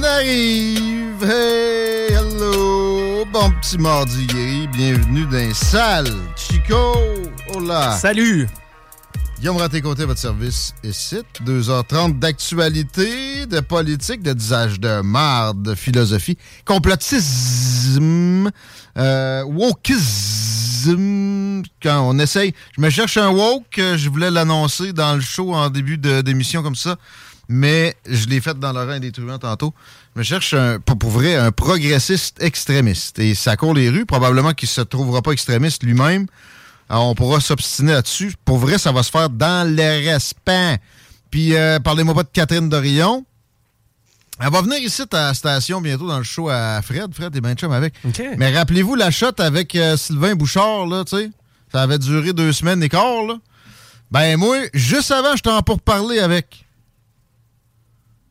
On arrive. Hey, hello. Bon petit mardi, Guéry. Bienvenue dans les salles. Chico, hola. Salut! Guillaume Raté-Côté, votre service ici. 2h30 d'actualité, de politique, de disage de marde, de philosophie, complotisme, euh, wokisme. Quand on essaye, je me cherche un woke, euh, je voulais l'annoncer dans le show en début d'émission comme ça, mais je l'ai fait dans l'oreille des truands tantôt. Je me cherche, un, pour, pour vrai, un progressiste extrémiste. Et ça court les rues, probablement qu'il se trouvera pas extrémiste lui-même. On pourra s'obstiner là-dessus. Pour vrai, ça va se faire dans le respect. Puis, euh, parlez-moi pas de Catherine Dorion. Elle va venir ici à la station bientôt dans le show à Fred. Fred est bien chum avec. Mais rappelez-vous la shot avec euh, Sylvain Bouchard, là, tu sais. Ça avait duré deux semaines et quart, là. Ben, moi, juste avant, j'étais en pour parler avec.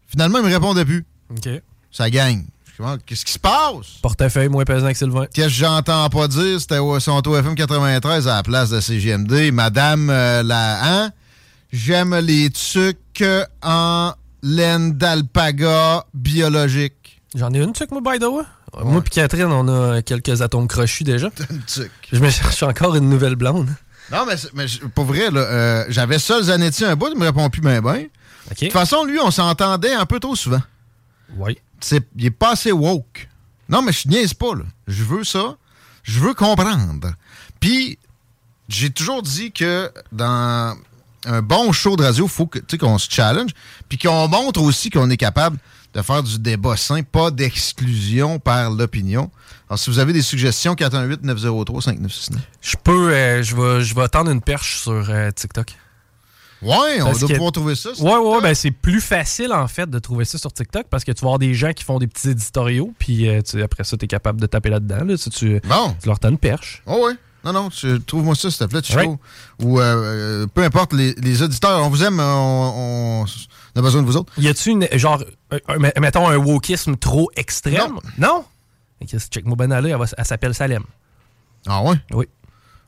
Finalement, il me répondait plus. OK. Ça gagne. Qu'est-ce qui se passe? Portefeuille moins pesant que Sylvain. Qu'est-ce que j'entends pas dire? C'était au- son taux FM 93 à la place de CGMD. Madame euh, la... Hein? J'aime les trucs en laine d'alpaga biologique. J'en ai une, tuque, moi, by the way. Moi puis Catherine, on a quelques atomes crochus déjà. Une tuque. Je me cherche encore une nouvelle blonde. Non, mais, mais pour vrai, là, euh, j'avais ça Zanetti un bout, il me répond plus bien De toute façon, lui, on s'entendait un peu trop souvent. Oui. Il est pas assez woke. Non, mais je niaise pas, là. Je veux ça. Je veux comprendre. Puis, j'ai toujours dit que dans un bon show de radio, il faut que, qu'on se challenge, puis qu'on montre aussi qu'on est capable de faire du débat sain, pas d'exclusion par l'opinion. Alors, si vous avez des suggestions, 418-903-5969. Je peux, euh, je vais, je vais tendre une perche sur euh, TikTok. Ouais, on doit que- pouvoir trouver ça. Ouais, ouais, ben c'est plus facile en fait de trouver ça sur TikTok parce que tu vas avoir des gens qui font des petits éditoriaux, puis euh, tu- après ça, tu es capable de taper là-dedans. Là, tu, tu, Bon. tu leur tends une perche. Oh oui. Non, non, trouve-moi ça, s'il te plaît. Right. Ou euh, euh, peu importe, les, les auditeurs, on vous aime, on, on- on a besoin de vous autres. Y a-tu une, genre, un- un- mettons un wokisme trop extrême? Non. Que check moi ben aller, elle, elle s'appelle Salem. Ah ouais? Oui.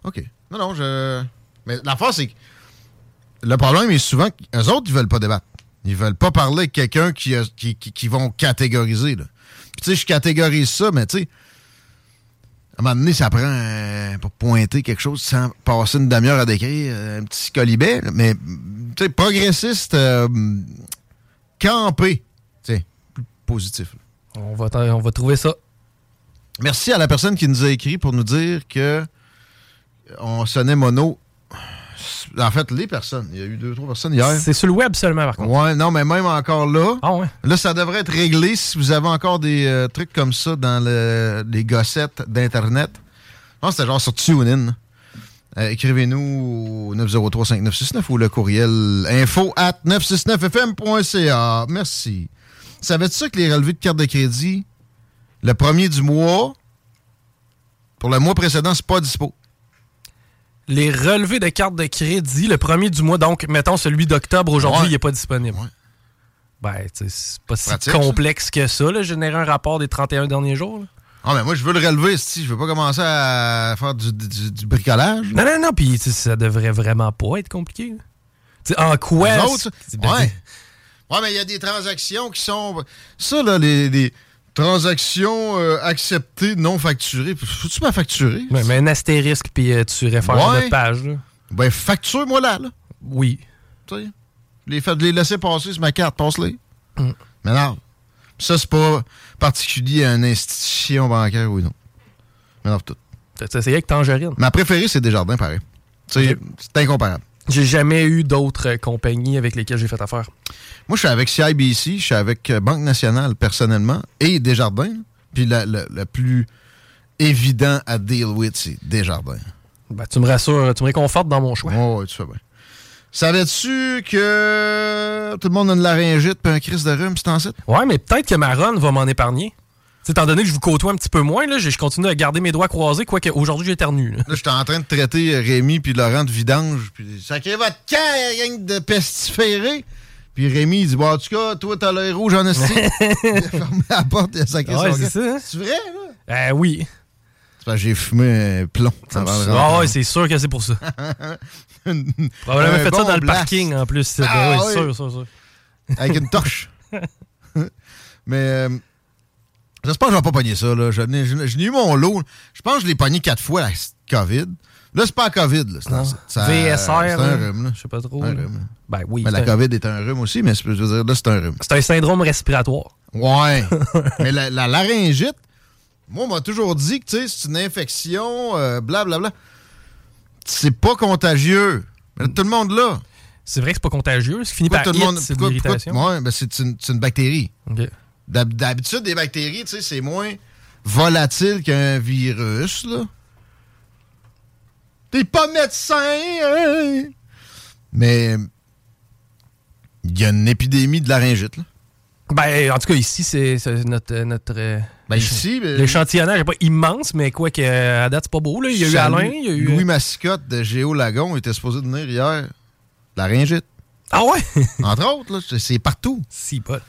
OK. Non, non, je... Mais l'affaire, c'est que le problème est souvent qu'eux autres, ils veulent pas débattre. Ils veulent pas parler avec quelqu'un qui, qui, qui, qui vont catégoriser, là. Puis tu sais, je catégorise ça, mais tu sais, à un moment donné, ça prend euh, pour pointer quelque chose sans passer une demi-heure à décrire euh, un petit colibet. là. Mais, tu sais, progressiste, euh, campé, tu sais, plus positif. là. On va, on va trouver ça. Merci à la personne qui nous a écrit pour nous dire que on sonnait mono. En fait, les personnes. Il y a eu deux, trois personnes hier. C'est sur le web seulement, par contre. Ouais, non, mais même encore là. Ah ouais. Là, ça devrait être réglé si vous avez encore des euh, trucs comme ça dans le- les gossettes d'Internet. Je pense que c'était genre sur TuneIn. Euh, Écrivez-nous au 903-5969 ou le courriel info at 969fm.ca. Merci. Savais-tu ça que les relevés de carte de crédit, le premier du mois, pour le mois précédent, c'est pas dispo? Les relevés de carte de crédit, le premier du mois, donc mettons celui d'octobre aujourd'hui, Ouais. il n'est pas disponible. Ouais. Ben, c'est pas si complexe que ça, là, générer un rapport des 31 derniers jours. là. Ah, mais moi, je veux le relever, si. Je veux pas commencer à faire du, du- du bricolage. Non, non, non, puis ça devrait vraiment pas être compliqué. en quoi? Ben, ouais. Ouais, mais il y a des transactions qui sont. Ça, là, les, les transactions euh, acceptées, non facturées. Faut-tu pas facturer? Ouais, mais un astérisque, puis euh, tu réfères à Ouais. notre page. là. Ben, facture-moi là, là. Oui. Tu sais. Les, les laisser passer sur ma carte, passe-les. Mm. Mais non. Ça, c'est pas particulier à une institution bancaire ou non. Mais non, tout. T'as essayé avec Tangerine? Ma préférée, c'est Desjardins, pareil. Tu sais, c'est incomparable. J'ai jamais eu d'autres euh, compagnies avec lesquelles j'ai fait affaire. Moi, je suis avec CIBC, je suis avec euh, Banque Nationale personnellement et Desjardins. Puis le plus évident à deal with, c'est Desjardins. Ben, tu me rassures, tu me réconfortes dans mon choix. Ouais, ouais, tu fais bien. Savais-tu que tout le monde a une laryngite puis un crise de rhume, c'est en site? Ouais, mais peut-être que ma run va m'en épargner. Étant donné que je vous côtoie un petit peu moins, là, je continue à garder mes doigts croisés, quoique aujourd'hui j'éternue. là. Là, j'étais en train de traiter euh, Rémi puis Laurent de vidange. Puis sacré votre camp, gang de pestiférés. Puis Rémi, il dit, bon, en tout cas, toi, t'as l'œil rouge en esti. il a fermé la porte, il a sacré Ouais, son c'est ça? C'est vrai, là? Euh, oui. C'est parce que j'ai fumé un plomb. Ah ouais, c'est sûr que c'est pour ça. Probablement fait ça bon dans le parking en plus. Ah, ouais, oui. sûr, sûr, sûr. Avec une torche. Mais euh, j'espère que je vais pas pogner ça. Là. Je n'ai eu mon lot. Je pense que je l'ai pogné quatre fois, la COVID. Là, c'est pas la COVID. Là. C'est Non. un- ça- VSR, C'est un là. rhume. Je sais pas trop. Un rhume. Ben oui. Mais c'est la un- COVID est un rhume aussi, mais c'est- je veux dire, là, c'est un rhume. C'est un syndrome respiratoire. Ouais. mais la, la laryngite, moi, on m'a toujours dit que tu sais, c'est une infection, euh, blablabla. C'est pas contagieux. Mais là, tout le monde là. C'est vrai que c'est pas contagieux. Ce qui finit Pourquoi par tout le monde. c'est ouais, ben c'est une, c'est une bactérie. Ok. D'hab- D'habitude, des bactéries, tu sais, c'est moins volatile qu'un virus, là. T'es pas médecin, hein? Mais il y a une épidémie de laryngite, là. Ben, en tout cas, ici, c'est notre. notre euh, Ben ici, ben, L'échantillonnage n'est pas immense, mais quoi que à date, c'est pas beau. Là. Il y a eu Alain, il y a eu. Louis Massicotte de Géo Lagon était supposé venir hier. Laryngite. Ah ouais? Entre autres, c'est partout. si, pas.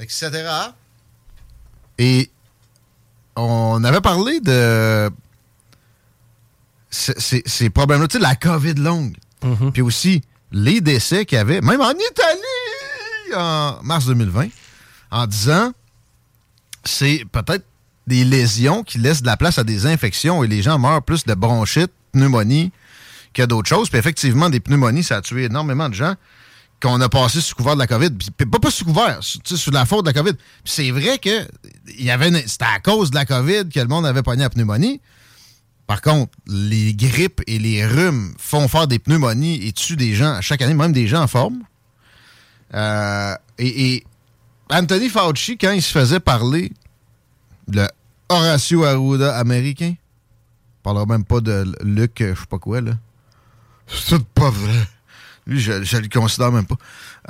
Etc. Et on avait parlé de ces- ces ces problèmes-là, tu sais, la COVID longue. Mhm. Puis aussi les décès qu'il y avait, même en Italie, en mars 2020, en disant c'est peut-être des lésions qui laissent de la place à des infections et les gens meurent plus de bronchite, pneumonie que d'autres choses. Puis effectivement, des pneumonies, ça a tué énormément de gens qu'on a passé sous couvert de la COVID. Pas, pas sous couvert, sous, sous la faute de la COVID. C'est vrai que c'était à cause de la COVID que le monde avait pogné la pneumonie. Par contre, les grippes et les rhumes font faire des pneumonies et tuent des gens chaque année, même des gens en forme. Euh, et, Anthony Fauci, quand il se faisait parler, le Horacio Arruda américain, on parlera même pas de Luc, je sais pas quoi, là. C'est pas vrai. Lui, je, je le considère même pas.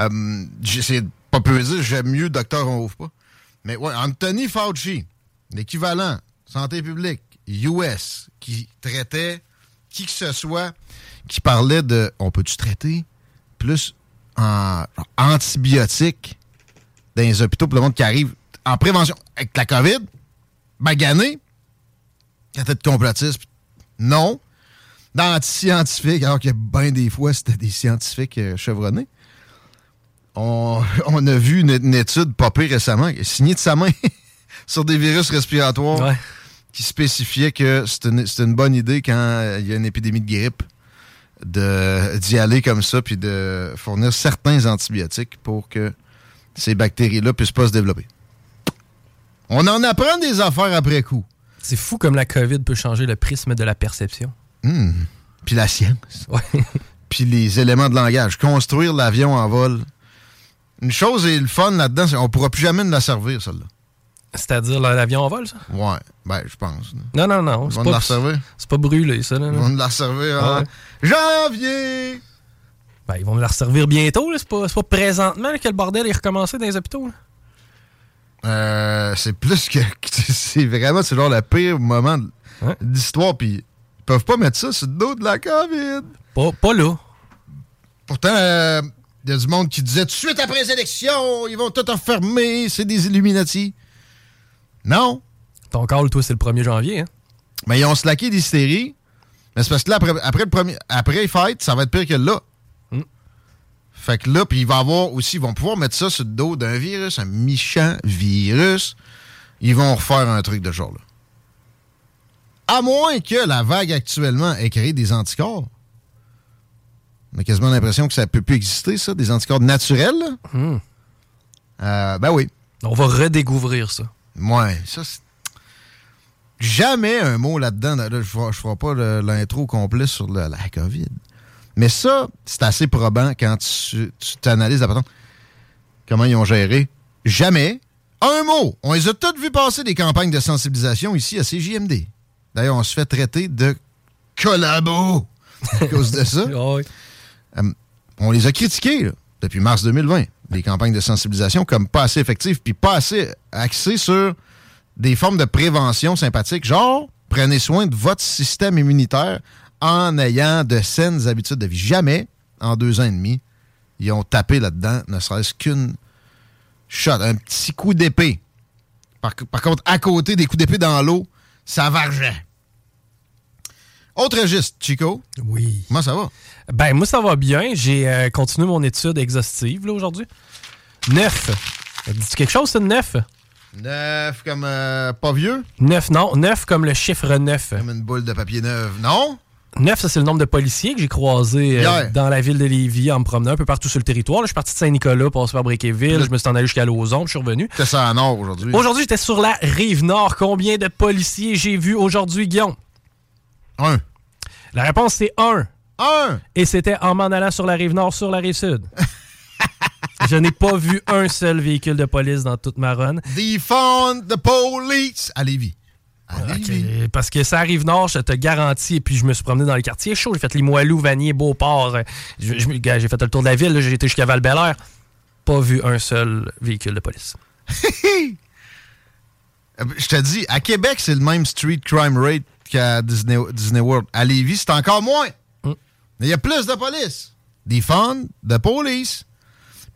Euh, c'est pas peu dire, j'aime mieux Docteur On ouvre pas. Mais ouais, Anthony Fauci, l'équivalent santé publique US, qui traitait qui que ce soit qui parlait de on peut-tu traiter plus en antibiotiques dans les hôpitaux pour le monde qui arrive en prévention? Avec la COVID, magané, la tête complotiste, non. Dans anti-scientifique, alors que bien des fois, c'était des scientifiques euh, chevronnés. On, on a vu une, une étude popée récemment, signée de sa main, sur des virus respiratoires Ouais. qui spécifiait que c'est une, bonne idée quand euh, il y a une épidémie de grippe de- d'y aller comme ça puis de fournir certains antibiotiques pour que ces bactéries-là puissent pas se développer. On en apprend des affaires après coup. C'est fou comme la COVID peut changer le prisme de la perception. Hmm. Puis la science. Ouais. Puis les éléments de langage. Construire l'avion en vol. Une chose est le fun là-dedans, c'est qu'on pourra plus jamais nous la servir, celle-là. C'est-à-dire l'avion en vol, ça? Ouais, ben, je pense. Non, non, non. Vont nous la pas, resservir. c'est pas brûlé, ça. Là, Ils là. vont nous la en Ouais. janvier. Ben, ils vont me la resservir bientôt. C'est pas, pas présentement là, que le bordel est recommencé dans les hôpitaux. Euh, c'est plus que. C'est vraiment, c'est genre le pire moment d'histoire. Puis ils peuvent pas mettre ça sur le dos de la COVID. Pas, pas là. Pourtant, euh, il y a du monde qui disait tout de suite après les élections, ils vont tout enfermer, c'est des Illuminati. Non. Ton call, toi, c'est le 1er janvier. Hein? Mais ils ont slacké d'hystérie. Mais c'est parce que là, après, après le premier, après les fêtes, ça va être pire que là. Mm. Fait que là, puis il va avoir aussi, ils vont pouvoir mettre ça sur le dos d'un virus, un méchant virus. Ils vont refaire un truc de ce genre-là. À moins que la vague actuellement ait créé des anticorps. On a quasiment l'impression que ça peut plus exister, ça, des anticorps naturels. Hmm. Euh, ben oui. On va redécouvrir ça. Ouais, ça, c'est. Jamais un mot là-dedans. Là, je ne ferai pas l'intro complet sur le- la COVID. Mais ça, c'est assez probant quand tu tu t'analyses la patente. Comment ils ont géré? Jamais un mot. On les a tous vus passer des campagnes de sensibilisation ici à CJMD. D'ailleurs, on se fait traiter de collabo à cause de ça. Ah ouais. On les a critiqués là, depuis mars 2020, les campagnes de sensibilisation, comme pas assez effectives, puis pas assez axées sur des formes de prévention sympathiques, genre prenez soin de votre système immunitaire en ayant de saines habitudes de vie. Jamais, en deux ans et demi, ils ont tapé là-dedans, ne serait-ce qu'une shot, un petit coup d'épée. Par, par contre, à côté des coups d'épée dans l'eau, ça vargeait. Autre registre, Chico? Oui. Comment ça va? Ben, moi, ça va bien. J'ai euh, continué mon étude exhaustive là, aujourd'hui. Neuf. Dis-tu quelque chose, c'est neuf? Neuf comme euh, pas vieux? Neuf, non. Neuf comme le chiffre neuf. Comme une boule de papier neuve. Non? Neuf, ça, c'est le nombre de policiers que j'ai croisés euh, dans la ville de Lévis en me promenant un peu partout sur le territoire. Là, je suis parti de Saint-Nicolas, passé par Briqueville, je me suis en allé jusqu'à Lauson, je suis revenu. C'est ça en or aujourd'hui. Aujourd'hui, j'étais sur la rive nord. Combien de policiers j'ai vu aujourd'hui, Guillaume? Un. La réponse, c'est un. Un! Et c'était en m'en allant sur la rive nord, sur la rive sud. je n'ai pas vu un seul véhicule de police dans toute ma run. Defund the police! À Lévis. À Lévis. Ok, Parce que ça arrive nord, je te garantis. Et puis je me suis promené dans le quartier chaud. J'ai fait Limoilou, Vanier, Beauport. Euh, J'ai fait le tour de la ville. J'ai été jusqu'à val Pas vu un seul véhicule de police. Euh, Je te dis, à Québec, c'est le même street crime rate qu'à Disney, Disney World. À Lévis, c'est encore moins. Mm. Mais il y a plus de police. Defund the police.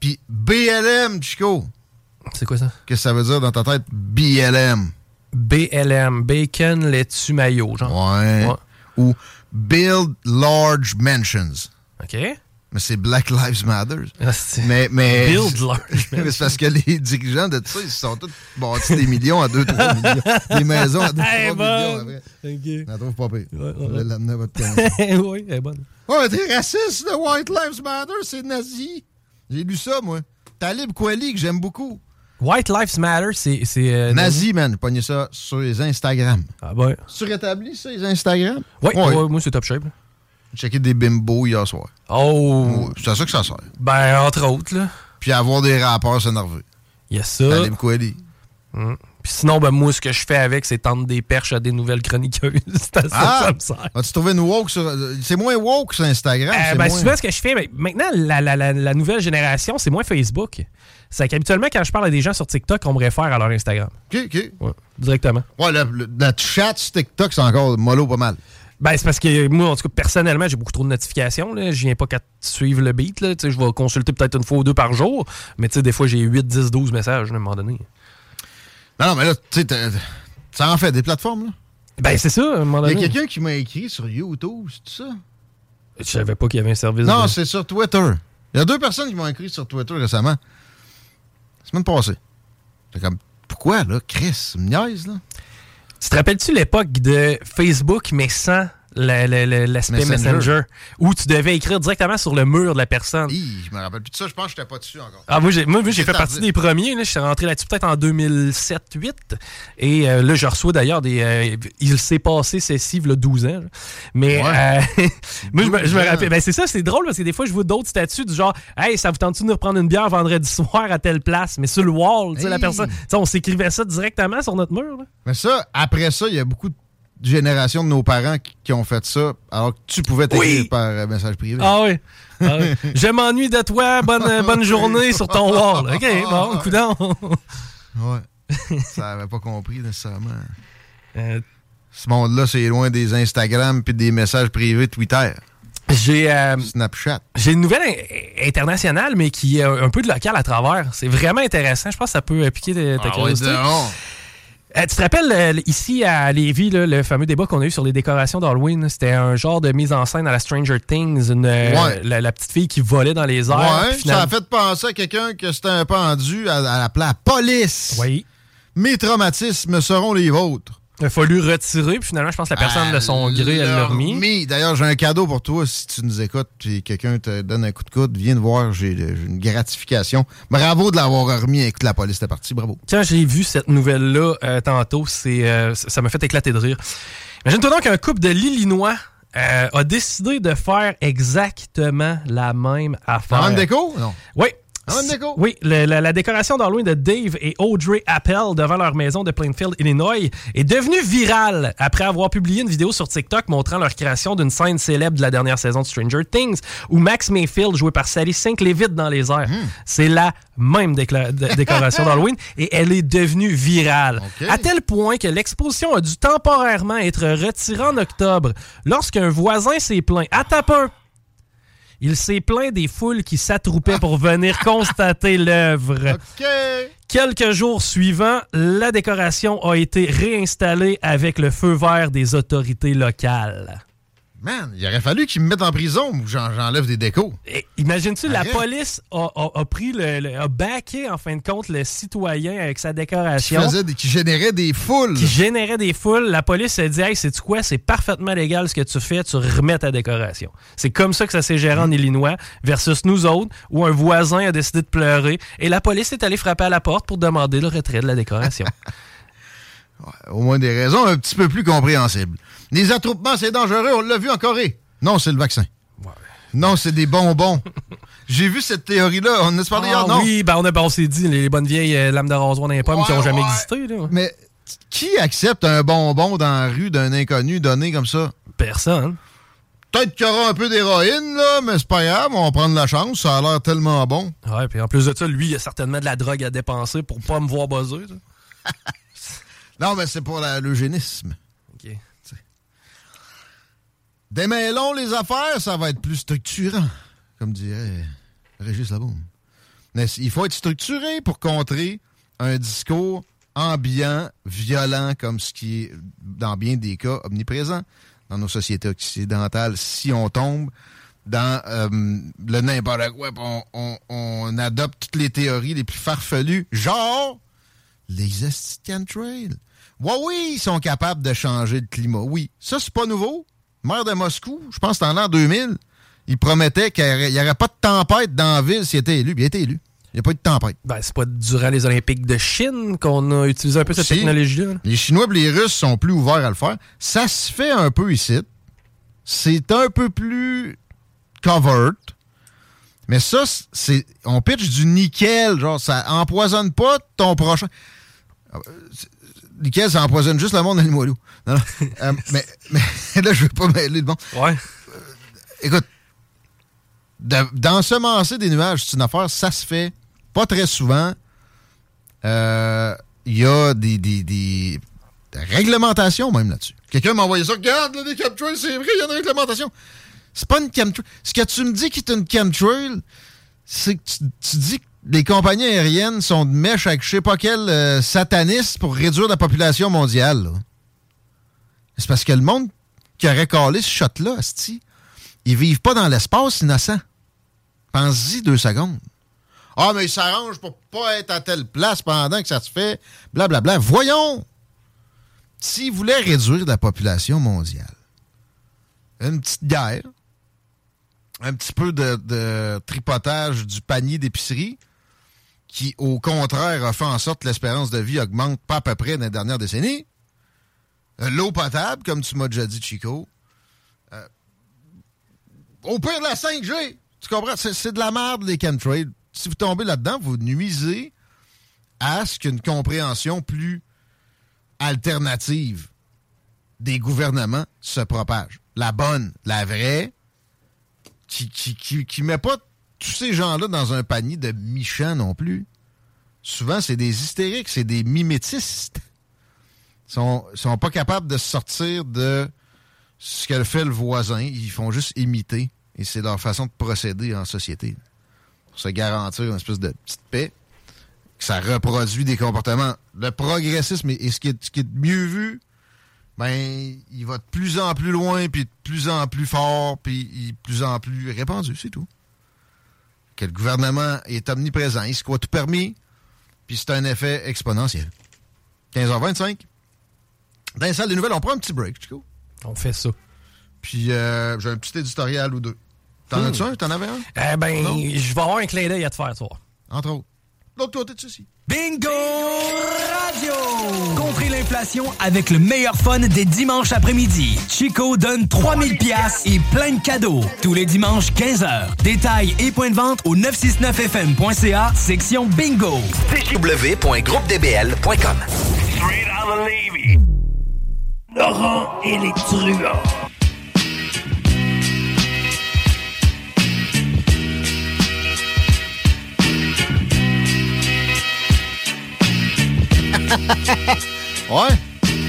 Puis BLM, Chico. C'est quoi ça? Qu'est-ce que ça veut dire dans ta tête? BLM. BLM, Bacon, laitue, maillot, genre. Ouais. Ouais. Ou Build Large Mansions. OK? Mais c'est Black Lives Matter. Ah, Mais, mais Build large Mais c'est parce que les dirigeants de ça, ils sont tous bâtis des millions à 2-3 millions. Des maisons à 2-3 Hey, millions après. OK. Je la trouve pas pire. Ouais, l'amener à votre canal. oui, elle est bonne. Ouais, mais t'es raciste, le White Lives Matter, c'est nazi. J'ai lu ça, moi. Talib Kweli, que j'aime beaucoup. White Lives Matter, c'est. euh, Nazi, man. Pogné ça sur les Instagram. Ah, ouais. Tu rétablis ça, les Instagram? Ouais, moi, c'est top shape. Checké des bimbos hier soir. Oh! Ouais, C'est à ça que ça sert. Ben, entre autres, là. Puis avoir des rappeurs s'énerver. Il y a ça. Talib Kweli. Puis sinon, ben, moi, ce que je fais avec, c'est tendre des perches à des nouvelles chroniqueuses. c'est à ça Ah! que ça me sert. As-tu trouvé une woke sur. C'est moins woke sur Instagram. Euh, c'est ben, moins- souvent, ce que je fais, ben, maintenant, la, la- la- la nouvelle génération, c'est moins Facebook. C'est qu'habituellement, quand je parle à des gens sur TikTok, on me réfère à leur Instagram. OK, OK. Ouais, directement. Ouais, le, le- la chat sur TikTok, c'est encore mollo pas mal. Ben, c'est parce que moi, en tout cas, personnellement, j'ai beaucoup trop de notifications. Là. Je viens pas qu'à suivre le beat. Là. Je vais consulter peut-être une fois ou deux par jour. Mais tu sais, des fois, j'ai 8, 10, 12 messages là, à un moment donné. Non, non, mais là, tu sais, ça en fait des plateformes, là. Ben, c'est ça, à un moment Il y a quelqu'un qui m'a écrit sur YouTube, c'est ça? Je savais pas qu'il y avait un service. Non, de- c'est sur Twitter. Il y a deux personnes qui m'ont écrit sur Twitter récemment. La semaine passée. C'est comme, pourquoi, là? Chris, me niaise, là? Tu te rappelles-tu l'époque de Facebook, mais sans l'aspect Messenger. Messenger. où tu devais écrire directement sur le mur de la personne. Hi, je me rappelle plus de ça. Je pense que j'étais pas dessus encore. Ah, moi, j'ai, fait partie des premiers. Là. Je suis rentré là-dessus peut-être en 2007-8. Et euh, là, je reçois d'ailleurs des. euh, il s'est passé ceci, a 12 ans. là. Mais Ouais. euh, moi, je me, je me 12 ans. rappelle. Ben, c'est ça, c'est drôle parce que des fois, je vois d'autres statuts du genre Hey, ça vous tente-tu de nous reprendre une bière vendredi soir à telle place? Mais sur le wall, tu sais, la personne. on s'écrivait ça directement sur notre mur. là. Mais ça, après ça, il y a beaucoup de générations de nos parents qui, qui ont fait ça, alors que tu pouvais t'écrire Oui. par euh, message privé. Ah oui. Ah oui. Je m'ennuie de toi. Bonne, euh, bonne journée sur ton wall. OK, bon, coudonc. Ouais. ça avait pas compris nécessairement. Euh, Ce monde-là, c'est loin des Instagram puis des messages privés Twitter, J'ai. euh, Snapchat. J'ai une nouvelle in- internationale, mais qui est un peu de local à travers. C'est vraiment intéressant. Je pense que ça peut piquer ta Ah curiosité. Euh, tu te rappelles, euh, ici à Lévis, là, le fameux débat qu'on a eu sur les décorations d'Halloween? C'était un genre de mise en scène à la Stranger Things, une, euh, Ouais. la, la petite fille qui volait dans les airs. Ouais, ça a fait penser à quelqu'un que c'était un pendu à, à l'appeler la police. Oui. Mes traumatismes seront les vôtres. Il a fallu retirer, puis finalement, je pense que la personne de son gré, elle l'a remis. D'ailleurs, j'ai un cadeau pour toi si tu nous écoutes puis quelqu'un te donne un coup de coude. Viens de voir, j'ai une gratification. Bravo de l'avoir remis. Écoute, la police était partie. Bravo. Quand j'ai vu cette nouvelle-là euh, tantôt, c'est, euh, ça ça m'a fait éclater de rire. Imagine-toi donc qu'un couple de l'Illinois euh, a décidé de faire exactement la même affaire. La même déco? Non. Oui. Déco? Oui, le- la, la décoration d'Halloween de Dave et Audrey Appel devant leur maison de Plainfield, Illinois, est devenue virale après avoir publié une vidéo sur TikTok montrant leur création d'une scène célèbre de la dernière saison de Stranger Things, où Max Mayfield, joué par Sally Sink, lévite dans les airs. Hmm. C'est la même décoration d'Halloween et elle est devenue virale. À tel point que l'exposition a dû temporairement être retirée en octobre lorsqu'un voisin s'est plaint. À tapin! Il s'est plaint des foules qui s'attroupaient pour venir constater l'œuvre. Quelques jours suivants, la décoration a été réinstallée avec le feu vert des autorités locales. Man, il aurait fallu qu'ils me mettent en prison ou j'en- j'enlève des décos. Et Imagines-tu, la police a, a- a pris le, le- a backé en fin de compte le citoyen avec sa Qui, décoration. faisait des- qui générait des foules. qui générait des foules, la police a dit Hey, c'est quoi, c'est parfaitement légal ce que tu fais, tu remets ta décoration. C'est comme ça que ça s'est géré en Illinois, versus nous autres, où un voisin a décidé de pleurer et la police est allée frapper à la porte pour demander le retrait de la décoration. Au moins des raisons un petit peu plus compréhensibles. Les attroupements, c'est dangereux, on l'a vu en Corée. Non, c'est le vaccin. Non, c'est des bonbons. J'ai vu cette théorie-là. On en a parlé hier, Ah non? oui, ben on, a, ben, on s'est dit, les bonnes vieilles euh, lames de rasoir dans les pommes qui n'ont jamais existé. Là. Mais qui accepte un bonbon dans la rue d'un inconnu donné comme ça? Personne. Peut-être qu'il y aura un peu d'héroïne, là, mais c'est pas grave, on va prendre la chance. Ça a l'air tellement bon. Ouais, puis en plus de ça, lui, il a certainement de la drogue à dépenser pour pas me voir buzzer. Non, mais c'est pour l'eugénisme. Ok. Démêlons les affaires, ça va être plus structurant, comme dirait Régis Laboum. Mais il faut être structuré pour contrer un discours ambiant, violent, comme ce qui est, dans bien des cas, omniprésent dans nos sociétés occidentales. Si on tombe dans euh, le n'importe quoi, on, on- on adopte toutes les théories les plus farfelues, genre les chemtrails. Ouais, oui, ils sont capables de changer le climat. Oui, ça, c'est pas nouveau. Maire de Moscou, je pense que c'était en l'an 2000, il promettait qu'il n'y aurait pas de tempête dans la ville s'il était élu. Il a été élu. Il n'y a pas eu de tempête. Ben, c'est pas durant les Olympiques de Chine qu'on a utilisé un peu cette Si. technologie-là. là. Les Chinois et les Russes sont plus ouverts à le faire. Ça se fait un peu ici. C'est un peu plus covered. Mais ça, c'est. On pitch du nickel, genre, ça empoisonne pas ton prochain. Euh, Nickel, ça empoisonne juste le monde dans les moelleux. Non, non. Euh, mais, mais là, je veux pas mêler le bon. Ouais. Écoute, de- d'ensemencer des nuages, c'est une affaire, ça se fait pas très souvent. Euh, Il y a des, des, des- des réglementations même là-dessus. Quelqu'un m'a envoyé ça. Regarde, là, les chemtrails, c'est vrai, il y a une réglementation. C'est pas une chemtrail. Ce que tu me dis qui est une chemtrail, c'est que tu, tu dis que les compagnies aériennes sont de mèche avec je sais pas quel euh, sataniste pour réduire la population mondiale. C'est parce que le monde qui aurait calé ce shot-là, ils vivent pas dans l'espace innocent. Pense-y deux secondes. Ah, mais ils s'arrangent pour pas être à telle place pendant que ça se fait, blablabla. Voyons! S'ils voulaient réduire la population mondiale, une petite guerre, un petit peu de tripotage du panier d'épicerie, qui, au contraire, a fait en sorte que l'espérance de vie augmente pas à peu près dans les dernières décennies. Euh, L'eau potable, comme tu m'as déjà dit, Chico. Euh, au pire de la 5G, tu comprends? C'est de la merde, les chemtrails. Si vous tombez là-dedans, vous nuisez à ce qu'une compréhension plus alternative des gouvernements se propage. La bonne, la vraie, qui, qui, qui, qui met pas tous ces gens-là dans un panier de michants non plus. Souvent, c'est des hystériques, c'est des mimétistes. Ils sont, sont pas capables de sortir de ce que fait le voisin. Ils font juste imiter. Et c'est leur façon de procéder en société. Pour se garantir une espèce de petite paix. Que ça reproduit des comportements. Le progressisme est ce, qui est, mieux vu, ben, il va de plus en plus loin, puis de plus en plus fort, puis de plus en plus répandu, c'est tout. Que le gouvernement est omniprésent, il se croit tout permis, puis c'est un effet exponentiel. 15h25. Dans les salles des nouvelles, on prend un petit break, Chico. On fait ça. Puis euh, j'ai un petit éditorial ou deux. T'en Hmm. as-tu un? T'en avais un? Eh ben, je vais avoir un clin d'œil à te faire, toi. Entre autres. L'autre côté de ceci. Bingo Radio! Contrer l'inflation avec le meilleur fun des dimanches après-midi. Chico donne 3000 pièces et plein de cadeaux. Tous les dimanches 15h. Détails et points de vente au 969fm.ca, section Bingo. www.groupedbl.com Straight out of Levy. Laurent et les truands. Ouais.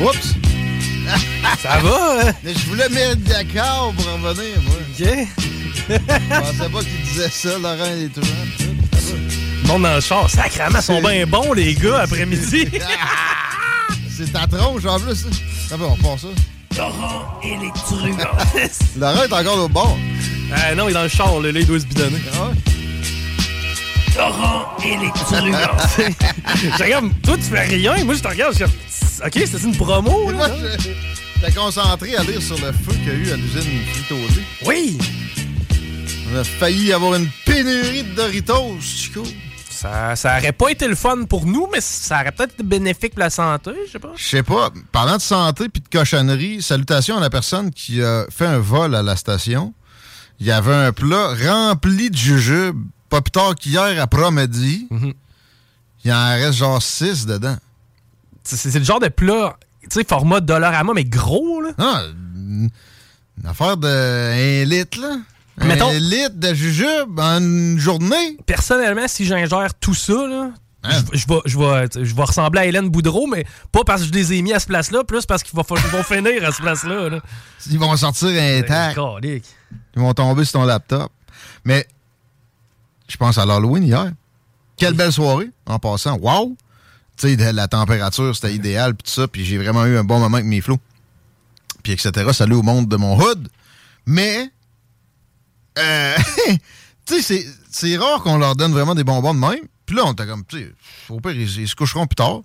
Oups. Ça va, hein? Mais je voulais mettre d'accord pour revenir, moi. OK. Je pensais pas qu'il disait ça, Laurent et les truands. Le monde dans le char. Sacrément, sont bien bons, les gars, après-midi. C'est ta tronche en plus. Ça va, on part ça. Laurent et les truands. Laurent est encore au bord. Ah non, il est dans le char, là, là, il doit se bidonner. Ah ouais? Laurent et les je regarde, toi, tu fais rien. Moi, je te regarde, je OK, c'est une promo, Et moi, là? je- j'étais concentré à lire sur le feu qu'il y a eu à l'usine Frito-Lay. Oui! On a failli avoir une pénurie de Doritos, Chico. Ça, ça aurait pas été le fun pour nous, mais ça aurait peut-être été bénéfique pour la santé, je sais pas. Je sais pas, parlant de santé puis de cochonnerie, salutations à la personne qui a fait un vol à la station. Il y avait un plat rempli de jujubes, pas plus tard qu'hier après-midi. Mhm. Il en reste genre 6 dedans. C'est le genre de plat, tu sais, format Dollarama, mais gros, là. Ah, une affaire de 1 litre, là. Mettons- Un litre de jujubes en une journée. Personnellement, si j'ingère tout ça, là, Hein? je, je vais, je, vais, je vais ressembler à Hélène Boudreau, mais pas parce que je les ai mis à ce place-là, plus parce qu'ils vont, finir à ce place-là. Là. Ils vont sortir. Calique. Ils vont tomber sur ton laptop. Mais je pense à l'Halloween hier. Quelle belle soirée, en passant. Wow! Tu sais, la température, c'était idéal, puis tout ça. Puis j'ai vraiment eu un bon moment avec mes flots. Puis etc. Salut au monde de mon hood. Mais, euh, tu sais, c'est- rare qu'on leur donne vraiment des bonbons de même. Puis là, on était comme, tu sais, au pire, ils, se coucheront plus tard.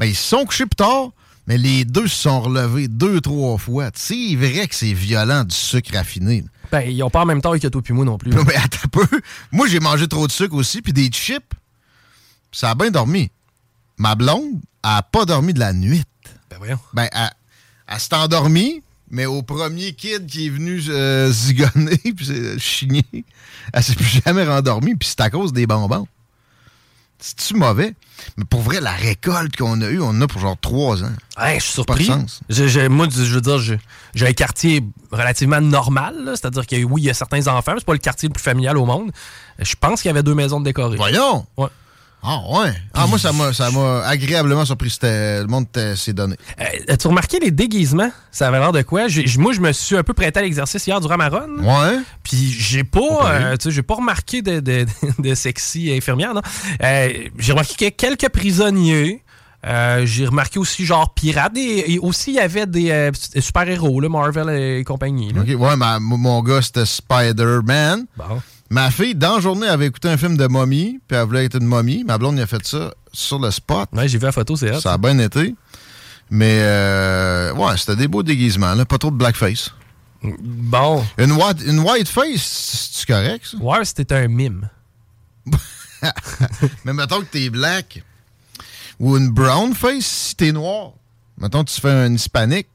Mais ils se sont couchés plus tard, mais les deux se sont relevés deux, trois fois. C'est vrai que c'est violent du sucre raffiné. Ben, ils ont pas en même temps que toi puis moi non plus. Non, mais attends peu. Moi, j'ai mangé trop de sucre aussi, puis des chips. Ça a bien dormi. Ma blonde a pas dormi de la nuit. Ben voyons. Ben, elle, elle s'est endormie, mais au premier kid qui est venu euh, zigonner, puis chigner, elle s'est plus jamais rendormie, puis c'est à cause des bonbons. C'est-tu mauvais? Mais pour vrai, la récolte qu'on a eue, on en a pour genre trois ans. Hey, je suis Pas de surpris. sens. Je- je- moi, je veux dire, j'ai un quartier relativement normal. C'est-à-dire que oui, il y a certains enfants, mais c'est pas le quartier le plus familial au monde. Je pense qu'il y avait deux maisons de décorées. Voyons! Ouais. Ah ouais? Ah, moi, ça m'a ça m'a agréablement surpris. Le monde s'est donné. Euh, As-tu remarqué les déguisements? Ça avait l'air de quoi? Moi, je me suis un peu prêté à l'exercice hier durant ma run. Ouais? Puis j'ai pas, euh, tu sais, j'ai pas remarqué de, de, de sexy infirmière, non? Euh, j'ai remarqué quelques prisonniers. Euh, j'ai remarqué aussi genre pirates et, et aussi il y avait des euh, super-héros, Marvel et compagnie. là. OK, ouais, ma- mon gars, c'était Spider-Man. Bon. Ma fille, dans la journée, avait écouté un film de momie, puis elle voulait être une momie. Ma blonde, il a fait ça sur le spot. Ouais, j'ai vu la photo, c'est hot. Ça a bien été. Mais, euh, ouais, c'était des beaux déguisements, là. Pas trop de blackface. Bon. Une white, une white face, c'est correct, ça? Ouais, c'était un mime. Mais mettons que t'es black ou une brown face si t'es noir. Mettons que tu fais un hispanique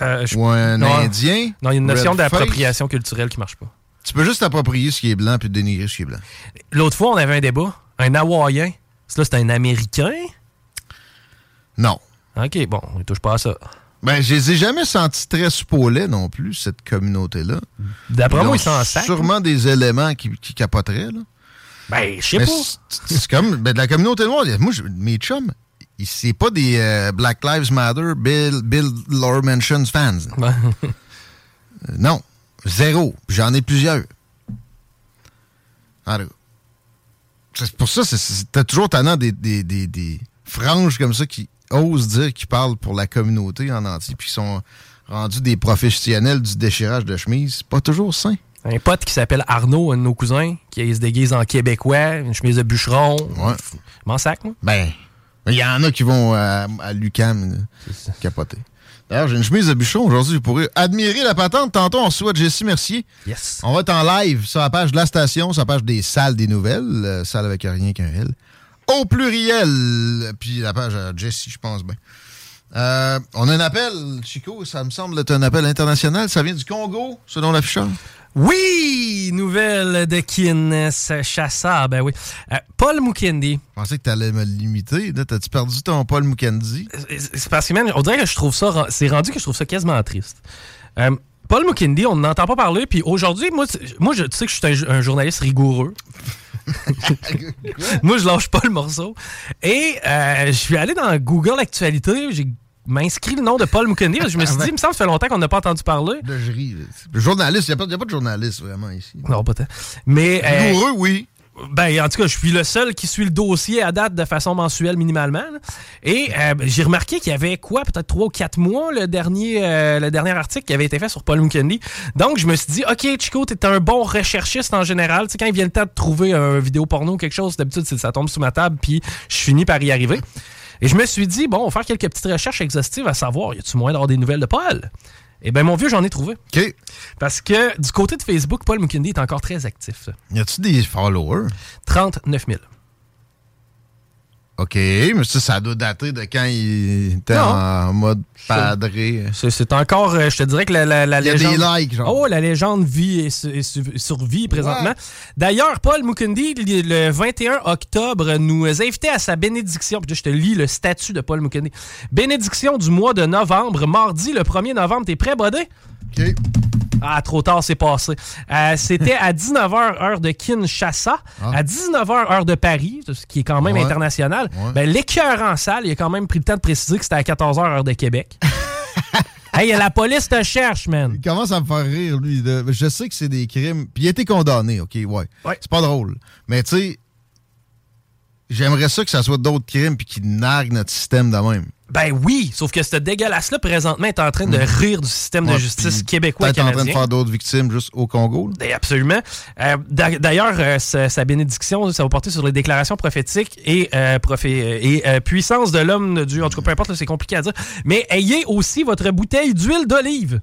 Euh, ou un non. indien. Non, il y a une notion d'appropriation culturelle qui marche pas. Tu peux juste t'approprier ce qui est blanc puis dénigrer ce qui est blanc. L'autre fois, on avait un débat. Un Hawaïen. C'est un Américain? Non. OK, bon, on ne touche pas à ça. Ben, je les ai jamais sentis très spoilés non plus, cette communauté-là. D'après moi, ils s'en sacrent. Sûrement des éléments qui, qui capoteraient, là. Ben, je sais pas. c'est- comme ben, de la communauté noire. Moi, mes chums, c'est pas des euh, Black Lives Matter, Bill, Bill Law Mentions fans. Euh, non. Zéro. J'en ai plusieurs. Alors, c'est pour ça, t'as toujours tannant des, des, des, des franges comme ça qui osent dire qu'ils parlent pour la communauté en entier, puis qui sont rendus des professionnels du déchirage de chemise. C'est pas toujours sain. Un pote qui s'appelle Arnaud, un de nos cousins, qui se déguise en québécois, une chemise de bûcheron. Ouais. M'en sac, moi. Ben, il y en a qui vont à, à l'UCAM euh, capoter. D'ailleurs, j'ai une chemise de bûcheron aujourd'hui. Pourrez admirer la patente. Tantôt, on reçoit Jessie Mercier. Yes. On va être en live sur la page de la station, sur la page des salles des nouvelles, euh, salle avec rien qu'un L. Au pluriel. Puis la page à Jessie, je pense bien. Euh, on a un appel, Chico, ça me semble être un appel international. Ça vient du Congo, selon l'afficheur. Oui! Nouvelle de Kines Chassa, ben oui. Euh, Paul Mukendi. Je pensais que tu allais me limiter. T'as-tu perdu ton Paul Mukendi? C'est parce que, man, on dirait que je trouve ça. C'est rendu que je trouve ça quasiment triste. Euh, Paul Mukendi, on n'entend pas parler, puis aujourd'hui, moi, moi je, tu sais que je suis un, journaliste rigoureux. moi, je lâche pas le morceau. Et euh, je suis allé dans Google Actualité, j'ai m'inscrit le nom de Paul Mukendi, parce que je me suis dit, il me semble que ça fait longtemps qu'on n'a pas entendu parler. Là, je ris. journaliste, il n'y a, pas de journaliste vraiment ici. Non, pas tant. Mais. euh, Rigoureux, oui. Ben, en tout cas, je suis le seul qui suit le dossier à date de façon mensuelle minimalement. là. Et euh, j'ai remarqué qu'il y avait quoi, peut-être trois ou quatre mois, le dernier, euh, le dernier article qui avait été fait sur Paul Mukendi. Donc, je me suis dit, OK, Chico, t'es un bon recherchiste en général. Tu sais, quand il vient le temps de trouver un vidéo porno ou quelque chose, d'habitude, ça tombe sous ma table, puis je finis par y arriver. Et je me suis dit, bon, on va faire quelques petites recherches exhaustives à savoir, y a-tu moyen d'avoir des nouvelles de Paul? Eh bien, mon vieux, j'en ai trouvé. OK. Parce que du côté de Facebook, Paul Mukendi est encore très actif. Y a-tu des followers? 39 000. OK, mais ça, ça doit dater de quand il était Non. en mode padré. C'est- encore, euh, je te dirais que la, la, la Il y a légende. des likes, genre. Oh, la légende vit et, su- et su- survit présentement. Ouais. D'ailleurs, Paul Mukundi, le le 21 octobre, nous invitait à sa bénédiction. Puis je te lis le statut de Paul Mukundi. Bénédiction du mois de novembre, mardi le 1er novembre. T'es prêt, Bodé? OK. Ah, trop tard, c'est passé. Euh, C'était à 19h, heure de Kinshasa, à 19h, heure de Paris, ce qui est quand même Ah. Ouais. international. Ouais. Ben, L'écœur en salle, il a quand même pris le temps de préciser que c'était à 14h, heure de Québec. hey, la police te cherche, man. Il commence à me faire rire, lui. Je sais que c'est des crimes. Puis il a été condamné, OK, ouais. Ouais. C'est pas drôle. Mais tu sais, j'aimerais ça que ça soit d'autres crimes puis qu'ils narguent notre système de même. Ben oui, sauf que ce dégueulasse-là, présentement, est en train de rire du système de justice québécois Peut-être en train de faire d'autres victimes juste au Congo. là. Ben, Absolument. Euh, d'a- D'ailleurs, euh, sa, sa bénédiction, ça va porter sur les déclarations prophétiques et, euh, et puissance de l'homme Dieu. En tout cas, peu importe, c'est compliqué à dire. Mais ayez aussi votre bouteille d'huile d'olive.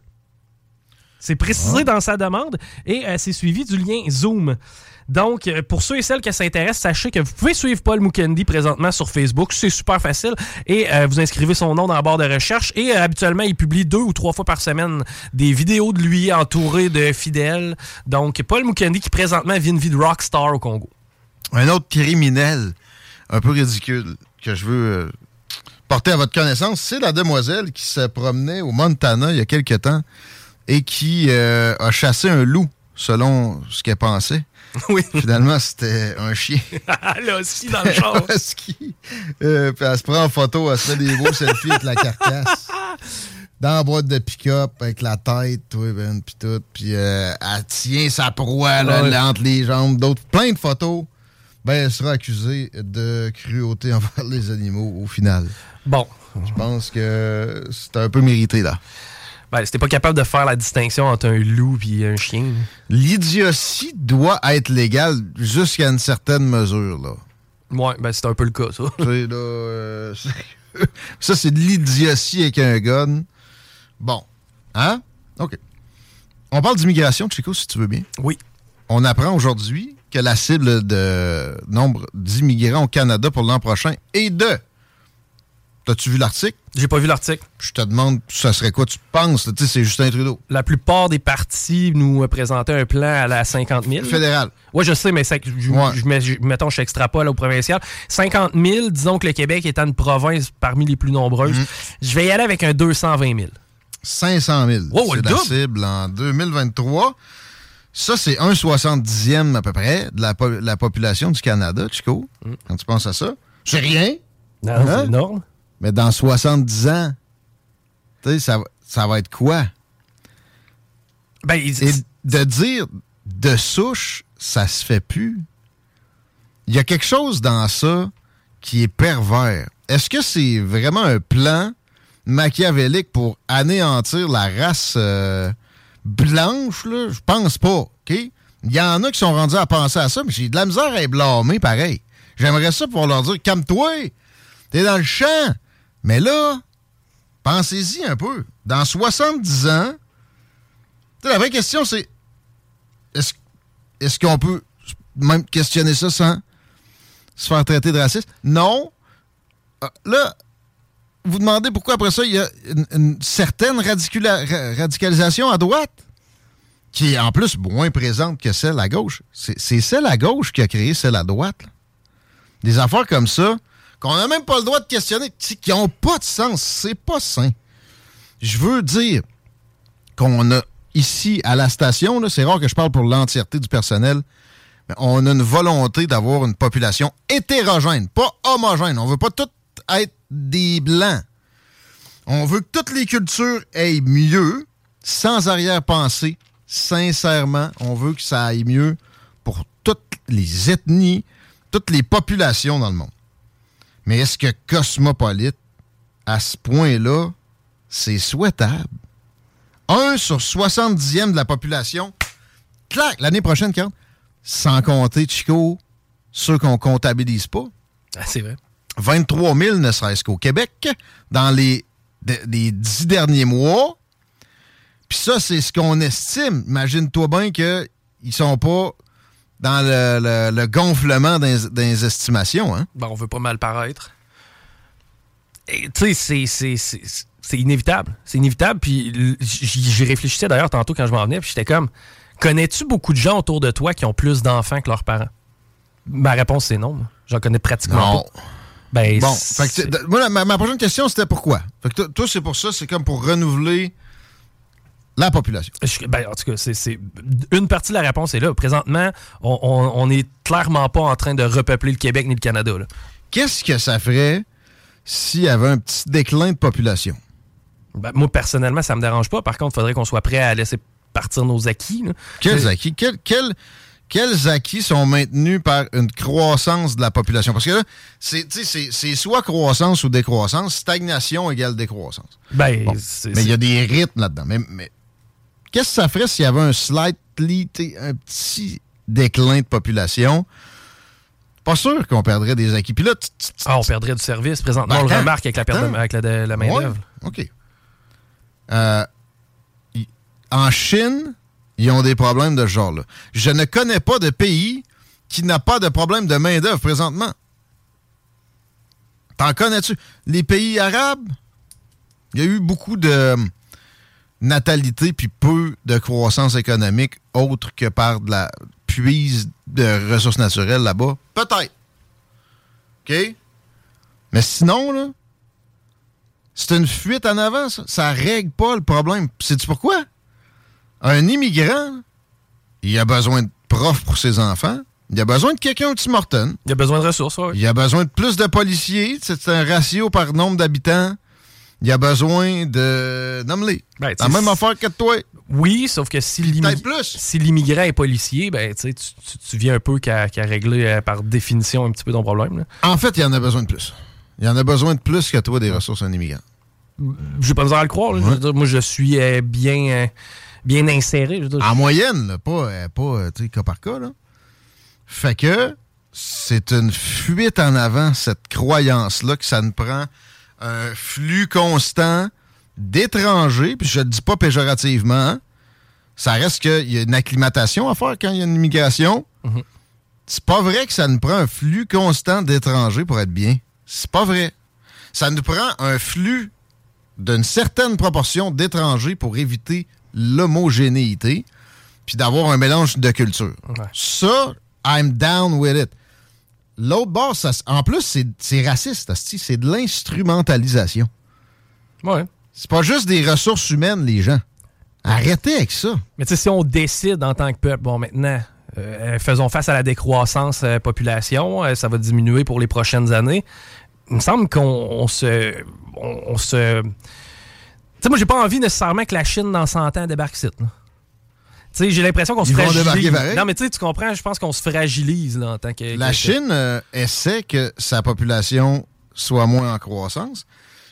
C'est précisé dans sa demande et c'est suivi du lien Zoom. Donc, euh, pour ceux et celles qui s'intéressent, sachez que vous pouvez suivre Paul Mukendi présentement sur Facebook. C'est super facile. Et euh, vous inscrivez son nom dans la barre de recherche. Et euh, habituellement, il publie deux ou trois fois par semaine des vidéos de lui entouré de fidèles. Donc, Paul Mukendi qui présentement vit une vie de rockstar au Congo. Un autre criminel un peu ridicule que je veux porter à votre connaissance, c'est la demoiselle qui se promenait au Montana il y a quelque temps et qui a chassé un loup, selon ce qu'elle pensait. Oui. Finalement, c'était un chien. Là aussi, dans le char. Un. Euh, puis elle se prend en photo, elle se fait des beaux selfies avec la carcasse. Dans la boîte de pick-up, avec la tête, ben, puis tout. Puis euh, elle tient sa proie là, Ouais. là, entre les jambes, d'autres. Plein de photos. Ben, elle sera accusée de cruauté envers les animaux au final. Bon. Je pense que c'est un peu mérité, là. Ben, t'es pas capable de faire la distinction entre un loup et un chien. L'idiotie doit être légale jusqu'à une certaine mesure, là. Ouais, ben c'est un peu le cas, ça. Là, euh, ça, c'est de l'idiotie avec un gun. Bon. Hein? OK. On parle d'immigration, Chico, si tu veux bien. Oui. On apprend aujourd'hui que la cible de nombre d'immigrants au Canada pour l'an prochain est de. T'as-tu vu l'article? J'ai pas vu l'article. Je te demande, ça serait quoi tu penses? Tu sais, c'est Justin Trudeau. La plupart des partis nous présentaient un plan à la 50 000. Fédéral. Oui, je sais, mais ça- je, Ouais. je mets- je- mettons, je extrapole au provincial. 50 000, disons que le Québec étant une province parmi les plus nombreuses, Mhm. je vais y aller avec un 220 000. 500 000. Wow, c'est la double. cible en 2023. Ça, c'est un 70e à peu près de la, po- la population du Canada, Chico. Quand tu penses à ça. C'est rien. Non, Hein? c'est énorme. Mais dans 70 ans, tu sais, ça, va- ça va être quoi? Ben, il- Et de dire de souche, ça se fait plus. Il y a quelque chose dans ça qui est pervers. Est-ce que c'est vraiment un plan machiavélique pour anéantir la race euh, blanche? Là? Je pense pas. Il y en a qui sont rendus à penser à ça, mais j'ai de la misère à les blâmer pareil. J'aimerais ça pouvoir leur dire Calme-toi, t'es dans le champ. Mais là, pensez-y un peu. Dans 70 ans, la vraie question, c'est est-ce qu'on peut même questionner ça sans se faire traiter de raciste? Non. Euh, là, vous demandez pourquoi après ça, il y a une, certaine radicalisation à droite, qui est en plus moins présente que celle à gauche. C'est celle à gauche qui a créé celle à droite. Des affaires comme ça, qu'on n'a même pas le droit de questionner, qui n'ont pas de sens. C'est pas sain. Je veux dire qu'on a ici à la station, c'est rare que je parle pour l'entièreté du personnel, mais on a une volonté d'avoir une population hétérogène, pas homogène. On veut pas tout être des blancs. On veut que toutes les cultures aillent mieux, sans arrière-pensée, sincèrement. On veut que ça aille mieux pour toutes les ethnies, toutes les populations dans le monde. Mais est-ce que cosmopolite, à ce point-là, c'est souhaitable? 1 sur 70e de la population, clac, l'année prochaine, quand? Sans compter, Chico, ceux qu'on comptabilise pas. Ah, c'est vrai. 23 000 ne serait-ce qu'au Québec dans les, de- les 10 derniers mois. Puis ça, c'est ce qu'on estime. Imagine-toi bien qu'ils sont pas dans le, le- le gonflement des, des estimations. Hein? Bon, on veut pas mal paraître. Tu sais, c'est- inévitable. C'est inévitable. Puis j'y réfléchissais d'ailleurs tantôt quand je m'en venais. Puis j'étais comme, connais-tu beaucoup de gens autour de toi qui ont plus d'enfants que leurs parents? Ma réponse, c'est non. J'en connais pratiquement Non. pas. Ben, Bon, fait que, moi, ma, ma prochaine question, c'était pourquoi? Fait que toi, c'est pour ça, c'est comme pour renouveler la population. Je- ben, en tout cas, c'est- une partie de la réponse est là. Présentement, on, on, on est clairement pas en train de repeupler le Québec ni le Canada. Qu'est-ce que ça ferait s'il y avait un petit déclin de population? Ben, moi, personnellement, ça me dérange pas. Par contre, il faudrait qu'on soit prêt à laisser partir nos acquis. là. Quels acquis? Quels, acquis sont maintenus par une croissance de la population? Parce que là, c'est soit croissance ou décroissance. Stagnation égale décroissance. Ben, Bon. Mais il y a des rythmes là-dedans. Mais, mais qu'est-ce que ça ferait s'il y avait un slightly, un petit déclin de population? Pas sûr qu'on perdrait des acquis. Puis là, Ah, on perdrait du service. Présentement, Ben, on le remarque avec la avec la, main-d'œuvre. OK. Euh, en Chine, ils ont des problèmes de ce genre-là. Je ne connais pas de pays qui n'a pas de problème de main-d'œuvre présentement. T'en connais-tu? Les pays arabes, il y a eu beaucoup de natalité puis peu de croissance économique autre que par de la puise de ressources naturelles là-bas? Peut-être. OK? Mais sinon, là, c'est une fuite en avant, ça. Ça règle pas le problème. Sais-tu pourquoi? Un immigrant, il a besoin de profs pour ses enfants. Il a besoin de quelqu'un au Tim Hortons. Il a besoin de ressources, ouais. Il a besoin de plus de policiers. C'est un ratio par nombre d'habitants. Il a besoin de... Nomme-les. Ben, la même affaire que toi. Oui, sauf que si l'immi- peut-être plus. si l'immigrant est policier, ben, tu, viens un peu qu'à régler euh, par définition un petit peu ton problème. là. En fait, il en a besoin de plus. Il en a besoin de plus que toi des ressources un immigrant. J'ai pas besoin à le croire. Je veux dire, moi, je suis euh, bien, euh, bien inséré. je veux dire. En moyenne, là, pas, pas cas par cas. Là. Fait que c'est une fuite en avant, cette croyance-là, que ça nous prend un flux constant d'étrangers, puis je le dis pas péjorativement, hein. Ça reste qu'il y a une acclimatation à faire quand il y a une immigration. Mhm. C'est pas vrai que ça nous prend un flux constant d'étrangers pour être bien. C'est pas vrai. Ça nous prend un flux d'une certaine proportion d'étrangers pour éviter l'homogénéité puis d'avoir un mélange de cultures. Ouais. Ça, I'm down with it. L'autre bord, ça, en plus, c'est- raciste, c'est de l'instrumentalisation. Ouais. C'est pas juste des ressources humaines, les gens. Arrêtez avec ça. Mais tu sais, si on décide en tant que peuple, bon, maintenant, euh, faisons face à la décroissance euh, population, euh, ça va diminuer pour les prochaines années. Il me semble qu'on on se. On, on se. Tu sais, moi, j'ai pas envie nécessairement que la Chine, dans 100 ans, débarque ici. là. Tu sais, j'ai l'impression qu'on se fragilise. Non, mais tu sais, tu comprends, je pense qu'on se fragilise là, en tant que. La que- Chine euh, essaie que sa population soit moins en croissance.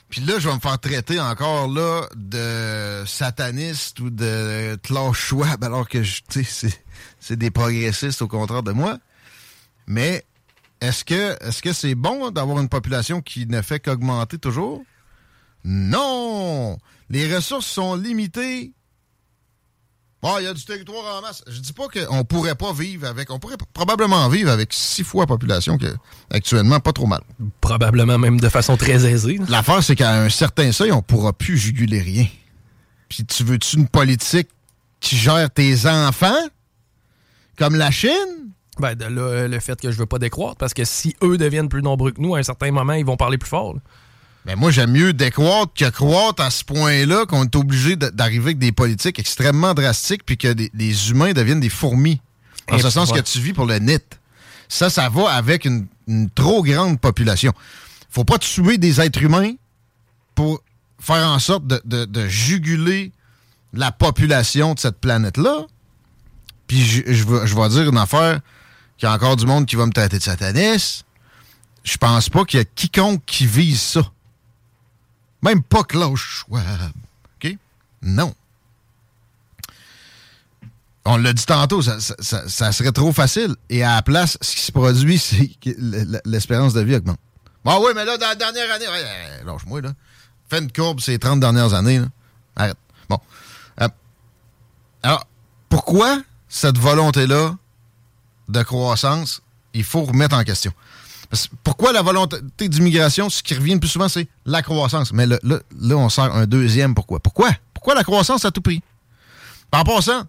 Puis là, je vais me faire traiter encore là de sataniste ou de Klaus Schwab, alors que c'est des progressistes au contraire de moi. Mais est-ce que est-ce que c'est bon d'avoir une population qui ne fait qu'augmenter toujours? Non! Les ressources sont limitées. Bon, il y a du territoire en masse. Je dis pas qu'on pourrait pas vivre avec. On pourrait probablement vivre avec six fois la population que actuellement, pas trop mal. Probablement même de façon très aisée. L'affaire, c'est qu'à un certain seuil, on pourra plus juguler rien. Puis tu veux-tu une politique qui gère tes enfants? Comme la Chine? Ben, de là, le fait que je veux pas décroître, parce que si eux deviennent plus nombreux que nous, à un certain moment, ils vont parler plus fort. là. Mais moi, j'aime mieux décroître que croître à ce point-là qu'on est obligé d'arriver avec des politiques extrêmement drastiques puis que des- les humains deviennent des fourmis. En Et ce sens que tu vis pour le net. Ça, ça va avec une, une trop grande population. Faut pas tuer des êtres humains pour faire en sorte de, de- de juguler la population de cette planète-là. Puis je, je vais dire une affaire qu'il y a encore du monde qui va me traiter de sataniste. Je pense pas qu'il y a quiconque qui vise ça. Même pas Klaus Schwab. OK? Non. On l'a dit tantôt, ça, serait trop facile. Et à la place, ce qui se produit, c'est que l'espérance de vie augmente. Bon, oui, mais là, dans la dernière année, ouais, lâche-moi, là. Fais une courbe ces 30 dernières années, là. Arrête. Bon. Euh, alors, pourquoi cette volonté-là de croissance, il faut remettre en question? Pourquoi la volonté d'immigration, ce qui revient le plus souvent, c'est la croissance? Mais là, on sert un deuxième pourquoi. Pourquoi? Pourquoi la croissance à tout prix? En passant,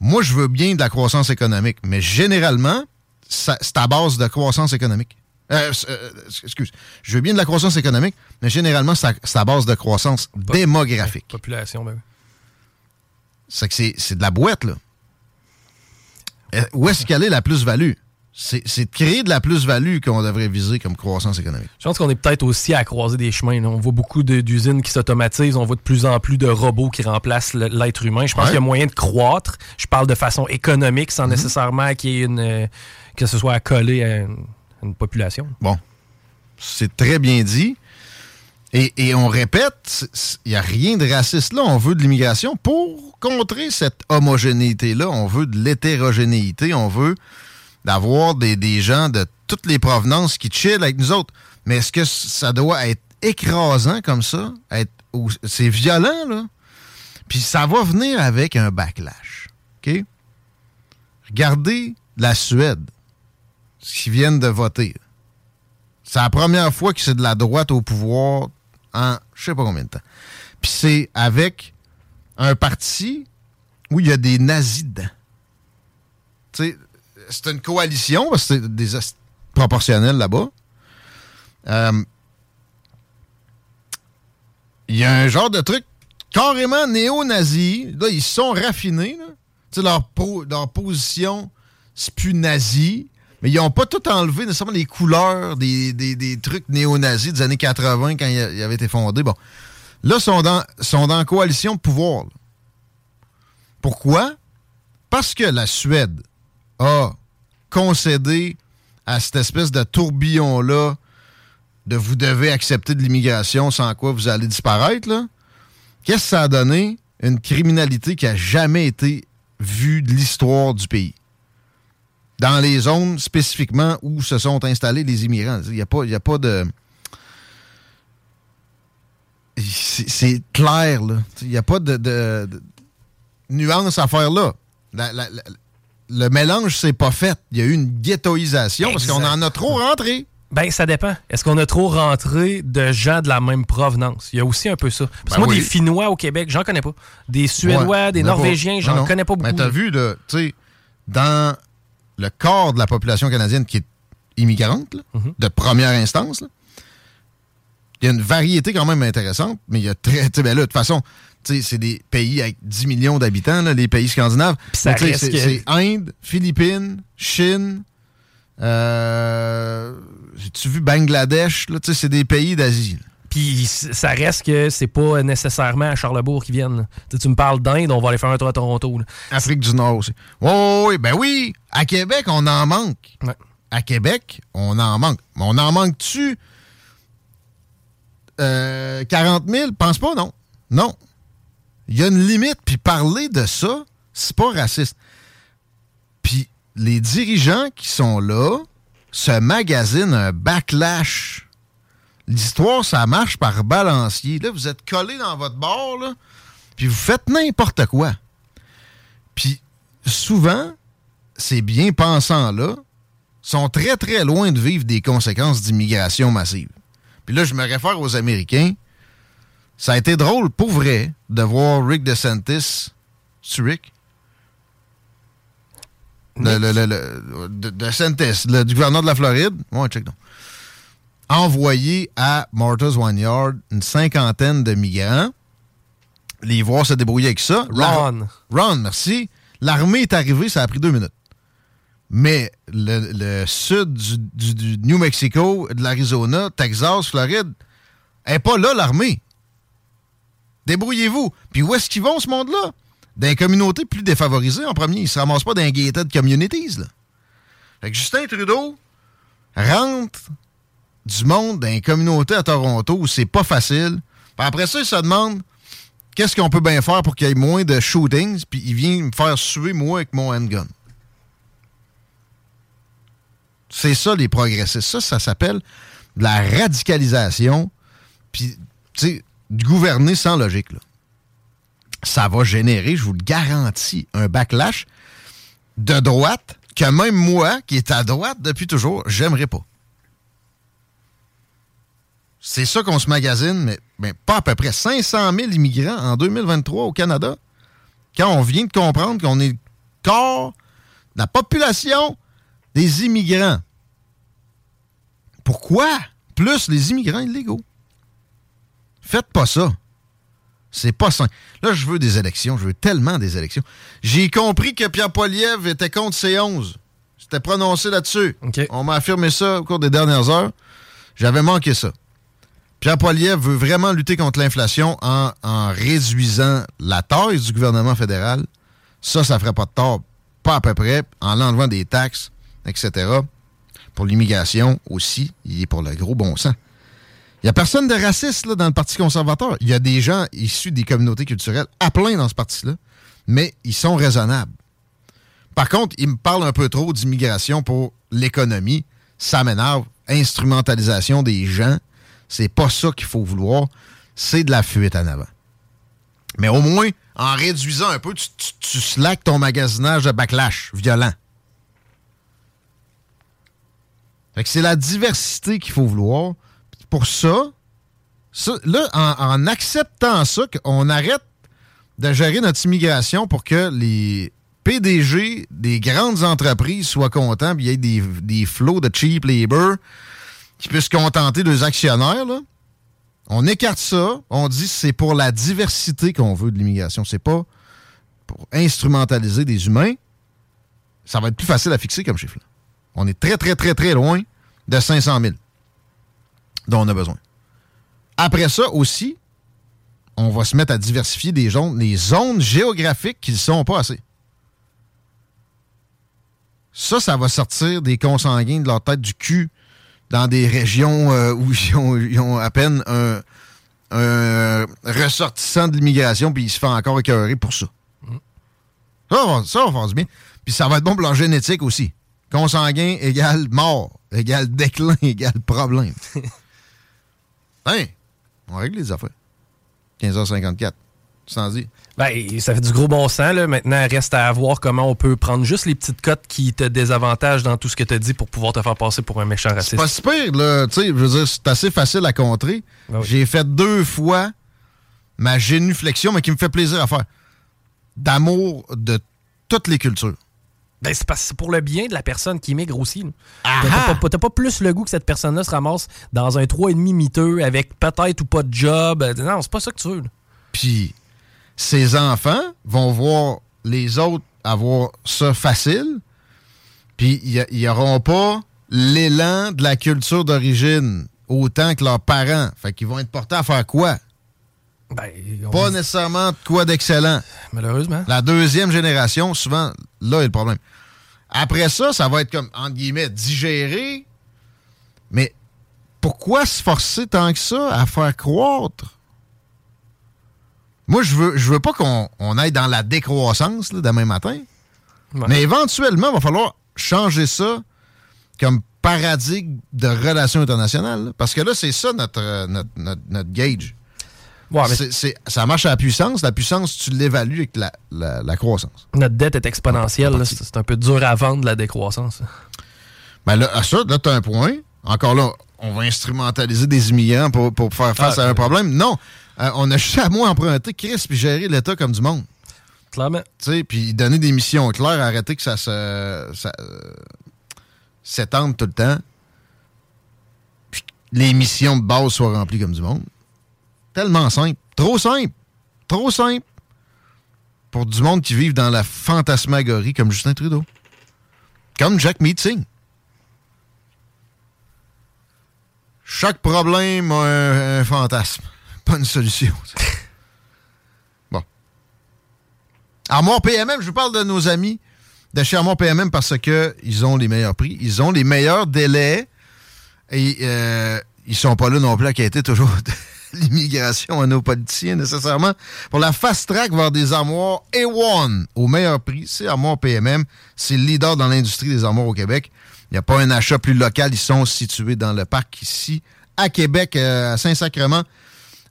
moi, je veux bien de la croissance économique, mais généralement, c'est à base de croissance économique. Euh, euh, excuse. Je veux bien de la croissance économique, mais généralement, c'est à, base de croissance démographique. Population, ben oui. C'est que c'est c'est de la boîte, là. Euh, Où est-ce qu'elle est la plus-value? C'est de créer de la plus-value qu'on devrait viser comme croissance économique. Je pense qu'on est peut-être aussi à croiser des chemins. là. On voit beaucoup d'usines qui s'automatisent. On voit de plus en plus de robots qui remplacent l'être humain. Je pense Ouais. qu'il y a moyen de croître. Je parle de façon économique sans nécessairement qu'il y ait une, euh, que ce soit accolé à une, à une population. Bon, c'est très bien dit. Et, et on répète, il n'y a rien de raciste là. On veut de l'immigration pour contrer cette homogénéité-là. On veut de l'hétérogénéité. On veut d'avoir des, des gens de toutes les provenances qui chillent avec nous autres. Mais est-ce que ça doit être écrasant comme ça? Être, c'est violent, là? Puis ça va venir avec un backlash. OK? Regardez la Suède, ce qu'ils viennent de voter. C'est la première fois que c'est de la droite au pouvoir en je sais pas combien de temps. Puis c'est avec un parti où il y a des nazis dedans. Tu sais, c'est une coalition, parce que c'est des proportionnels là-bas. Euh, Il y a un genre de truc carrément néo-nazi. Là, ils sont raffinés. là. Leur, leur position, c'est plus nazi. Mais ils n'ont pas tout enlevé, nécessairement les couleurs des, des- trucs néo-nazis des années 80 quand il, a- il avait été fondé. Bon. Là, ils sont dans, sont dans coalition de pouvoir. Pourquoi? Parce que la Suède a concédé à cette espèce de tourbillon-là de vous devez accepter de l'immigration sans quoi vous allez disparaître. Qu'est-ce que ça a donné? Une criminalité qui a jamais été vue de l'histoire du pays. Dans les zones spécifiquement où se sont installés les immigrants. Il n'y a, pas- a pas de. C'est clair, là. Il n'y a pas de, nuance à faire là. Le mélange s'est pas fait. Il y a eu une ghettoisation parce qu'on en a trop rentré. Ben, ça dépend. Est-ce qu'on a trop rentré de gens de la même provenance? Il y a aussi un peu ça. Parce que Ben moi, oui. des Finnois au Québec, j'en connais pas. Des Suédois, Ouais, des il y en a pas. Norvégiens, j'en connais pas beaucoup. Mais t'as vu, tu sais, dans le corps de la population canadienne qui est immigrante, là, Mhm. de première instance, il y a une variété quand même intéressante, mais il y a très. Tu sais, ben là, de toute façon, c'est des pays avec 10 millions d'habitants, là, les pays scandinaves. Tu c'est que- Inde, Philippines, Chine. Euh, J'ai-tu vu Bangladesh? Tu c'est des pays d'Asie. Puis ça reste que c'est pas nécessairement à Charlebourg qu'ils viennent. Tu tu me parles d'Inde, on va aller faire un tour à Toronto. là. Afrique du Nord aussi. Oui, oui, oui, ben oui. À Québec, on en manque. Ouais. À Québec, on en manque. Mais on en manque-tu euh, 40 000? Pense pas, non. Non. Il y a une limite. Puis parler de ça, c'est pas raciste. Puis les dirigeants qui sont là se magasinent un backlash. L'histoire, ça marche par balancier. Là, vous êtes collé dans votre bord, puis vous faites n'importe quoi. Puis souvent, ces bien-pensants-là sont très, très loin de vivre des conséquences d'immigration massive. Puis là, je me réfère aux Américains. Ça a été drôle, pour vrai, de voir Rick DeSantis. C'est Rick? Le, le, le, le- de- DeSantis, le, du gouverneur de la Floride. Ouais, check donc. Envoyé à Martha's Vineyard une cinquantaine de migrants. Les voir se débrouiller avec ça. Ron. Ron, merci. L'armée est arrivée, ça a pris deux minutes. Mais le, le sud du, du- du New Mexico, de l'Arizona, Texas, Floride, est pas là, l'armée. Débrouillez-vous. Puis où est-ce qu'ils vont, ce monde-là? Dans les communautés plus défavorisées, en premier. Ils se ramassent pas dans les gated communities, là. Justin Trudeau rentre du monde dans les communautés à Toronto où c'est pas facile. Puis après ça, il se demande qu'est-ce qu'on peut bien faire pour qu'il y ait moins de shootings, puis il vient me faire suer, moi, avec mon handgun. C'est ça, les progressistes. Ça, ça s'appelle de la radicalisation, puis, tu sais, du gouverner sans logique, là. Ça va générer, je vous le garantis, un backlash de droite que même moi, qui est à droite depuis toujours, j'aimerais pas. C'est ça qu'on se magasine, mais, mais pas à peu près 500 000 immigrants en 2023 au Canada. Quand on vient de comprendre qu'on est corps, de la population des immigrants. Pourquoi? Plus les immigrants illégaux? Faites pas ça. C'est pas sain. Là, je veux des élections. Je veux tellement des élections. J'ai compris que Pierre Poilievre était contre C11. C'était prononcé là-dessus. On m'a affirmé ça au cours des dernières heures. J'avais manqué ça. Pierre Poilievre veut vraiment lutter contre l'inflation en, en réduisant la taille du gouvernement fédéral. Ça, ça ferait pas de tort. Pas à peu près. En enlevant des taxes, etc. Pour l'immigration aussi, il est pour le gros bon sens. Il n'y a personne de raciste là, dans le Parti conservateur. Il y a des gens issus des communautés culturelles à plein dans ce parti-là, mais ils sont raisonnables. Par contre, ils me parlent un peu trop d'immigration pour l'économie. Ça m'énerve. Instrumentalisation des gens. C'est pas ça qu'il faut vouloir. C'est de la fuite en avant. Mais au moins, en réduisant un peu, tu, tu, tu slackes ton magasinage de backlash violent. Fait que c'est la diversité qu'il faut vouloir. Pour ça, là, en, acceptant ça, qu'on arrête de gérer notre immigration pour que les PDG des grandes entreprises soient contents, puis il y ait des, des flots de cheap labor qui puissent contenter les actionnaires. On écarte ça, on dit c'est pour la diversité qu'on veut de l'immigration. C'est pas pour instrumentaliser des humains. Ça va être plus facile à fixer comme chiffre. On est très, très, très, très loin de 500 000 dont on a besoin. Après ça aussi, on va se mettre à diversifier des zones, les zones géographiques qui ne sont pas assez. Ça, ça va sortir des consanguins de leur tête du cul dans des régions euh, où ils ont, à peine un, ressortissant de l'immigration, puis ils se font encore écœurer pour ça. Ça, va, ça faire du bien. Puis ça va être bon pour leur génétique aussi. Consanguin égale mort, égale déclin, égale problème. hein? On règle les affaires. 15h54. tu t'en dis? Ben, ça fait du gros bon sens. Là. Maintenant, reste à voir comment on peut prendre juste les petites cotes qui te désavantagent dans tout ce que tu as dit pour pouvoir te faire passer pour un méchant raciste. C'est pas si pire, là. Tu sais, je veux dire, c'est assez facile à contrer. Oui. J'ai fait deux fois ma génuflexion, mais qui me fait plaisir à faire. D'amour de toutes les cultures. Ben, c'est parce que c'est pour le bien de la personne qui migre aussi. Ah T'as- ah! Pas, pas plus le goût que cette personne-là se ramasse dans un 3,5 miteux avec peut-être ou pas de job. Euh, Non, c'est pas ça que tu veux. Puis ces enfants vont voir les autres avoir ça facile, puis ils n'auront pas l'élan de la culture d'origine autant que leurs parents. Fait qu'ils vont être portés à faire quoi? Ben, Pas nécessairement de quoi d'excellent. Malheureusement. La deuxième génération, souvent, là est le problème. Après ça, ça va être comme, entre guillemets, digéré. Mais pourquoi se forcer tant que ça à faire croître? Moi, je veux, je veux pas qu'on on aille dans la décroissance là, demain matin. Ouais. Mais éventuellement, il va falloir changer ça comme paradigme de relations internationales. là. Parce que là, c'est ça notre, euh, notre, notre, notre gauge. Ouais, mais ça marche à la puissance. La puissance, tu l'évalues avec la, la- la croissance. notre dette est exponentielle. C'est un peu dur à vendre la décroissance. Ben là, à ça, là, tu as un point. Encore là, on va instrumentaliser des immigrants pour, pour faire face Ah, à un euh, problème. Non. Euh, on a juste à moins emprunter Chris puis gérer l'État comme du monde. Clairement. Tu sais, puis donner des missions claires, arrêter que ça se ça, euh, s'étende tout le temps. Puis que les missions de base soient remplies comme du monde. Tellement simple. Trop simple. Trop simple. Pour du monde qui vivent dans la fantasmagorie comme Justin Trudeau. Comme Jack Meeting. Chaque problème a un, un fantasme. Pas une solution. bon. Armoire PMM, je vous parle de nos amis de chez Armoire PMM parce que ils ont les meilleurs prix, ils ont les meilleurs délais et euh, ils sont pas là non plus à quêter toujours l'immigration à nos politiciens nécessairement. Pour la fast track vers des armoires A1 au meilleur prix, c'est Armoire PMM. C'est le leader dans l'industrie des armoires au Québec. Il n'y a pas un achat plus local. Ils sont situés dans le parc ici, à Québec, euh, à Saint-Sacrement.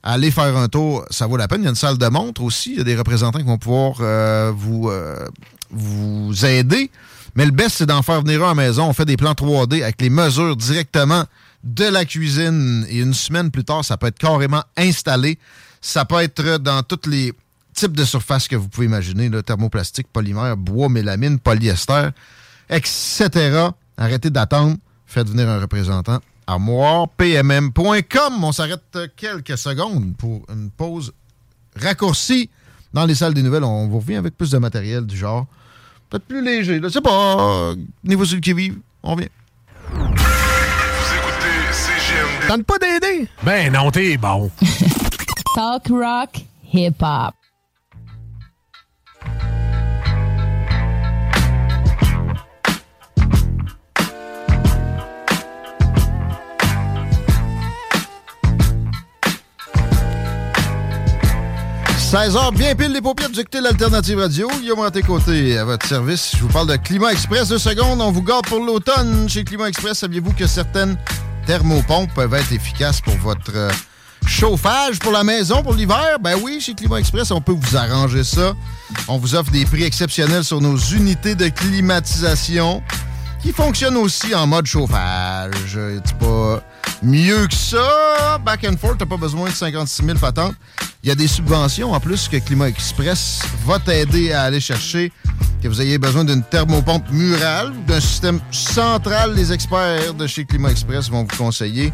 Allez faire un tour, ça vaut la peine. Il y a une salle de montre aussi. Il y a des représentants qui vont pouvoir euh, vous, euh, vous aider. Mais le best, c'est d'en faire venir un à la maison. On fait des plans 3D avec les mesures directement de la cuisine. Et une semaine plus tard, ça peut être carrément installé. Ça peut être dans tous les types de surfaces que vous pouvez imaginer. Thermoplastique, polymère, bois, mélamine, polyester, etc. Arrêtez d'attendre. Faites venir un représentant. armoirepmm.com. On s'arrête quelques secondes pour une pause raccourcie dans les salles des nouvelles. On vous revient avec plus de matériel du genre. Peut-être plus léger. Je sais pas. Niveau sur le qui-vive. On vient. Tente pas d'aider? Ben non, t'es bon. Talk rock, hip hop. « 16h, bien pile les paupières, vous écoutez l'Alternative Radio. Guillaume à tes côtés, à votre service. Je vous parle de Climat Express. Deux secondes, on vous garde pour l'automne. Chez Climat Express, saviez-vous que certaines thermopompes peuvent être efficaces pour votre euh, chauffage, pour la maison, pour l'hiver? Ben oui, chez Climat Express, on peut vous arranger ça. On vous offre des prix exceptionnels sur nos unités de climatisation qui fonctionnent aussi en mode chauffage. C'est pas mieux que ça. Back and forth, t'as pas besoin de 56 000 patentes. Il y a des subventions en plus que Climat Express va t'aider à aller chercher. Que vous ayez besoin d'une thermopompe murale ou d'un système central, les experts de chez Climat Express vont vous conseiller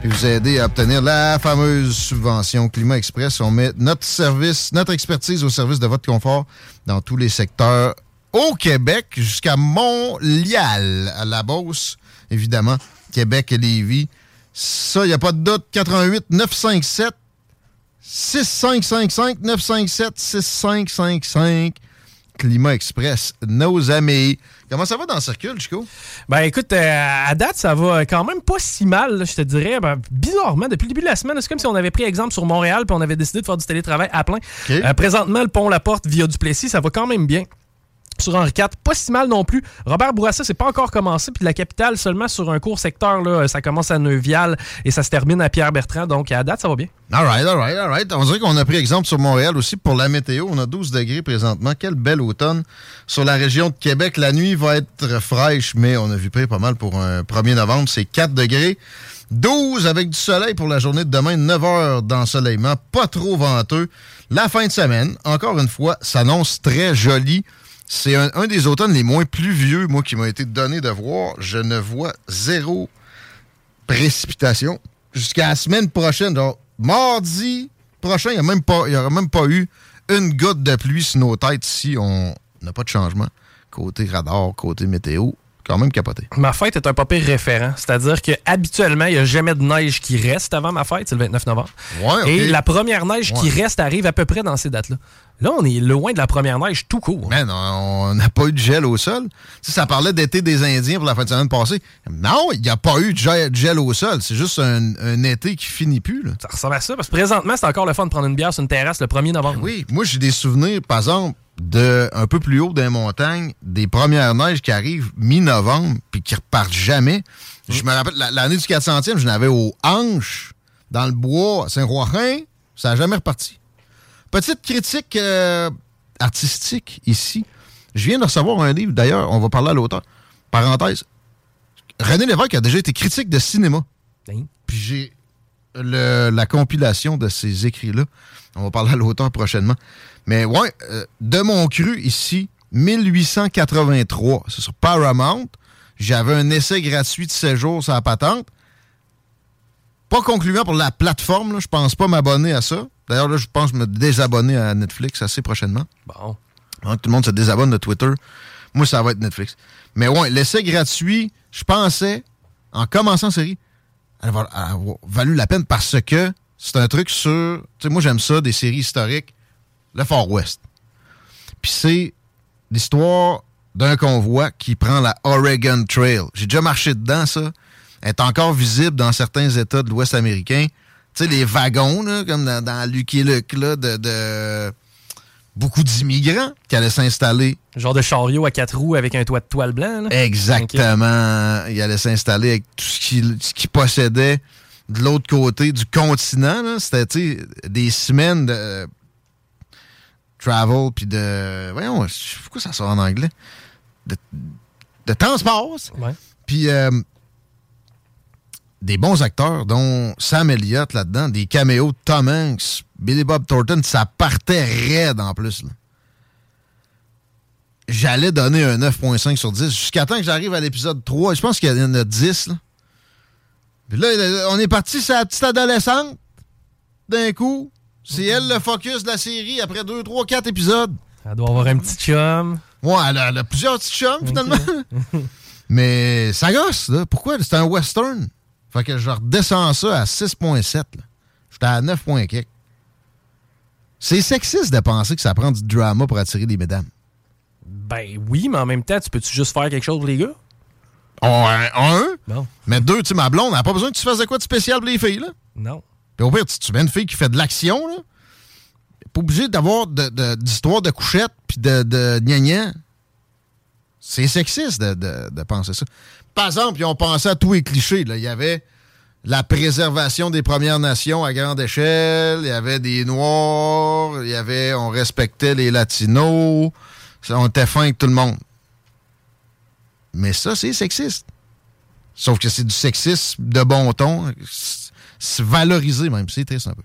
puis vous aider à obtenir la fameuse subvention Climat Express. On met notre service, notre expertise au service de votre confort dans tous les secteurs au Québec jusqu'à Montréal, à la Beauce, évidemment, Québec et Lévis. Ça, il n'y a pas de doute. 88 957 6555 957 6555 Climat Express, nos amis. Comment ça va dans le circuit, Chico? Ben écoute, euh, à date, ça va quand même pas si mal, là, je te dirais. Ben, bizarrement, depuis le début de la semaine, c'est comme si on avait pris exemple sur Montréal puis on avait décidé de faire du télétravail à plein. Euh, présentement, le pont La Porte via Duplessis, ça va quand même bien. Sur Henri IV. Pas si mal non plus. Robert Bourassa, c'est pas encore commencé. Puis la capitale, seulement sur un court secteur. Là, ça commence à Neuvial et ça se termine à Pierre-Bertrand. Donc, à date, ça va bien. All right, all right, all right. On dirait qu'on a pris exemple sur Montréal aussi pour la météo. On a 12 degrés présentement. Quel bel automne. Sur la région de Québec, la nuit va être fraîche, mais on a vu près pas mal pour un 1er novembre. C'est 4 degrés. 12 avec du soleil pour la journée de demain, 9 heures d'ensoleillement, pas trop venteux. La fin de semaine, encore une fois, s'annonce très joli. C'est un, des automnes les moins pluvieux, moi, qui m'a été donné de voir. Je ne vois zéro précipitation. Jusqu'à la semaine prochaine, genre mardi prochain, il n'y aura même pas eu une goutte de pluie sur nos têtes si on n'a pas de changement. Côté radar, côté météo, quand même capoté. Ma fête est un pas pire référent. C'est-à-dire que habituellement, il n'y a jamais de neige qui reste avant ma fête, c'est le 29 novembre. Ouais. Et la première neige qui reste arrive à peu près dans ces dates-là. Là, on est loin de la première neige tout court. Man, on n'a pas eu de gel au sol. Tu sais, ça parlait d'été des Indiens pour la fin de semaine passée. Non, il n'y a pas eu de gel, de gel au sol. C'est juste un, un été qui finit plus. Là. Ça ressemble à ça, parce que présentement, c'est encore le fun de prendre une bière sur une terrasse le 1er novembre. Oui, moi, j'ai des souvenirs, par exemple, de un peu plus haut les montagnes, des premières neiges qui arrivent mi-novembre puis qui repartent jamais. Je me rappelle, la- l'année du 400e, je n'avais aux hanches, dans le bois, à Saint-Roirin, ça n'a jamais reparti. Petite critique euh, artistique ici. Je viens de recevoir un livre, d'ailleurs, on va parler à l'auteur. Parenthèse. René Lévesque a déjà été critique de cinéma. Hein? Puis j'ai la compilation de ces écrits-là. On va parler à l'auteur prochainement. Mais ouais, euh, de mon cru ici, 1883, c'est sur Paramount. J'avais un essai gratuit de séjour sur la patente. Pas concluant pour la plateforme, là. je pense pas m'abonner à ça. D'ailleurs, là, je pense me désabonner à Netflix assez prochainement. Bon. Hein, tout le monde se désabonne de Twitter. Moi, ça va être Netflix. Mais ouais, l'essai gratuit, je pensais, en commençant la série, elle va valu la peine parce que c'est un truc sur. Tu sais, moi, j'aime ça, des séries historiques, le Far West. Puis c'est l'histoire d'un convoi qui prend la Oregon Trail. J'ai déjà marché dedans, ça. Elle est encore visible dans certains États de l'Ouest américain. Tu sais, les wagons, là, comme dans, dans Lucky Luke, là, de, de beaucoup d'immigrants qui allaient s'installer. Genre de chariot à quatre roues avec un toit de toile blanc. là. Exactement. Ils allaient s'installer avec tout ce qu'ils qu'ils possédaient de l'autre côté du continent. C'était des semaines de travel, puis de... Voyons, je sais pas pourquoi ça sort en anglais? De, de transport. Puis euh, des bons acteurs, dont Sam Elliott là-dedans, des caméos de Tom Hanks, Billy Bob Thornton, ça partait raide en plus. là. J'allais donner un 9.5 sur 10 jusqu'à temps que j'arrive à l'épisode 3. Je pense qu'il y en a 10. Là. Puis là, on est parti sur la petite adolescente. D'un coup, c'est elle le focus de la série après 2, 3, 4 épisodes. Elle doit avoir un petit chum. Ouais, elle a, elle a plusieurs petits chums, finalement. Mais ça gosse, là. Pourquoi? C'est un western. Fait que je redescends ça à 6.7. là. J'étais à 9. quelques. C'est sexiste de penser que ça prend du drama pour attirer des mesdames. Ben oui, mais en même temps, tu peux-tu juste faire quelque chose pour les gars? Un, un. Non. Mais deux, tu ma blonde, elle n'a pas besoin que tu fasses de quoi de spécial pour les filles, là. Non. Puis au pire, tu, mets une fille qui fait de l'action, là. Pas obligé d'avoir de- de- d'histoire de, couchette puis de, de. C'est sexiste de, de- de penser ça. Par exemple, ils ont pensé à tous les clichés. Il y avait la préservation des Premières Nations à grande échelle, il y avait des Noirs, il y avait on respectait les Latinos, on était fin avec tout le monde. Mais ça, c'est sexiste. Sauf que c'est du sexisme de bon ton. C'est valorisé même. C'est triste un peu.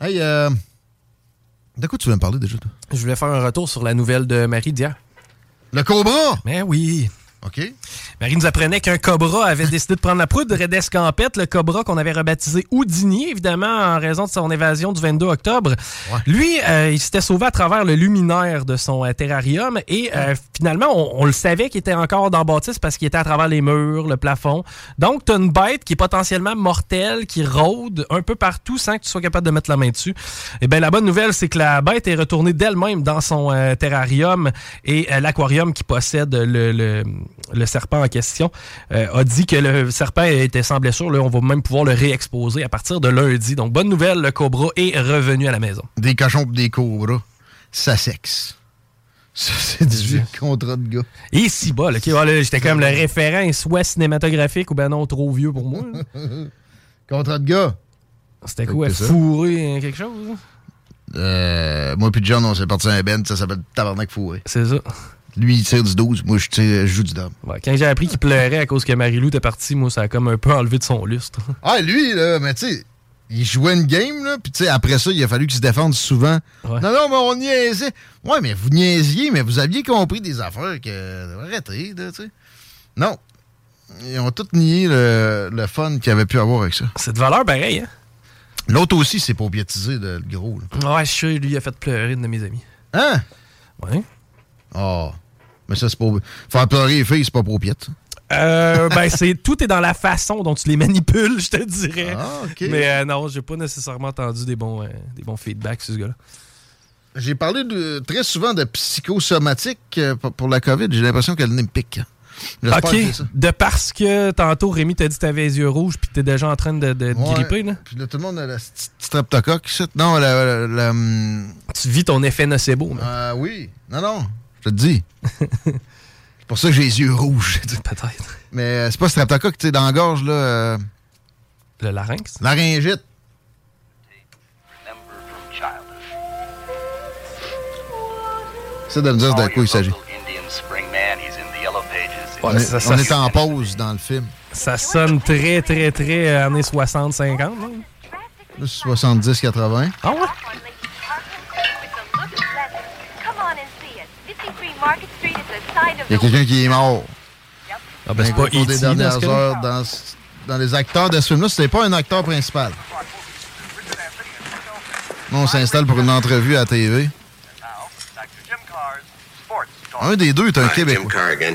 Hey, euh, de quoi tu veux me parler déjà, toi? Je voulais faire un retour sur la nouvelle de Marie d'hier. Le Cobra? Mais oui. OK? Marie nous apprenait qu'un cobra avait décidé de prendre la poudre d'escampette, le cobra qu'on avait rebaptisé Houdini, évidemment, en raison de son évasion du 22 octobre. Lui, euh, il s'était sauvé à travers le luminaire de son euh, terrarium et euh, finalement, on, on le savait qu'il était encore dans la bâtisse parce qu'il était à travers les murs, le plafond. Donc, tu as une bête qui est potentiellement mortelle, qui rôde un peu partout sans que tu sois capable de mettre la main dessus. Eh bien, la bonne nouvelle, c'est que la bête est retournée d'elle-même dans son terrarium et l'aquarium qui possède le, le- le serpent en question euh, a dit que le serpent était sans blessure. Là, on va même pouvoir le réexposer à partir de lundi. Donc, bonne nouvelle, le cobra est revenu à la maison. Des cochons pis des cobras, ça sexe. Ça, c'est du contrat de gars. Et si bas, là, ok, voilà, j'étais comme le référent, soit cinématographique ou ben non, trop vieux pour moi. contrat de gars. C'était quoi, ça. fourré hein, quelque chose? hein? Euh, moi puis John, on s'est parti à un band, ça s'appelle Tabarnak Fourré. C'est ça. Lui, il tire du 12, moi, je tire- je joue du dame. Ouais, quand j'ai appris qu'il pleurait à cause que Marie-Lou était partie, moi, ça a comme un peu enlevé de son lustre. Ah, lui, là, mais tu sais, il jouait une game, là, puis tu sais, après ça, il a fallu qu'il se défende souvent. Ouais. Non, non, mais on niaisait. Ouais, mais vous niaisiez, mais vous aviez compris des affaires que. Arrêtez, tu sais. Non. Ils ont tous nié le, le fun qu'il avait pu avoir avec ça. C'est de valeur pareil, hein? L'autre aussi, c'est pour piétiser le, gros, là. Ouais, je suis lui, il a fait pleurer une de mes amies. Hein? Ouais. Ah. Mais ça, c'est pas. Faire pleurer les filles, c'est pas pour piète. Euh, ben, c'est tout est dans la façon dont tu les manipules, je te dirais. Ah, OK. Mais euh, non, j'ai pas nécessairement entendu des bons, euh, des bons feedbacks sur ce gars-là. J'ai parlé de, très souvent de psychosomatique euh, pour pour la COVID. J'ai l'impression qu'elle me pique. Ok, ça. de parce que tantôt Rémi t'a dit que t'avais les yeux rouges puis t'es déjà en train de, de, de Ouais. gripper, là. Puis là, tout le monde a la streptocoque. Non, la. la- la, hum, Tu vis ton effet nocebo. Ah oui. Non, non. Je te dis. c'est pour ça que j'ai les yeux rouges. Peut-être. Mais euh, c'est pas streptocoque, tu sais, dans la gorge, là. euh, Le larynx? Laryngite. C'est de me dire de quoi il s'agit. On, est, on est en pause dans le film. Ça sonne très, très, très euh, années 60-50, là. Là, c'est 70-80. Ah ouais? Il y a quelqu'un qui est mort. Ah ben c'est Un pas des dans dernières heures dans, dans les acteurs de ce film-là. C'était pas un acteur principal. Non, on s'installe pour une entrevue à la TV. Un des deux est un Québécois. Carrigan.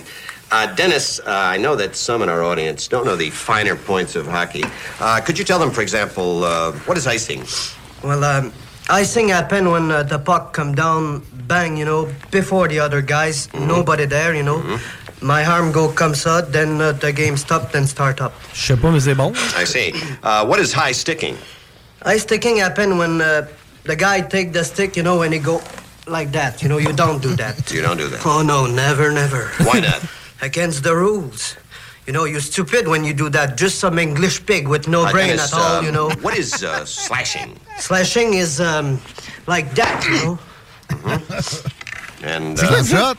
Uh, Dennis, uh, I know that some in our audience don't know the finer points of hockey. Uh, could you tell them, for example, uh, what is icing? Well, um, icing happen when uh, the puck come down, bang, you know, before the other guys. Nobody there, you know. My arm go comes out, then uh, the game stop, then start up. Je sais pas, mais c'est bon. I see. Uh, what is high sticking? High sticking happen when uh, the guy take the stick, you know, and he go like that. You know, you don't do that. You don't do that. Oh no, never, never. Why not? Against the rules. You know, you're stupid when you do that. Just some English pig with no Uh, brain Dennis, at all, um, you know. What is uh, slashing? Slashing is um, like that, you know. And C'est quoi uh, ça?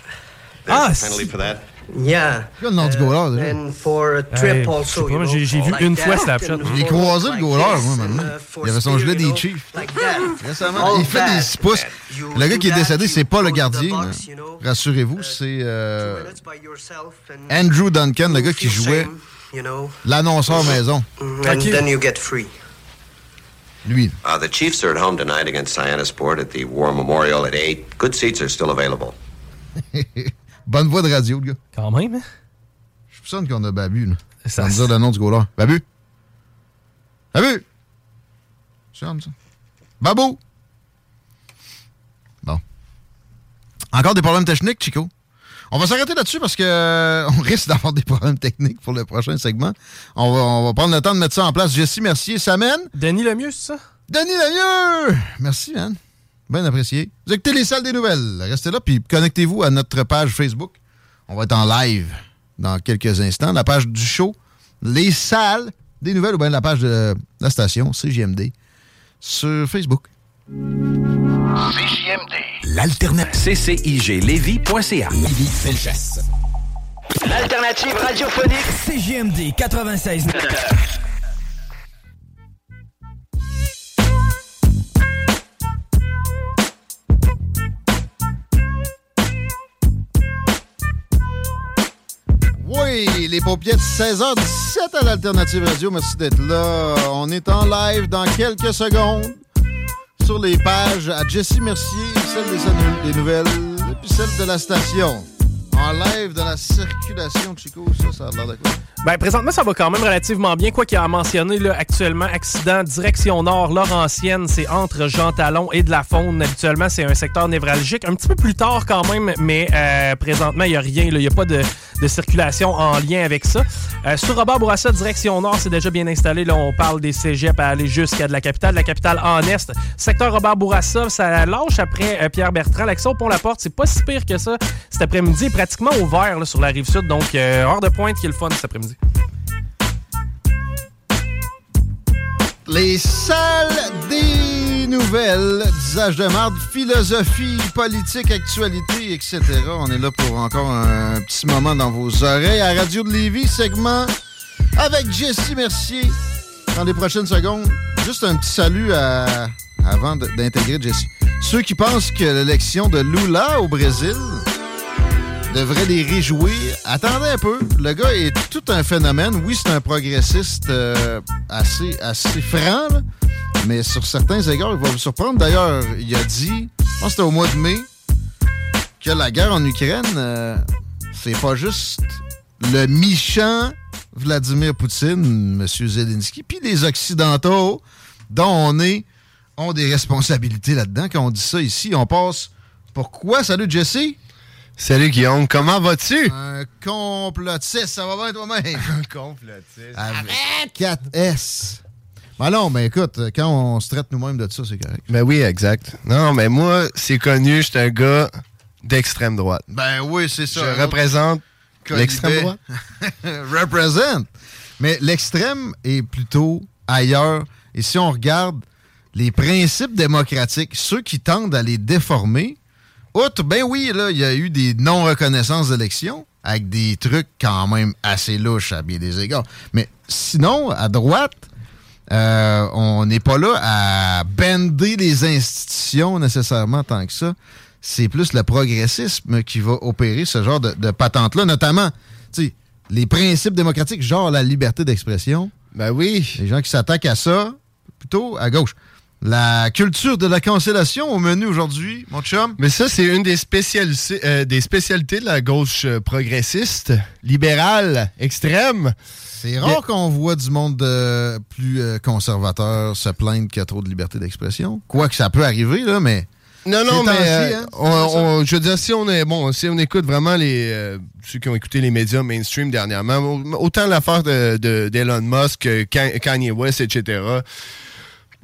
there's Ah, a penalty for that? Yeah. Le nom du goaler, déjà? And for a trip also, you know, j'ai- j'ai vu like une that, fois Slapshot. for croisé, le goaler, moi, maintenant. uh, Il avait son gilet des Chiefs. Récemment, il fait des 6 pouces. Le gars qui est décédé, c'est pas le gardien. Rassurez-vous, c'est euh, Andrew Duncan, le gars qui jouait l'annonceur maison. mm, and then you get free. Lui. Uh, the Chiefs are at home tonight against Sport at the War Memorial at 8. Good seats are still available. Bonne voix de radio, le gars. Quand même, hein? Je soupçonne qu'on a Babu, là. Ça- Ça me dire le nom du goaler. Babu! Babu! Comme ça. Babou! Bon. Encore des problèmes techniques, Chico? On va s'arrêter là-dessus parce que euh, on risque d'avoir des problèmes techniques pour le prochain segment. On va, on va prendre le temps de mettre ça en place. Jessie Mercier s'amène. Denis Lemieux, c'est ça? Denis Lemieux! Merci, man. Bien apprécié. Vous écoutez les salles des nouvelles. Restez là, puis connectez-vous à notre page Facebook. On va être en live dans quelques instants. La page du show, les salles des nouvelles, ou bien la page de la station CGMD sur Facebook. CJMD. L'alternative. CCIGLévis.ca. Lévis Felchasse. L'alternative radiophonique. CGMD 96. Oui, les paupières de 16h17 à l'Alternative Radio. Merci d'être là. On est en live dans quelques secondes sur les pages à Jessie Mercier, celle des, des nouvelles, et puis celle de la station. Enlève de la circulation, Chico. Ça, ça a l'air de quoi? Ben, présentement, ça va quand même relativement bien. Quoi qu'il a mentionné, là, actuellement, accident direction nord, Laurentienne, c'est entre Jean Talon et de la Faune. Habituellement, c'est un secteur névralgique. Un petit peu plus tard quand même, mais euh, présentement, il n'y a rien. Il n'y a pas de, de circulation en lien avec ça. Euh, sur Robert Bourassa, direction nord, c'est déjà bien installé. Là, on parle des cégeps à aller jusqu'à de la capitale. La capitale en est. Secteur Robert Bourassa, ça lâche après euh, Pierre Bertrand. Au pont-la-porte, c'est pas si pire que ça. Cet après-midi pratiquement ouvert sur la rive sud. Donc, euh, hors de pointe qui est le fun cet après-midi. Les salles des nouvelles, disage de marde, philosophie, politique, actualité, etc. On est là pour encore un petit moment dans vos oreilles. À Radio de Lévis, segment avec Jesse Mercier. Dans les prochaines secondes, juste un petit salut à- avant d'intégrer Jesse. Ceux qui pensent que l'élection de Lula au Brésil devrait les réjouir. Attendez un peu. Le gars est tout un phénomène. Oui, c'est un progressiste euh, assez, assez franc, là. mais sur certains égards, il va vous surprendre. D'ailleurs, il a dit, je pense que c'était au mois de mai, que la guerre en Ukraine, euh, c'est pas juste le méchant Vladimir Poutine, M. Zelensky, puis les Occidentaux dont on est, ont des responsabilités là-dedans. Quand on dit ça ici, on passe... Pourquoi? Salut, Jesse! Salut Guillaume, comment vas-tu? Un complotiste, ça va bien toi-même? Un complotiste. Avec 4S. Ben non, mais écoute, quand on se traite nous-mêmes de ça, c'est correct. Ben oui, exact. Non, mais moi, c'est connu, je suis un gars d'extrême droite. Ben oui, c'est ça. Je représente l'extrême droite. Represent. Mais l'extrême est plutôt ailleurs. Et si on regarde les principes démocratiques, ceux qui tendent à les déformer, outre, ben oui, là, il y a eu des non-reconnaissances d'élections avec des trucs quand même assez louches à bien des égards. Mais sinon, à droite, euh, on n'est pas là à bender les institutions nécessairement tant que ça. C'est plus le progressisme qui va opérer ce genre de, de patente-là, notamment, les principes démocratiques, genre la liberté d'expression. Ben oui. Les gens qui s'attaquent à ça, plutôt à gauche. La culture de la cancellation au menu aujourd'hui, mon chum. Mais ça, c'est une des, spécialités- euh, des spécialités de la gauche euh, progressiste, libérale, extrême. C'est rare qu'on voit du monde euh, plus euh, conservateur se plaindre qu'il y a trop de liberté d'expression. Quoique ça peut arriver, là, mais. Non, non, mais euh, hein, on- on- je veux dire, si on est bon, si on écoute vraiment les euh, ceux qui ont écouté les médias mainstream dernièrement, autant l'affaire de, de- d'Elon Musk, Kanye West, etc.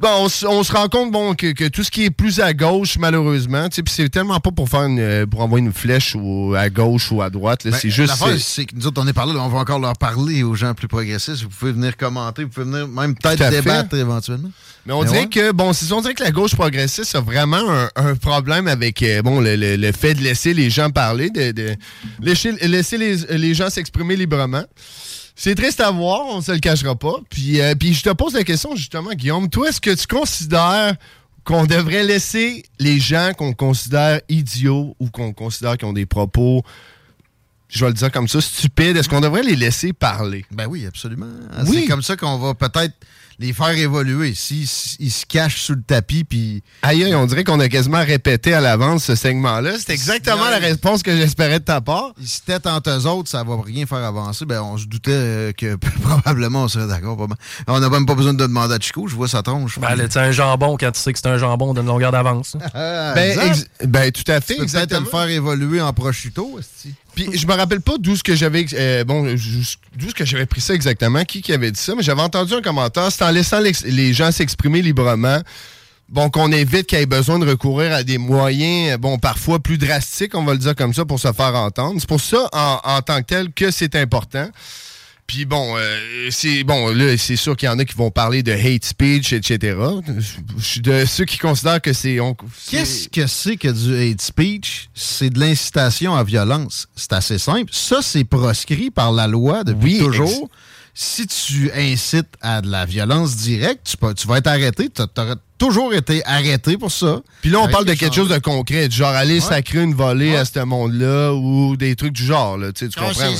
Bon, on, on se rend compte bon que, que tout ce qui est plus à gauche, malheureusement, tu sais, puis c'est tellement pas pour faire une, euh, pour envoyer une flèche ou à gauche ou à droite, là, Ben, c'est juste. C'est- c'est que nous autres, on est parlé, on va encore leur parler aux gens plus progressistes. Vous pouvez venir commenter, vous pouvez venir même peut-être fait. débattre éventuellement. Mais on Mais dirait ouais. que bon, c'est on dirait que la gauche progressiste a vraiment un, un problème avec euh, bon le, le- le fait de laisser les gens parler, de, de laisser, laisser les, les gens s'exprimer librement. C'est triste à voir, on se le cachera pas. Puis, euh, puis je te pose la question justement, Guillaume, toi, est-ce que tu considères qu'on devrait laisser les gens qu'on considère idiots ou qu'on considère qui ont des propos, je vais le dire comme ça, stupides, est-ce qu'on devrait les laisser parler? Ben oui, absolument. Oui. C'est comme ça qu'on va peut-être les faire évoluer. S'ils ils se cachent sous le tapis, puis. Aïe, aïe, on dirait qu'on a quasiment répété à l'avance ce segment-là. C'est exactement la réponse que j'espérais de ta part. Ils se têtent entre eux autres, ça va rien faire avancer. Ben, on se doutait euh, que probablement on serait d'accord. On n'a même pas besoin de demander à Chico, je vois sa tronche. Ben, sais, un jambon, quand tu sais que c'est un jambon d'une longueur d'avance. Ben, ben, tout à fait, Tu peux peut-être le faire évoluer en prosciutto. Puis je me rappelle pas d'où ce que j'avais euh, bon d'où ce que j'avais pris ça exactement, qui qui avait dit ça, mais j'avais entendu un commentaire, c'est en laissant les gens s'exprimer librement. Bon, qu'on évite qu'il y ait besoin de recourir à des moyens, bon, parfois plus drastiques, on va le dire comme ça, pour se faire entendre. C'est pour ça, en tant que tel, que c'est important. Puis bon, euh, c'est bon là, c'est sûr qu'il y en a qui vont parler de hate speech, etc. Je suis de ceux qui considèrent que c'est Qu'est-ce que c'est que du hate speech? C'est de l'incitation à violence. C'est assez simple. Ça, c'est proscrit par la loi depuis Oui, toujours. Si tu incites à de la violence directe, tu, peux- tu vas être arrêté. Tu aurais toujours été arrêté pour ça. Puis là, on parle de quelque chose de concret, du genre aller Ouais. sacrer une volée à ce monde-là ou des trucs du genre, là, tu sais, tu comprends?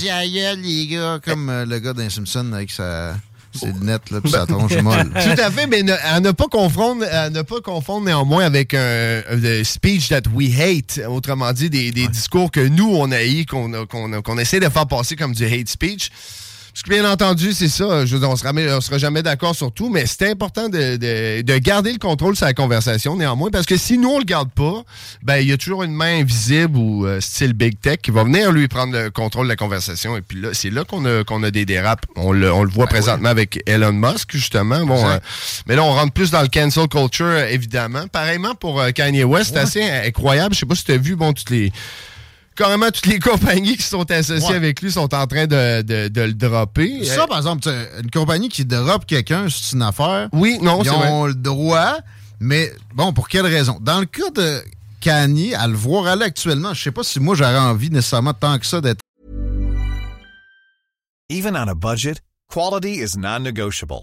Les gars, comme euh, le gars d'un Simpson avec sa c'est le net, là, puis ça tronche molle. Tout à fait, mais ne- à ne pas confondre, à ne pas confondre néanmoins avec un, un speech that we hate, autrement dit, des, des discours que nous, on haït, qu'on a- qu'on a- qu'on essaie de faire passer comme du hate speech. Parce que bien entendu, c'est ça, je veux dire, on sera, on sera jamais d'accord sur tout, mais c'est important de, de- de garder le contrôle sur la conversation, néanmoins, parce que si nous, on le garde pas, ben il y a toujours une main invisible ou euh, style Big Tech qui va venir lui prendre le contrôle de la conversation. Et puis là, c'est là qu'on a, qu'on a des dérapes. On le, on le voit présentement avec Elon Musk, justement. Bon, euh, mais là, on rentre plus dans le cancel culture, évidemment. Pareillement pour euh, Kanye West, c'est Ouais. assez incroyable. Je sais pas si tu as vu, bon, toutes les carrément toutes les compagnies qui sont associées Ouais. avec lui sont en train de, de- de le dropper. Ça, par exemple, une compagnie qui drop quelqu'un, c'est une affaire. Oui, non, Ils c'est ont vrai. le droit, mais bon, pour quelle raison? Dans le cas de Kanye, à le voir aller actuellement, je sais pas si moi j'aurais envie nécessairement tant que ça d'être Even on a budget, quality is non-negotiable.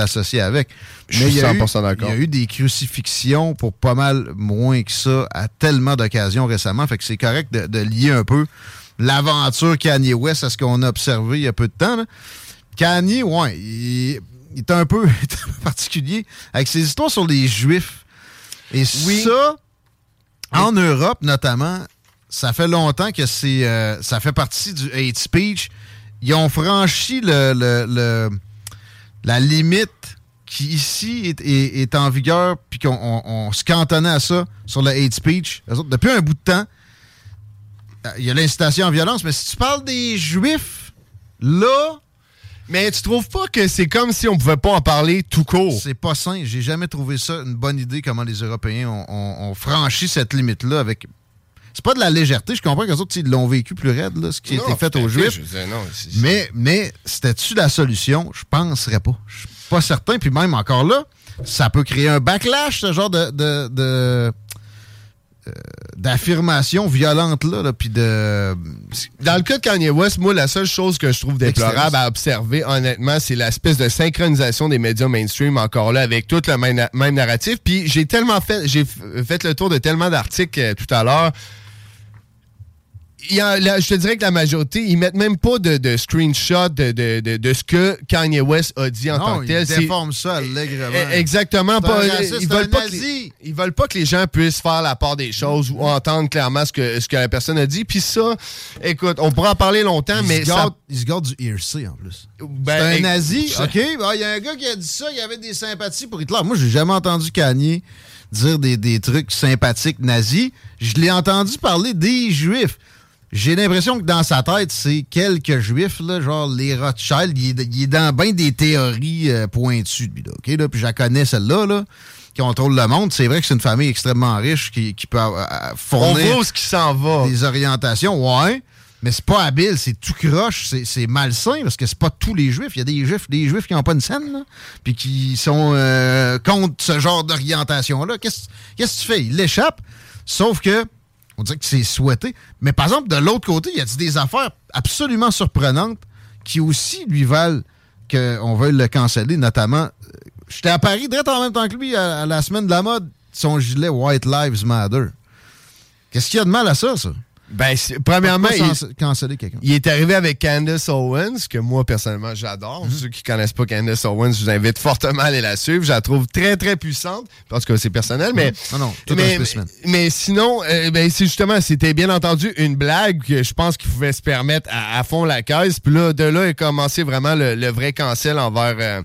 Associé avec. Je suis il y a eu- 100% d'accord. Il y a eu des crucifixions pour pas mal moins que ça à tellement d'occasions récemment. Fait que c'est correct de, de lier un peu l'aventure Kanye West à ce qu'on a observé il y a peu de temps. là. Kanye, ouais, il, il est un peu particulier avec ses histoires sur les Juifs. Et ça, en Europe notamment, ça fait longtemps que c'est euh, ça fait partie du hate speech. Ils ont franchi le, le- le- la limite qui ici est, en vigueur, puis qu'on on- on se cantonnait à ça sur le hate speech. Depuis un bout de temps, il y a l'incitation en violence, mais si tu parles des Juifs, là... Mais tu trouves pas que c'est comme si on pouvait pas en parler tout court? C'est pas sain. J'ai jamais trouvé ça une bonne idée comment les Européens ont franchi cette limite-là avec... C'est pas de la légèreté. Je comprends qu'eux autres, ils l'ont vécu plus raide, là, ce qui a été fait aux Juifs. je disais, non, c'est- Mais, mais c'était-tu la solution? Je penserais pas. Je suis pas certain. Puis même encore là, ça peut créer un backlash, ce genre de, de, de- euh, d'affirmation violente là, là, puis de Dans le cas de Kanye West, moi, la seule chose que je trouve déplorable à observer, honnêtement, c'est l'espèce de synchronisation des médias mainstream, encore là, avec tout le même, même narratif. Puis j'ai tellement fait, j'ai fait le tour de tellement d'articles euh, tout à l'heure. Il a- je te dirais que la majorité, ils mettent même pas de, de screenshot de, de, de- ce que Kanye West a dit en non, tant que ils tel. C'est- déforment ça allègrement. Eh, Exactement. Pas, raciste, ils, veulent pas que nazi. les, ils veulent pas que les gens puissent faire la part des choses ou entendre clairement ce que, ce que la personne a dit. Puis ça, écoute, on pourra en parler longtemps, Ils mais se ça... gardent- ils se gardent du hearsay en plus. Ben, c'est un nazi, ça- OK? bah, Il y a un gars qui a dit ça, il avait des sympathies pour Hitler. Moi, j'ai jamais entendu Kanye dire des, des trucs sympathiques nazis. Je l'ai entendu parler des Juifs. J'ai l'impression que dans sa tête, c'est quelques Juifs, là, genre les Rothschild. Il est, il est dans bien des théories euh, pointues, lui, là, OK? Là, puis je la connais, celle-là, là, qui contrôle le monde. C'est vrai que c'est une famille extrêmement riche qui, qui peut euh, On fournir voit ce qui s'en va. des orientations, ouais. Mais c'est pas habile, c'est tout croche, c'est- c'est malsain parce que c'est pas tous les juifs. Il y a des juifs, des juifs qui n'ont pas une scène, là, puis qui sont euh, contre ce genre d'orientation-là. Qu'est-ce qu'est-ce que tu fais? Il l'échappe, sauf que on dirait que c'est souhaité. Mais par exemple, de l'autre côté, il y a des affaires absolument surprenantes qui aussi lui valent qu'on veuille le canceller, notamment. euh, J'étais à Paris, direct en même temps que lui, à, à la semaine de la mode, son gilet White Lives Matter. Qu'est-ce qu'il y a de mal à ça, ça? Ben, premièrement, il, quelqu'un? il est arrivé avec Candace Owens, que moi, personnellement, j'adore. Mhm. Ceux qui connaissent pas Candace Owens, je vous invite fortement à aller la suivre. Je la trouve très, très puissante. Parce que c'est personnel, mais... Non, non, tout un mais, mais sinon, euh, ben, c'est justement, c'était bien entendu une blague que je pense qu'il pouvait se permettre à, à fond la caisse. Puis là, de là est commencé vraiment le, le vrai cancel envers... euh,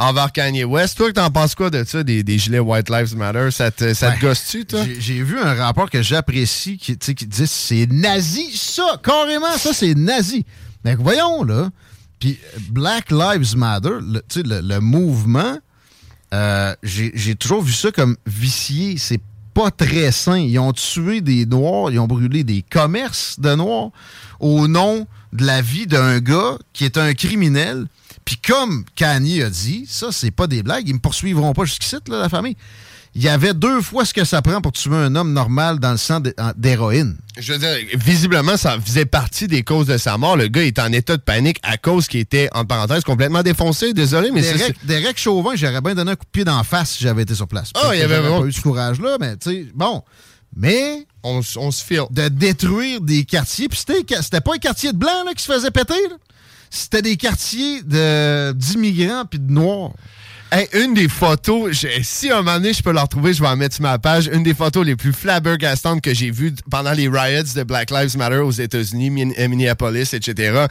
envers Kanye West. Toi, t'en penses quoi de ça, des, des gilets White Lives Matter? Ça te, ça te Ouais. gosse-tu, toi? J'ai- vu un rapport que j'apprécie qui, qui dit c'est nazi, ça, carrément, ça, c'est nazi. Mais voyons, là. Puis Black Lives Matter, le, tu sais, le, le mouvement, euh, j'ai j'ai toujours vu ça comme vicié. C'est pas très sain. Ils ont tué des Noirs, ils ont brûlé des commerces de Noirs au nom de la vie d'un gars qui est un criminel. Puis comme Kanye a dit, ça, c'est pas des blagues, ils me poursuivront pas jusqu'ici, là, la famille. Il y avait deux fois ce que ça prend pour tuer un homme normal dans le sang d'hé- en- d'héroïne. Je veux dire, visiblement, ça faisait partie des causes de sa mort. Le gars est en état de panique à cause qu'il était, entre parenthèses, complètement défoncé. Désolé, mais c'est... Derek, Chauvin, j'aurais bien donné un coup de pied d'en face si j'avais été sur place. Ah, Peut-être il y avait vraiment- pas eu ce courage-là, mais tu sais, bon. Mais. On, se file. De détruire des quartiers. Puis c'était, pas un quartier de blancs là, qui se faisait péter, là. C'était des quartiers de, d'immigrants puis de noirs. Hey, une des photos, si un moment donné je peux la retrouver, je vais en mettre sur ma page. Une des photos les plus flabbergastantes que j'ai vues pendant les riots de Black Lives Matter aux États-Unis, euh, Minneapolis, etc.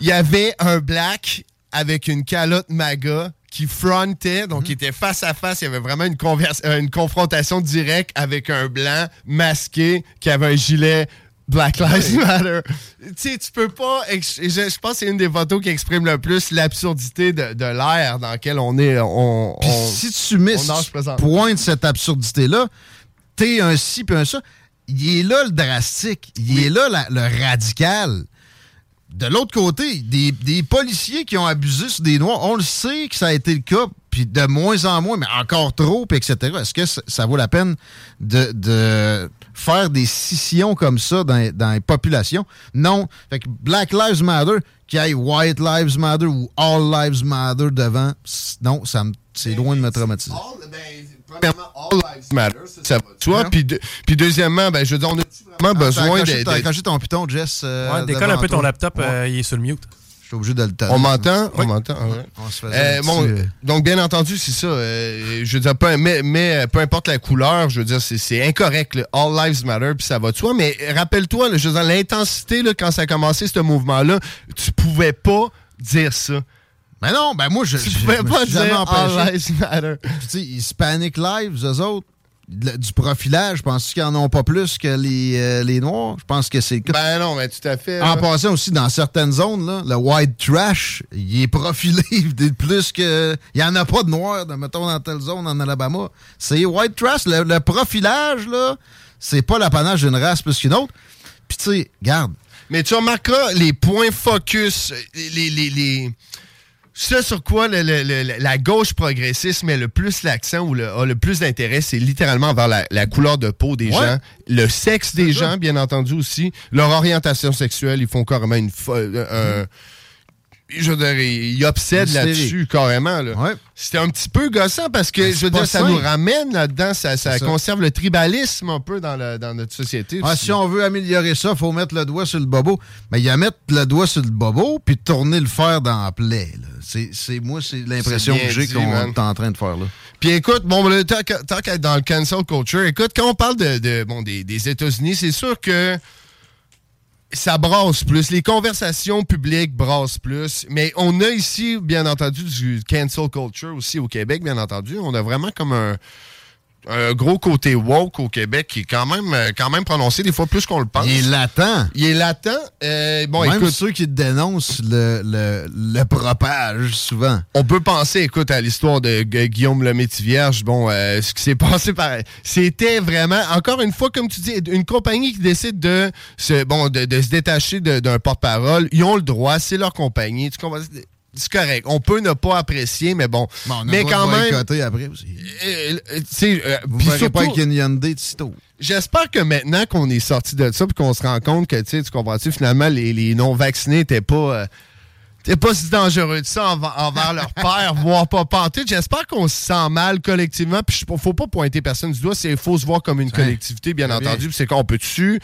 Il y avait un black avec une calotte MAGA qui frontait, donc qui était face à face. Il y avait vraiment une, converse- euh, une confrontation directe avec un blanc masqué qui avait un gilet Black Lives Matter. Tu sais, tu peux pas. Je, je pense que c'est une des photos qui exprime le plus l'absurdité de, de l'ère dans lequel on est. On, Puis on- si tu mets, présentement. pointes cette absurdité-là, t'es un ci puis un ça. Il est là le drastique. Il est là la- le radical. De l'autre côté, des, des policiers qui ont abusé sur des Noirs, on le sait que ça a été le cas, puis de moins en moins, mais encore trop, puis etc. Est-ce que ça, ça vaut la peine de, de faire des scissions comme ça dans, dans les populations? Non. Fait que Black Lives Matter, qu'il y ait White Lives Matter ou All Lives Matter devant, non, ça me- c'est loin de me traumatiser. Premièrement, All Lives Matter, ça, de soi. Puis, de- puis deuxièmement, ben, je veux dire, on a vraiment besoin de. T'as accroché ton piton, Jess. euh, Ouais, décolle un peu ton toi. laptop, Ouais. euh, il est sur le mute. Je suis obligé de le taper. On m'entend? Oui. On m'entend? ah ouais. On se faisait Euh, bon, euh, donc, bien entendu, c'est ça. euh, je veux dire, peu, mais, mais peu importe la couleur, je veux dire, c'est, incorrect. là. All lives matter, puis ça va de soi. Mais rappelle-toi, je veux dire, l'intensité, quand ça a commencé, ce mouvement-là, tu pouvais pas dire ça. Mais non, ben moi, je. Tu je- pouvais je me pas suis dire. All lives matter. Tu sais, Hispanic Lives, eux autres, du profilage, penses-tu qu'ils en ont pas plus que les, euh, les Noirs? Je pense que c'est le cas. Ben non, mais tout à fait. En là. passant aussi, dans certaines zones, là, le white trash, il est profilé plus que. Il n'y en a pas de noirs, mettons, dans telle zone en Alabama. C'est white trash. Le, le profilage, là, c'est pas l'apanage d'une race plus qu'une autre. Puis, tu sais, garde. Mais tu remarqueras les points focus, les, les, les- ce sur quoi le- le- le- la gauche progressiste met le plus l'accent ou le, a le plus d'intérêt, c'est littéralement vers la, la couleur de peau des Ouais. gens, le sexe des gens, bien entendu aussi, leur orientation sexuelle, ils font carrément une... euh, je veux dire, obsèdent Une là-dessus carrément. là. C'était un petit peu gossant parce que, Mais je veux dire, ça sain. nous ramène là-dedans, ça, ça C'est ça. conserve le tribalisme un peu dans, notre société. Ah, si on veut améliorer ça, il faut mettre le doigt sur le bobo. Mais il y a mettre le doit sur le bobo puis tourner le fer dans la plaie. C'est, moi, c'est l'impression que j'ai qu'on est en train de faire là. Puis écoute, bon, le- tant qu'à tant qu'à être dans le cancel culture, écoute, quand on parle de, de- bon, des, des États-Unis, c'est sûr que ça brasse plus. Les conversations publiques brassent plus. Mais on a ici, bien entendu, du cancel culture aussi au Québec, bien entendu. On a vraiment comme un, un gros côté woke au Québec qui est quand même, euh, quand même prononcé des fois plus qu'on le pense. Il est latent. Il est latent. Euh, bon, Même écoute, ceux qui dénoncent le, le, le propage souvent. On peut penser, écoute, à l'histoire de Gu- Guillaume le Vierge. Bon, euh, ce qui s'est passé par. C'était vraiment, encore une fois, comme tu dis, une compagnie qui décide de se, bon, de, de se détacher d'un porte-parole. Ils ont le droit, c'est leur compagnie. Tu comprends? C'est correct. On peut ne pas apprécier, mais bon. Bon, on a mais quand même. après aussi. euh, euh, euh, Vous pas surtout- avec une Hyundai de sitôt. J'espère que maintenant qu'on est sorti de ça puis qu'on se rend compte que, tu sais, tu comprends-tu, finalement, les, les non-vaccinés n'étaient pas, étaient pas si dangereux de ça envers, envers leur père, voire pas pantoute. J'espère qu'on se sent mal collectivement. Puis faut pas pointer personne du doigt. Il faut se voir comme une collectivité, bien très entendu. c'est qu'on peut dessus.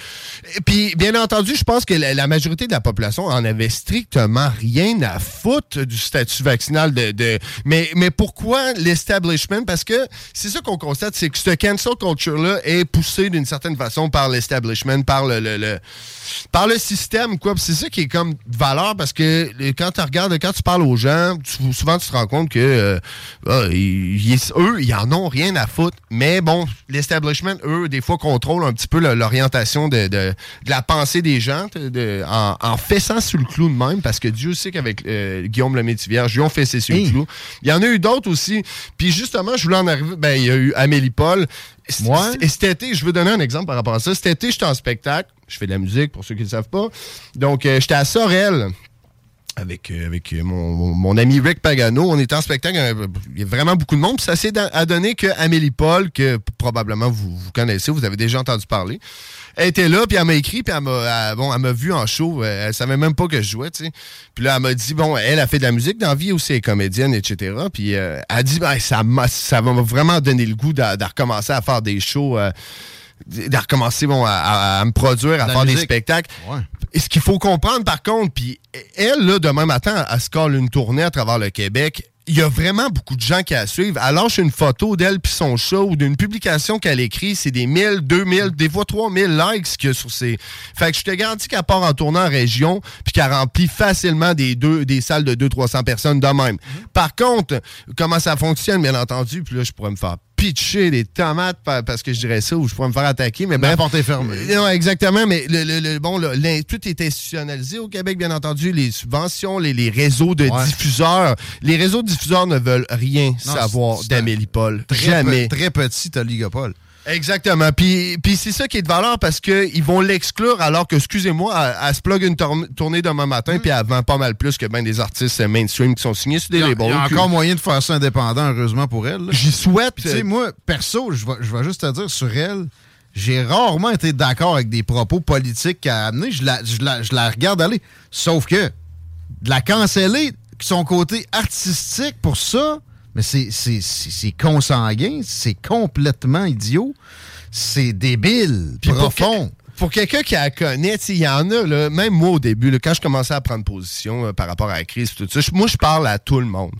Puis, bien entendu, je pense que la, la majorité de la population en avait strictement rien à foutre du statut vaccinal de. de- mais, mais pourquoi l'establishment? Parce que c'est ça qu'on constate, c'est que ce cancel culture-là est poussé d'une certaine façon par l'establishment, par le, le- le- par le système, quoi. C'est ça qui est comme valeur parce que quand quand tu regardes, quand tu parles aux gens, tu- souvent tu te rends compte que euh, ah, ils- eux, ils en ont rien à foutre. Mais bon, l'establishment, eux, des fois, contrôlent un petit peu l'orientation de, de- de la pensée des gens de- en, en fessant sur le clou de même, parce que Dieu sait qu'avec euh, Guillaume le Métivierge, ils ont fessé sur le clou. Il y en a eu d'autres aussi. Puis justement, je voulais en arriver, ben, il y a eu Amélie Paul. C- Et cet été, je veux donner un exemple par rapport à ça. Cet été, j'étais en spectacle. Je fais de la musique, pour ceux qui ne le savent pas. Donc, euh, j'étais à Sorel avec, euh, avec euh, mon, mon- ami Rick Pagano. On était en spectacle, il y a vraiment beaucoup de monde. Ça s'est donner que Amélie Paul, que probablement vous, vous connaissez, vous avez déjà entendu parler, elle était là, puis elle m'a écrit, puis elle m'a elle- bon, elle vu en show. euh, Elle savait même pas que je jouais. Puis là, elle m'a dit, bon, elle a fait de la musique dans la vie aussi, elle est comédienne, etc. Puis elle a dit, ben, ça m'a ça vraiment donné le goût de, recommencer à faire des shows. De recommencer bon, à, à- à me produire, à La faire des spectacles. Ouais. Et ce qu'il faut comprendre, par contre, puis elle, là, demain matin, elle se colle une tournée à travers le Québec. Il y a vraiment beaucoup de gens qui la suivent. Elle lâche une photo d'elle puis son show ou d'une publication qu'elle écrit. C'est des 1000, 2000, des fois 3000 likes qu'il y a sur ses... Fait que je te garantis qu'elle part en tournant en région puis qu'elle remplit facilement des, deux, des salles de 200-300 personnes de même. Par contre, comment ça fonctionne, bien entendu, puis là, je pourrais me faire pitcher des tomates pa- parce que je dirais ça ou je pourrais me faire attaquer. Mais La bref. porte est fermée. Non, exactement, mais le, le- le- bon, le- tout est institutionnalisé au Québec, bien entendu. Les subventions, les, les réseaux de Ouais. diffuseurs. Les réseaux de diffuseurs ne veulent rien Non, savoir d'Amélie Paul. Très Jamais. pe- très petit, t'as Ligopole. Exactement. Puis, puis c'est ça qui est de valeur parce qu'ils vont l'exclure alors que, excusez-moi, elle, elle se plug une tourn- tournée demain matin puis elle vend pas mal plus que ben des artistes mainstream qui sont signés sur des labels. il y a encore moyen de faire ça indépendant, heureusement pour elle. J'y souhaite. Puis, Tu sais, moi, perso, je vais, je vais juste te dire, sur elle, j'ai rarement été d'accord avec des propos politiques qu'elle a amenés. Je la, je, la, je la regarde aller. Sauf que, de la canceller, son côté artistique pour ça, mais c'est consanguin, c'est complètement idiot, c'est débile, Puis profond. que- Pour quelqu'un qui la connaît, il y en a, là, même moi au début, là, quand je commençais à prendre position euh, par rapport à la crise, tout ça, moi je parle à tout le monde.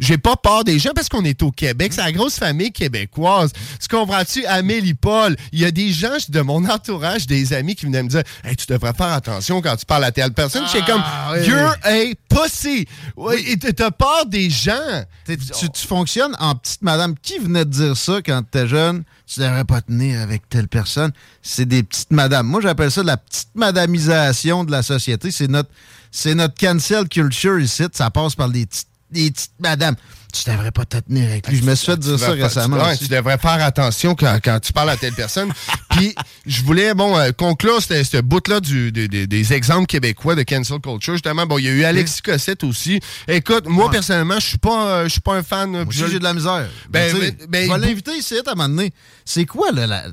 J'ai pas peur des gens parce qu'on est au Québec. C'est la grosse famille québécoise. Tu comprends-tu? Amélie Paul, il y a des gens de mon entourage, des amis qui venaient me dire Hey, tu devrais faire attention quand tu parles à telle personne. J'étais comme Ah, oui, You're a pussy. Ouais, et t'as- peur des gens. Tu, tu fonctionnes en petite madame. Qui venait te dire ça quand t'étais jeune? Tu devrais pas tenir avec telle personne. C'est des petites madames. Moi, j'appelle ça la petite madamisation de la société. C'est notre, c'est notre cancel culture ici. Ça passe par des petites, des petites madames. Tu devrais pas te tenir avec lui. Je me suis fait dire ça récemment. tu- devrais faire attention quand, quand tu parles à telle personne. Puis, je voulais, bon, euh, conclure ce bout-là du- des- des- des exemples québécois de cancel culture. Justement, bon, il y a eu Alexis Cossette aussi. Écoute, moi, personnellement, je suis pas, euh, je suis pas un fan. Moi aussi, j'ai de la misère. Ben, Ben, ben, ben, je vais l'inviter ici à m'amener. C'est quoi, là, la-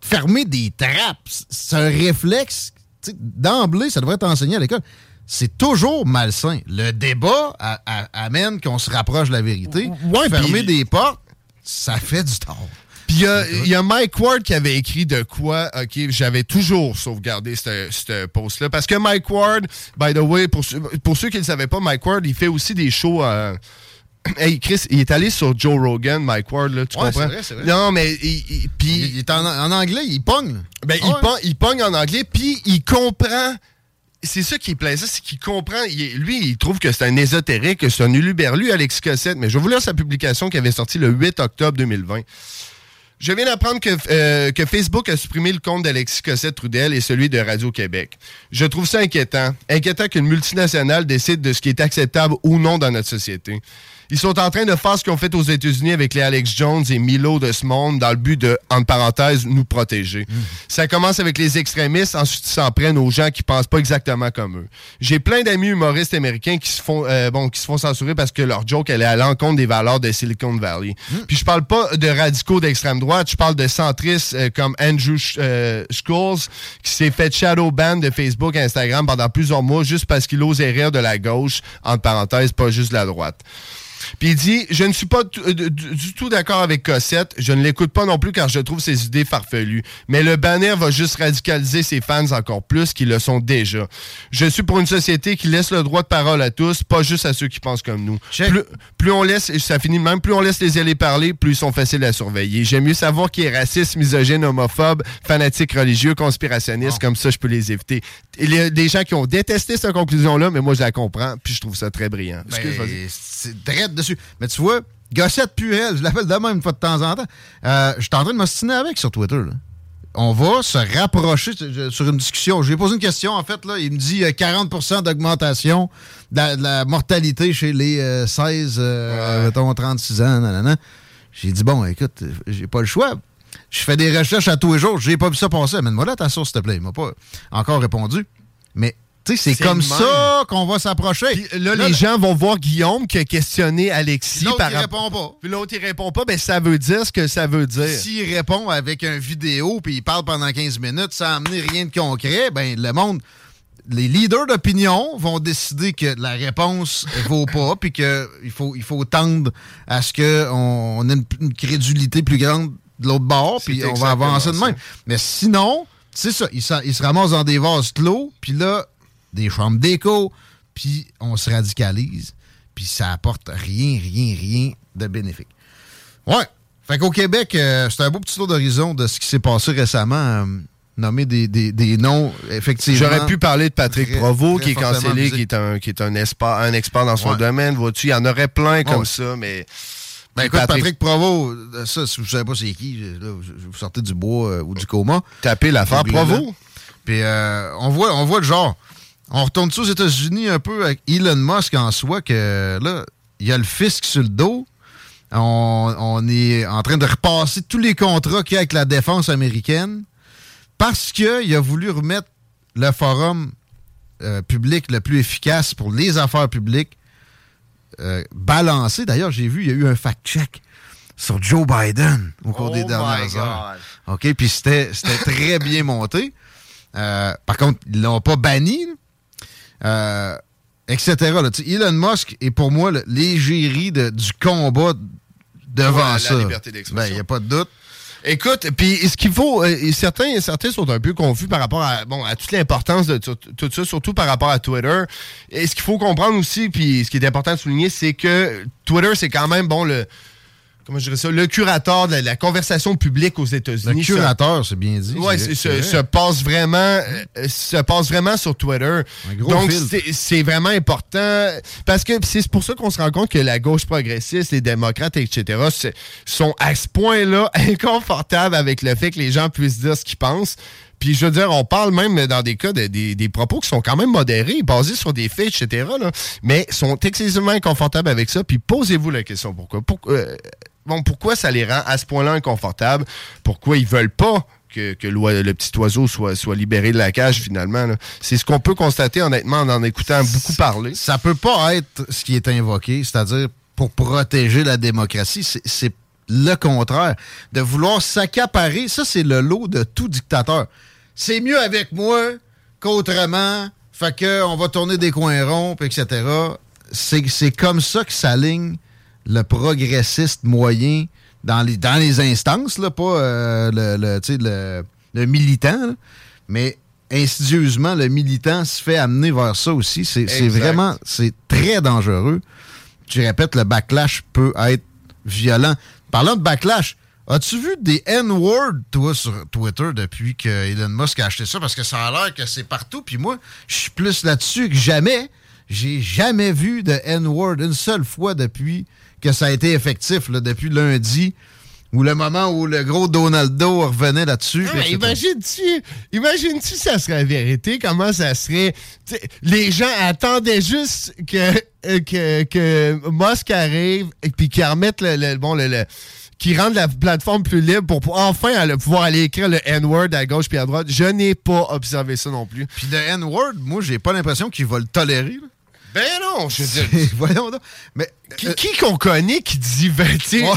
fermer des trappes? C'est un réflexe. D'emblée, ça devrait être enseigné à l'école. C'est toujours malsain. Le débat a- a- amène qu'on se rapproche de la vérité. Ouais, Fermer des portes, ça fait du tort. Puis il y a- il y, a Mike Ward qui avait écrit de quoi, OK, j'avais toujours sauvegardé ce post-là. Parce que Mike Ward, by the way, pour, ceux- pour ceux qui ne le savaient pas, Mike Ward, il fait aussi des shows... euh, Hey Chris, il est allé sur Joe Rogan, Mike Ward, là, tu Ouais, comprends? vrai, vrai. Non, mais il, il- puis Il, il est en, en anglais, il pogne. ben, il, pogne, il pogne en anglais, puis il comprend. C'est ça qui est plaisant, c'est qu'il comprend. lui, il trouve que c'est un ésotérique, que c'est un uluberlu, Alexis Cossette. Mais je vais vous lire sa publication qui avait sorti le 8 octobre 2020. Je viens d'apprendre que, euh, que Facebook a supprimé le compte d'Alexis Cossette-Trudel et celui de Radio-Québec. Je trouve ça inquiétant. Inquiétant qu'une multinationale décide de ce qui est acceptable ou non dans notre société. Ils sont en train de faire ce qu'ils ont fait aux États-Unis avec les Alex Jones et Milo de ce monde dans le but de, entre parenthèses, nous protéger. Ça commence avec les extrémistes, ensuite ils s'en prennent aux gens qui pensent pas exactement comme eux. J'ai plein d'amis humoristes américains qui se font euh, bon qui se font censurer parce que leur joke elle est à l'encontre des valeurs de Silicon Valley. Puis je parle pas de radicaux d'extrême droite, je parle de centristes euh, comme Andrew Sch- euh, Schools qui s'est fait shadow ban de Facebook et Instagram pendant plusieurs mois juste parce qu'il osait rire de la gauche, entre parenthèses, pas juste de la droite. Puis il dit Je ne suis pas du, du- tout d'accord avec Cossette. Je ne l'écoute pas non plus car je trouve ses idées farfelues. Mais le banner va juste radicaliser ses fans encore plus qu'ils le sont déjà. Je suis pour une société qui laisse le droit de parole à tous, pas juste à ceux qui pensent comme nous. Plus, plus on laisse, et ça finit même, plus on laisse les aller parler, plus ils sont faciles à surveiller. J'aime mieux savoir qui est raciste, misogyne, homophobe, fanatique religieux, conspirationniste, comme ça je peux les éviter. Il y a des gens qui ont détesté cette conclusion-là, mais moi je la comprends, puis je trouve ça très brillant. Ben, Excuse, vas-y. Dessus. Mais tu vois, Gossette Puel, je l'appelle de même une fois de temps en temps. Euh, je suis en train de m'ostiner avec sur Twitter. là. On va se rapprocher sur une discussion. Je lui ai posé une question, en fait. Là, il me dit euh, 40% d'augmentation de, la- de la mortalité chez les euh, 16, euh, mettons, 36 ans. nanana. J'ai dit, bon, écoute, euh, j'ai pas le choix. Je fais des recherches à tous les jours. J'ai pas vu ça passer. Amène-moi là ta source, s'il te plaît. Il m'a pas encore répondu. Mais, c'est comme même. ça qu'on va s'approcher. Là, les gens vont voir Guillaume qui a questionné Alexis L'autre, par il rap- répond pas. Puis l'autre, il répond pas, ben ça veut dire ce que ça veut dire. S'il répond avec une vidéo puis il parle pendant 15 minutes sans amener rien de concret, ben le monde, les leaders d'opinion vont décider que la réponse vaut pas puis qu'il faut, il faut tendre à ce qu'on on ait une, une crédulité plus grande de l'autre bord puis on va avancer de ça. même. Mais sinon, c'est ça, il, se- il se ramasse dans des vases clos puis là, des chambres d'écho puis on se radicalise puis ça apporte rien, rien, rien de bénéfique. Ouais. Fait qu'au Québec, euh, c'est un beau petit tour d'horizon de ce qui s'est passé récemment. euh, nommer des, des- des noms, effectivement. J'aurais pu parler de Patrick très- Provo, très qui est cancellé, qui est un, qui est un, expert, un expert dans son Ouais. domaine. Vois-tu, il y en aurait plein comme ça, mais. Ben écoute, Patrick, Provo, euh, ça, si vous savez pas c'est qui, là, vous sortez du bois euh, ou du coma. Tapez l'affaire Googlez-le. Provo. Puis euh, on voit, on voit le genre. On retourne ça aux États-Unis un peu avec Elon Musk en soi, que là, il y a le fisc sur le dos. On, on est en train de repasser tous les contrats qu'il y a avec la défense américaine parce qu'il a voulu remettre le forum euh, public le plus efficace pour les affaires publiques euh, balancé. D'ailleurs, j'ai vu, il y a eu un fact-check sur Joe Biden au cours des Oh dernières heures. OK, puis c'était c'était très bien monté. Euh, par contre, ils l'ont pas banni, là. Euh, etc. là. Elon Musk est pour moi l'égérie du combat devant Ouais, ça. liberté d'expression. Ben, il n'y a pas de doute. Écoute, puis ce qu'il faut, euh, et certains, certains sont un peu confus par rapport à, bon, à toute l'importance de tout, tout ça, surtout par rapport à Twitter. Et ce qu'il faut comprendre aussi, puis ce qui est important de souligner, c'est que Twitter, c'est quand même, bon, le, comment je dirais ça, le curateur de la, la conversation publique aux États-Unis. Le curateur, c'est bien dit. Oui, se, se passe vraiment, euh, se passe vraiment sur Twitter. gros Donc, c'est- c'est vraiment important parce que c'est pour ça qu'on se rend compte que la gauche progressiste, les démocrates, etc., sont à ce point-là inconfortables avec le fait que les gens puissent dire ce qu'ils pensent. Puis, je veux dire, on parle même dans des cas de, des, des propos qui sont quand même modérés, basés sur des faits, etc., là, mais sont excessivement inconfortables avec ça. Puis, posez-vous la question pourquoi? Pourquoi, euh, bon, pourquoi ça les rend à ce point-là inconfortables? Pourquoi ils veulent pas que, le petit oiseau soit, soit libéré de la cage, finalement? C'est ce qu'on peut constater, honnêtement, en en écoutant beaucoup parler. Ça peut pas être ce qui est invoqué, c'est-à-dire pour protéger la démocratie. C'est- le contraire. De vouloir s'accaparer, ça, c'est le lot de tout dictateur. C'est mieux avec moi qu'autrement. Fait que on va tourner des coins ronds, etc. C'est c'est comme ça que s'aligne le progressiste moyen dans les, dans les instances, là, pas euh, le, le, tu sais, le- le militant, là. mais insidieusement, le militant se fait amener vers ça aussi. C'est vraiment, c'est très dangereux. Je répète, le backlash peut être violent. Parlant de backlash, as-tu vu des N-words, toi, sur Twitter depuis que Elon Musk a acheté ça? Parce que ça a l'air que c'est partout. Puis moi, je suis plus là-dessus que jamais. J'ai jamais vu de N-word une seule fois depuis que ça a été effectif, là, depuis lundi, ou le moment où le gros Donaldo revenait là-dessus. Ah, imagine-tu, imagine-tu ça serait la vérité, comment ça serait. T'sais, les gens attendaient juste que, euh, que, que Musk arrive et puis qu'il remette le, le- bon, le, le- qu'il rende la plateforme plus libre pour, pour enfin aller- pouvoir aller écrire le N-word à gauche puis à droite. Je n'ai pas observé ça non plus. Puis le N-word, moi, j'ai pas l'impression qu'il va le tolérer. là. Ben non, je veux dire. Voyons donc. Mais Qui, qui qu'on connaît qui dit ben, tu sais, Ouais.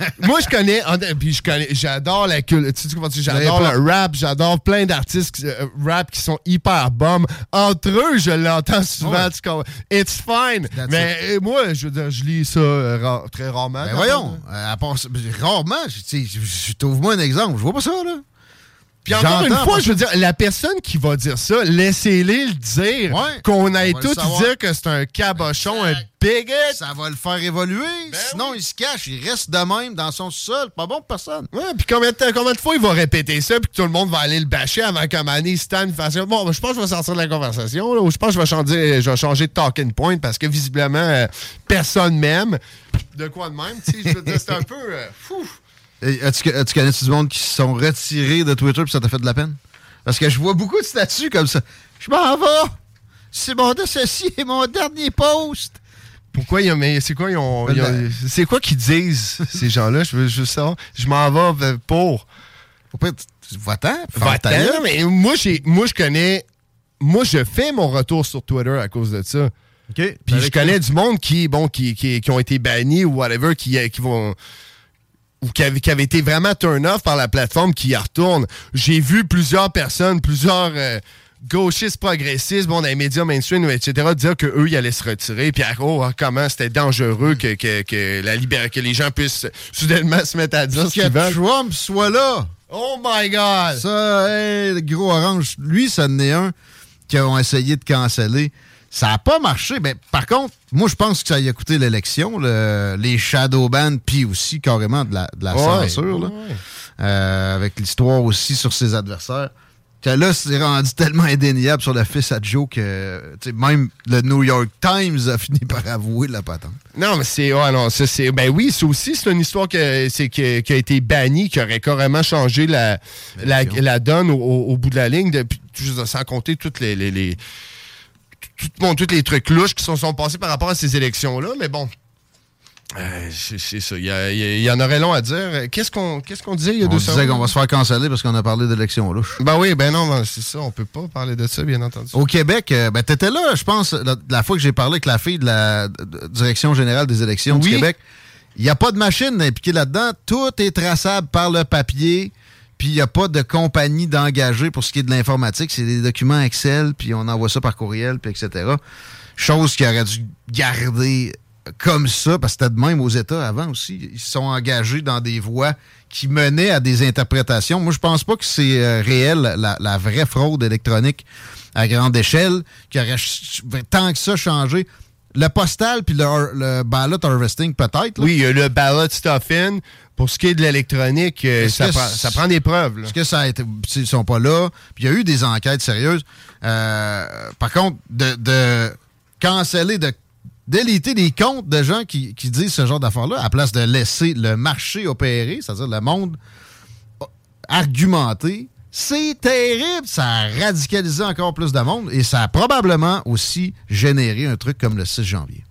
euh, moi je connais puis je connais j'adore la cul- tu sais comment dire, j'adore le rap j'adore plein d'artistes euh, rap qui sont hyper bums entre eux je l'entends souvent Ouais. tu comprends? it's fine That's mais euh, moi je veux dire je lis ça euh, ra- très rarement Ben voyons, euh, à part ben, rarement, je- tu je je trouve-moi un exemple. Je vois pas ça, là. Puis encore une fois, je veux dire, la personne qui va dire ça, laissez-les le dire. Ouais, qu'on aille tous dire que c'est un cabochon, un bigot. Ça va le faire évoluer. Sinon, il se cache, il reste de même dans son sol. Pas bon pour personne. Ouais, puis combien combien de fois il va répéter ça, puis que tout le monde va aller le bâcher avant qu'un moment donné, Stan fasse Bon, ben, je pense que je vais sortir de la conversation, là, ou je pense que je vais changer, je vais changer de talking point parce que visiblement, euh, personne m'aime. De quoi de même, tu sais, je veux dire, c'est un peu. euh, fou. Et As-tu as-tu connais du monde qui se sont retirés de Twitter puis ça t'a fait de la peine? Parce que je vois beaucoup de statuts comme ça. Je m'en vais. C'est mon ceci est mon dernier post. Pourquoi ils ont. Mais c'est quoi, ils ont. Ben, ils ont- ben- c'est quoi qu'ils disent, ces gens-là? Je veux juste savoir. Je m'en vais euh, pour. Va-t'en. Va-t'en, mais moi, j'ai, moi, je connais. Moi, je fais mon retour sur Twitter à cause de ça. OK. Puis je connais du monde qui, bon, qui, qui, qui ont été bannis ou whatever, qui, euh, qui vont. Ou qui avaient été vraiment turn-off par la plateforme qui y retourne. J'ai vu plusieurs personnes, plusieurs euh, gauchistes progressistes, bon, dans les médias mainstream, etc., dire qu'eux, ils allaient se retirer. Puis, oh, comment c'était dangereux que, que, que, la libér- que les gens puissent soudainement se mettre à dire ce Que qu'ils veulent. Trump soit là. Oh my God! Ça, hey, le gros orange. Lui, ça en est un qui ont essayé de canceller. Ça n'a pas marché. Mais par contre, moi, je pense que ça y a coûté l'élection, le- les shadow bans, puis aussi carrément de la, de la Ouais, censure. là. ouais. Euh, avec l'histoire aussi sur ses adversaires. Que là, c'est rendu tellement indéniable sur le fils à Joe que même le New York Times a fini par avouer la patente. Non, mais c'est. Non, ça, c'est. Ben oui, c'est aussi, c'est une histoire que, c'est, que- qui a été bannie, qui aurait carrément changé la, la, la donne au, au- au bout de la ligne, sans compter toutes les. les, les- tout- bon, tous les trucs louches qui sont, sont passés par rapport à ces élections-là, mais bon. Euh, c'est, ça. Il y, a- il en aurait long à dire. Qu'est-ce qu'on, qu'est-ce qu'on disait il y a On deux disait secondes? qu'on va se faire canceller parce qu'on a parlé d'élection louche. Ben oui, ben non, ben c'est ça. On peut pas parler de ça, bien entendu. Au Québec, euh, ben, t'étais là, je pense, la, la fois que j'ai parlé avec la fille de la Direction générale des élections du. Québec. Il n'y a pas de machine impliquée là-dedans. Tout est traçable par le papier. Puis il n'y a pas de compagnie d'engagés pour ce qui est de l'informatique. C'est des documents Excel, puis on envoie ça par courriel, puis etc. Chose qui aurait dû garder comme ça, parce que c'était de même aux États avant aussi. Ils se sont engagés dans des voies qui menaient à des interprétations. Moi, je pense pas que c'est euh, réel, la, vraie fraude électronique à grande échelle, qui aurait tant que ça changé. Le postal puis le, le ballot harvesting, peut-être. Oui, il y a le ballot stuffing. Pour ce qui est de l'électronique, euh, ça prend, c- ça prend des preuves. Est-ce que ça a été. Ils sont pas là. Puis il y a eu des enquêtes sérieuses. Euh, par contre, de, de canceller, de déliter des comptes de gens qui, qui disent ce genre d'affaires-là, à place de laisser le marché opérer, c'est-à-dire le monde argumenter, c'est terrible. Ça a radicalisé encore plus de monde et ça a probablement aussi généré un truc comme le 6 janvier.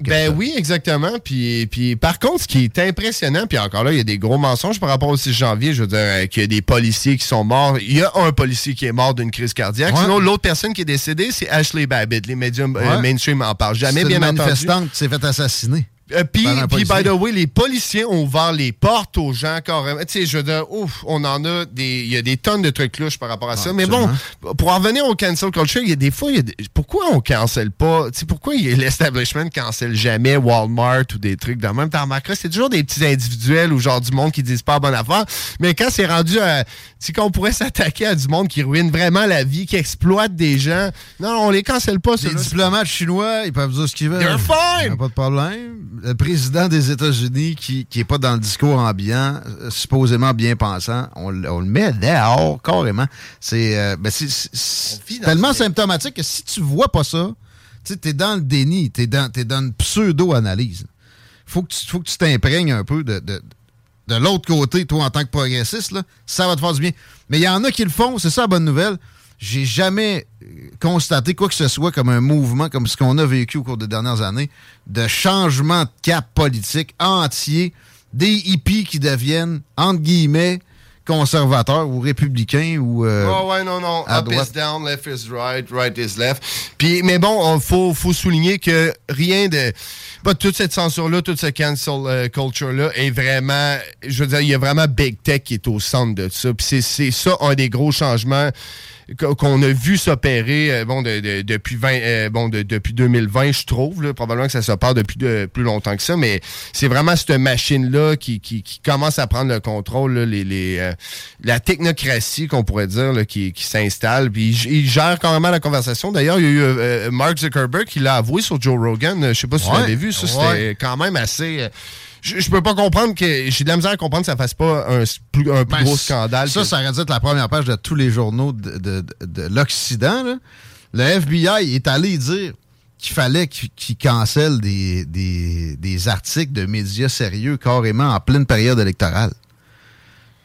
Ben oui, exactement. Puis, puis par contre, ce qui est impressionnant, puis encore là, il y a des gros mensonges par rapport au 6 janvier. Je veux dire euh, qu'il y a des policiers qui sont morts. Il y a un policier qui est mort d'une crise cardiaque. Ouais. Sinon, l'autre personne qui est décédée, c'est Ashley Babbitt. Les médias euh, Ouais. mainstream en parlent jamais, C'est bien une entendu. manifestante qui s'est fait assassiner. Euh, Puis, by the way, les policiers ont ouvert les portes aux gens carrément. Tu sais, je veux dire, ouf, on en a des. Il y a des tonnes de trucs louches par rapport à ça. Mais bon, pour en revenir au cancel culture, il y a des fois, y a des- pourquoi on cancelle pas? Tu sais, pourquoi l'establishment cancelle jamais Walmart ou des trucs de même? T'en remarqueras, c'est toujours des petits individuels ou genre du monde qui disent pas bonne affaire. Mais quand c'est rendu à. Sais, qu'on pourrait s'attaquer à du monde qui ruine vraiment la vie, qui exploite des gens. Non, on les cancelle pas, Les diplomates chinois, ils peuvent dire ce qu'ils veulent. They're fine! Pas de problème. Le président des États-Unis, qui n'est pas dans le discours ambiant, euh, supposément bien pensant, on, le met dehors, carrément. C'est euh, ben, c'est- c'est- c'est tellement symptomatique que si tu vois pas ça, tu es dans le déni, tu es dans, t'es dans une pseudo-analyse. Faut que tu faut que tu t'imprègnes un peu de, de, de l'autre côté, toi, en tant que progressiste, ça va te faire du bien. Mais il y en a qui le font, c'est ça la bonne nouvelle. J'ai jamais euh, constaté quoi que ce soit comme un mouvement comme ce qu'on a vécu au cours des dernières années, de changement de cap politique entier, des hippies qui deviennent, entre guillemets, conservateur ou républicain ou. euh, Oh ouais, non, non. à Up droite. is down, left is right, right is left. Puis, mais bon, il faut, faut souligner que rien de. Bah, toute cette censure-là, toute cette cancel euh, culture-là est vraiment. Je veux dire, il y a vraiment Big Tech qui est au centre de ça. Puis c'est- ça un des gros changements qu'on a vu s'opérer euh, bon, de- de- depuis, 20, euh, bon, de- depuis 2020, je trouve. là. probablement que ça s'opère depuis de- plus longtemps que ça, mais c'est vraiment cette machine-là qui, qui- qui commence à prendre le contrôle, là, les, les, euh, la technocratie, qu'on pourrait dire, là, qui, qui s'installe. Puis il, il gère carrément la conversation. D'ailleurs, il y a eu euh, Mark Zuckerberg qui l'a avoué sur Joe Rogan. Euh, Je sais pas si Ouais, vous l'avez vu. Ça, c'était quand même assez... euh, je, je peux pas comprendre que... J'ai de la misère à comprendre que ça fasse pas un, plus, un plus Ben, gros scandale. Ça, que- ça aurait dû être la première page de tous les journaux de, de- de- de l'Occident. Le FBI est allé dire qu'il fallait qu'il qu'il cancelle des, des- des articles de médias sérieux carrément en pleine période électorale.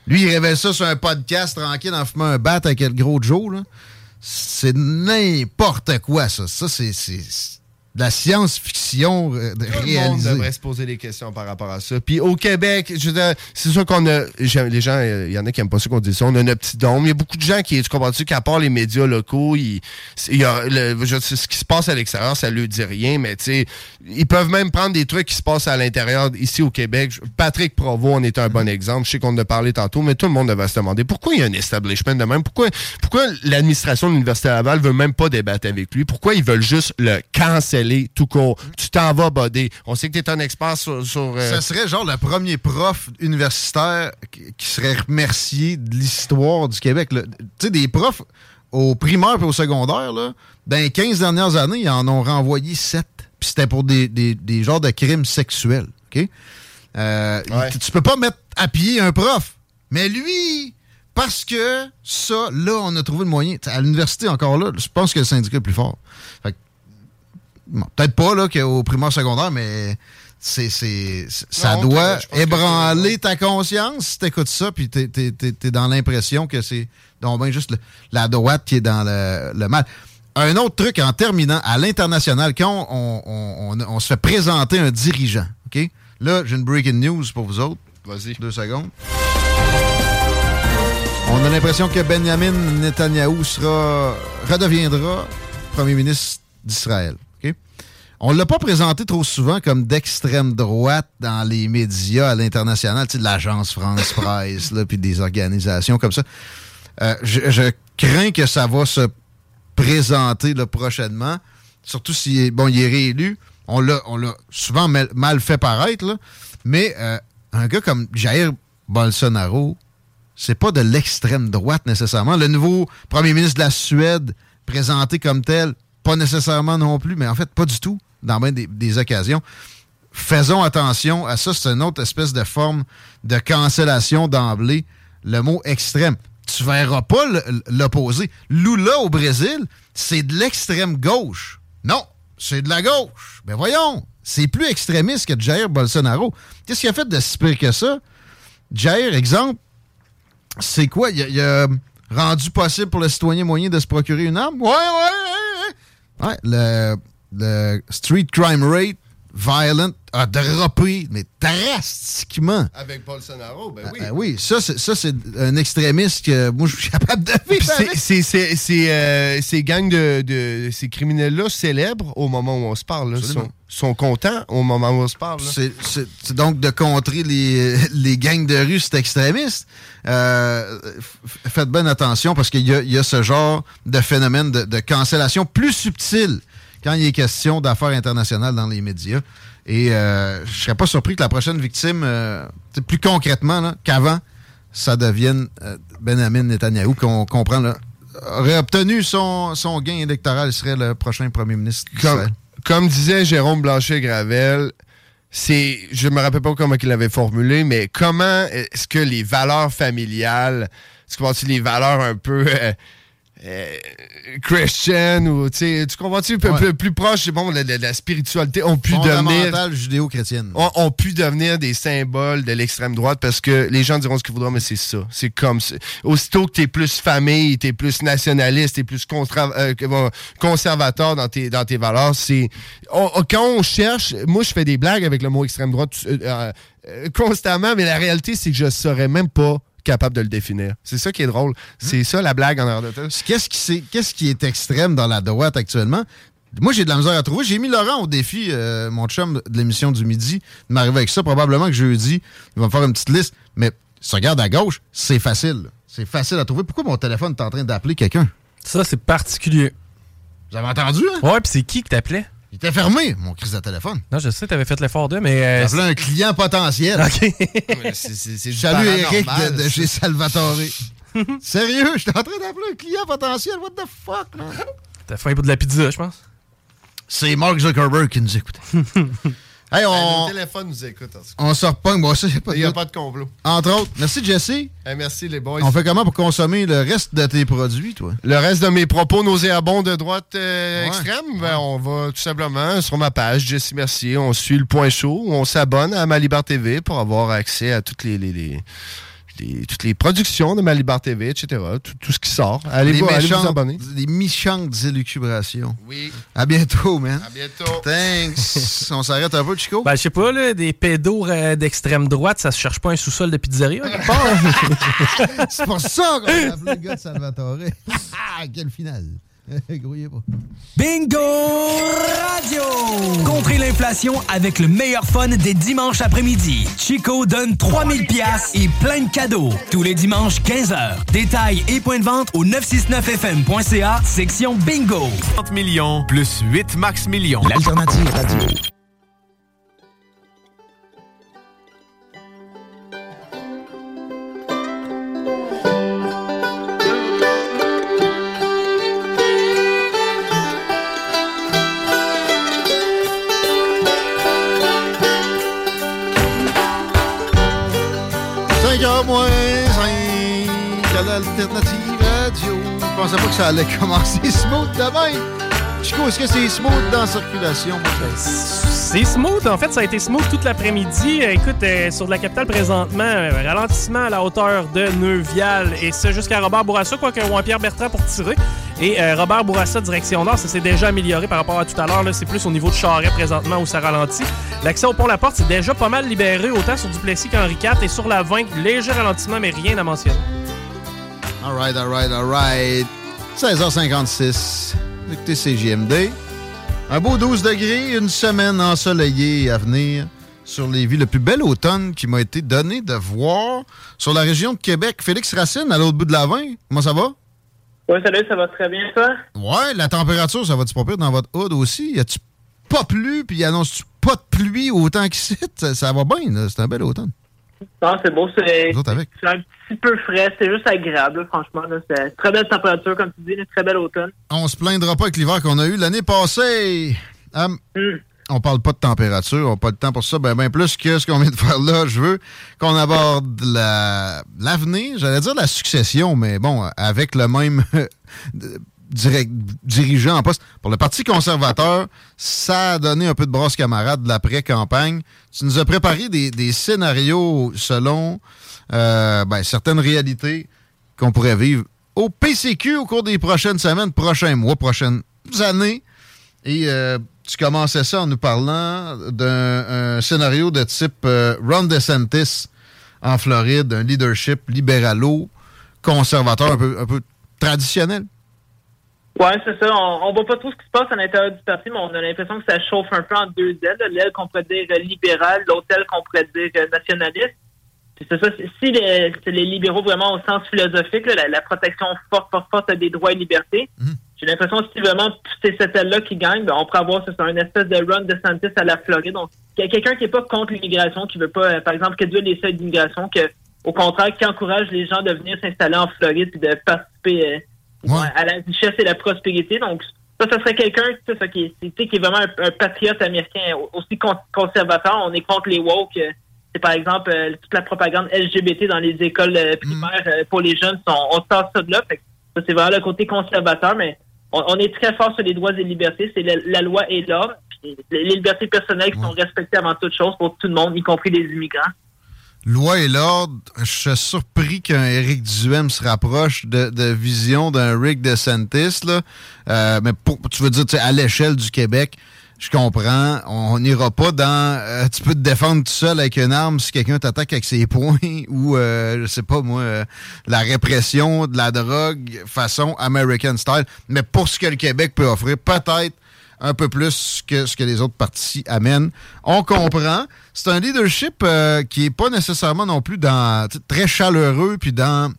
Lui, il révèle ça sur un podcast tranquille en fumant un bat avec le gros Joe. C'est n'importe quoi, ça. Ça, c'est de la science-fiction euh, de- Tout le monde réalisée. devrait se poser des questions par rapport à ça. Puis au Québec, je veux dire, c'est sûr qu'on a. Les gens, il y en a qui aiment pas ça qu'on dise ça. On a notre petit dôme. Il y a beaucoup de gens qui, tu comprends-tu, qu'à part les médias locaux, il, il y a le- je sais, ce qui se passe à l'extérieur, ça leur dit rien, mais tu sais, ils peuvent même prendre des trucs qui se passent à l'intérieur, ici au Québec. Patrick Provo en est un bon exemple. Je sais qu'on en a parlé tantôt, mais tout le monde devrait se demander pourquoi il y a un establishment de même? Pourquoi, pourquoi l'administration de l'Université Laval veut même pas débattre avec lui? Pourquoi ils veulent juste le canceller? Tout court? Tu t'en vas, Bodé. On sait que tu es un expert sur. sur, euh, Ça serait genre le premier prof universitaire qui serait remercié de l'histoire du Québec. Tu sais, des profs au primaire et au secondaire, là, dans les 15 dernières années, ils en ont renvoyé 7. Puis c'était pour des, des- des genres de crimes sexuels. OK? Euh, tu- Tu peux pas mettre à pied un prof. Mais lui, parce que ça, là, on a trouvé le moyen. À l'université, encore là, je pense que le syndicat est plus fort. Fait que Bon, Peut-être pas là qu'au primaire secondaire, mais c'est, c'est, ça Non, doit ébranler ta conscience si t'écoutes ça, puis t'es, t'es- t'es- t'es dans l'impression que c'est donc ben juste le- la droite qui est dans le, le mal. Un autre truc en terminant, à l'international, quand on, on- on- on se fait présenter un dirigeant, OK? Là, j'ai une breaking news pour vous autres. Vas-y. Deux secondes. On a l'impression que Benjamin Netanyahou sera, redeviendra premier ministre d'Israël. On ne l'a pas présenté trop souvent comme d'extrême droite dans les médias à l'international, tu sais, de l'agence France Presse, là, puis des organisations comme ça. Euh, je, je crains que ça va se présenter là, prochainement, surtout si bon, il est réélu. On l'a, on l'a souvent mal, mal fait paraître, là. mais euh, un gars comme Jair Bolsonaro, c'est pas de l'extrême droite nécessairement. Le nouveau premier ministre de la Suède, présenté comme tel, pas nécessairement non plus, mais en fait, pas du tout, dans bien des, occasions. Faisons attention à ça, c'est une autre espèce de forme de cancellation d'emblée, le mot extrême. Tu verras pas l'opposé. Lula au Brésil, c'est de l'extrême gauche. Non, c'est de la gauche. Ben voyons, c'est plus extrémiste que Jair Bolsonaro. Qu'est-ce qu'il a fait de si pire que ça? Jair, exemple, c'est quoi? Il a, il a rendu possible pour le citoyen moyen de se procurer une arme? Ouais, ouais, ouais, ouais. Le, le street crime rate violent a droppé, mais drastiquement. Avec Bolsonaro, ben oui. Ah, oui, ça, c'est, un extrémiste que moi, je suis capable de vivre euh, ces gangs de, de- ces criminels-là célèbrent au moment où on se parle. là. Absolument. Sont, sont contents au moment où on se parle. C'est, c'est- c'est donc de contrer les, les gangs de rue, c'est extrémiste. Euh, f- faites bien attention parce qu'il y a, il y a ce genre de phénomène de, de cancellation plus subtil quand il est question d'affaires internationales dans les médias. Et euh, je serais pas surpris que la prochaine victime, euh, plus concrètement là, qu'avant, ça devienne euh, Benjamin Netanyahou, qu'on comprend, là, aurait obtenu son, son gain électoral, il serait le prochain premier ministre. Comme. Comme disait Jérôme Blanchet-Gravel, c'est, je me rappelle pas comment il l'avait formulé, mais comment est-ce que les valeurs familiales, tu comprends-tu, les valeurs un peu euh, euh, Christian ou, tu sais, tu comprends-tu, Ouais. peu- plus proche bon, de, la spiritualité, ont pu devenir judéo-chrétienne. ont, ont pu devenir des symboles de l'extrême droite parce que les gens diront ce qu'ils voudront, mais c'est ça. C'est comme ça. Aussitôt que t'es plus famille, t'es plus nationaliste, t'es plus contra- euh, conservateur dans tes, dans tes valeurs, c'est... quand on cherche... Moi, je fais des blagues avec le mot extrême droite euh, euh, constamment, mais la réalité, c'est que je saurais même pas capable de le définir. C'est ça qui est drôle. C'est ça la blague en de. Qu'est-ce qui, qu'est-ce qui est extrême dans la droite actuellement? Moi, j'ai de la misère à trouver. J'ai mis Laurent au défi, euh, mon chum de l'émission du midi, de m'arriver avec ça. Probablement que jeudi, il va me faire une petite liste. Mais si tu regardes à gauche, c'est facile. C'est facile à trouver. Pourquoi mon téléphone est en train d'appeler quelqu'un? Ça, c'est particulier. Vous avez entendu, hein? Ouais, puis c'est qui qui t'appelait? Il était fermé, mon crise de téléphone. Non, je sais, t'avais fait l'effort d'eux, mais. euh, J'appelais un client potentiel. OK. C'est Salut Eric de, chez Salvatore. Sérieux, j'étais en train d'appeler un client potentiel. What the fuck, man? T'as faim pour de la pizza, je pense. C'est Mark Zuckerberg qui nous écoute. hey, on, téléphones nous écoutent. en tout cas. on se repogne. Bon, ça, y a pas de Il n'y a pas de complot. Entre autres, merci Jesse. Merci les boys. On fait comment pour consommer le reste de tes produits, toi? Le reste de mes propos nauséabonds de droite euh, Ouais. extrême, ben, on va tout simplement sur ma page Jesse Mercier, on suit le point chaud, on s'abonne à Malibar TV pour avoir accès à toutes les, les- les- les- toutes les productions de Malibar TV, etc. Tout, tout ce qui sort. Allez, les vous, allez vous abonner. Les méchantes élucubrations. Oui. À bientôt, man. À bientôt. Thanks. on s'arrête un peu, Chico? Ben, je sais pas, là, des pédos euh, d'extrême droite, ça se cherche pas un sous-sol de pizzeria, quelque part. hein? C'est pour ça qu'on a appelé le gars de Salvatore. Ah, quelle finale. Grouillez pas. Bingo Radio! Contrez l'inflation avec le meilleur fun des dimanches après-midi. Chico donne 3000 pièces et plein de cadeaux. Tous les dimanches 15h. Détails et points de vente au 969fm.ca, section Bingo. 30 millions plus 8 max millions. L'alternative radio. Je pensais pas que ça allait commencer smooth demain. Chico, est-ce que c'est smooth dans la circulation? C'est smooth. En fait, ça a été smooth toute l'après-midi. Euh, Écoute, euh, sur de la capitale présentement, euh, ralentissement à la hauteur de Neuvial et ça jusqu'à Robert Bourassa, quoique Jean-Pierre Bertrand pour tirer. Et Robert Bourassa, direction nord, ça s'est déjà amélioré par rapport à tout à l'heure. C'est plus au niveau de Charret présentement où ça ralentit. L'accès au pont La Porte, c'est déjà pas mal libéré, autant sur Duplessis qu'Henri IV. Et sur la 20, léger ralentissement, mais rien à mentionner. All right, all right, all right. 16h56. Vous Écoutez CGMD. Un beau 12 degrés, une semaine ensoleillée à venir sur les villes. Le plus bel automne qui m'a été donné de voir sur la région de Québec. Félix Racine, à l'autre bout de la 20. Comment ça va? Oui, salut, ça va très bien, toi? Ouais, la température, ça va-tu pas pire dans votre hood aussi? Y a-tu pas plu, puis annonce-tu pas de pluie autant qu'ici? Ça, ça va bien, là. C'est un bel automne. Non, c'est beau, c'est un petit peu frais, c'est juste agréable, là, franchement. C'est très belle température, comme tu dis, une très belle automne. On se plaindra pas avec l'hiver qu'on a eu l'année passée. Hum, On parle pas de température, on n'a pas le temps pour ça. Ben, ben plus que ce qu'on vient de faire là, je veux qu'on aborde la- l'avenir, j'allais dire la succession, mais bon, avec le même dirigeant en poste. Pour le Parti conservateur, ça a donné un peu de brosse camarade de l'après-campagne. Tu nous as préparé des, scénarios selon euh, ben, certaines réalités qu'on pourrait vivre au PCQ au cours des prochaines semaines, prochains mois, prochaines années. Et euh, tu commençais ça en nous parlant d'un un scénario de type euh, Ron DeSantis en Floride, un leadership libéralo-conservateur un peu, un peu traditionnel. Ouais, c'est ça. On, on voit pas trop ce qui se passe à l'intérieur du parti, mais on a l'impression que ça chauffe un peu en deux ailes. L'aile qu'on pourrait dire libérale, l'autre aile qu'on pourrait dire euh, nationaliste. Puis c'est ça. Si les, c'est les libéraux vraiment au sens philosophique, là, la, la protection forte, forte, forte des droits et libertés, j'ai l'impression que si vraiment c'est cette aile-là qui gagne, ben, on pourrait avoir c'est une espèce de run de Santis à la Floride. Donc, il y a quelqu'un qui est pas contre l'immigration, qui veut pas, euh, par exemple, réduire les seuils d'immigration, que au contraire, qui encourage les gens de venir s'installer en Floride et de participer euh, ouais, à la richesse et la prospérité. Donc, ça, ça serait quelqu'un qui, qui est vraiment un, un patriote américain, aussi con- conservateur. On est contre les woke. euh, C'est par exemple euh, toute la propagande LGBT dans les écoles euh, primaires euh, pour les jeunes. On, on sort ça de là. Fait que ça, c'est vraiment le côté conservateur, mais on, on est très fort sur les droits et libertés. C'est la, la loi et l'ordre. puis Les libertés personnelles qui sont respectées avant toute chose pour tout le monde, y compris les immigrants. Loi et l'ordre, je suis surpris qu'un Éric Duhem se rapproche de, de vision d'un Rick DeSantis. Là. Euh, mais pour, tu veux dire, tu à l'échelle du Québec, je comprends. On n'ira pas dans euh, tu peux te défendre tout seul avec une arme si quelqu'un t'attaque avec ses poings ou euh, je sais pas moi euh, la répression de la drogue façon American style. Mais pour ce que le Québec peut offrir, peut-être un peu plus que ce que les autres partis amènent. On comprend. C'est un leadership euh, qui est pas nécessairement non plus dans très chaleureux puis dans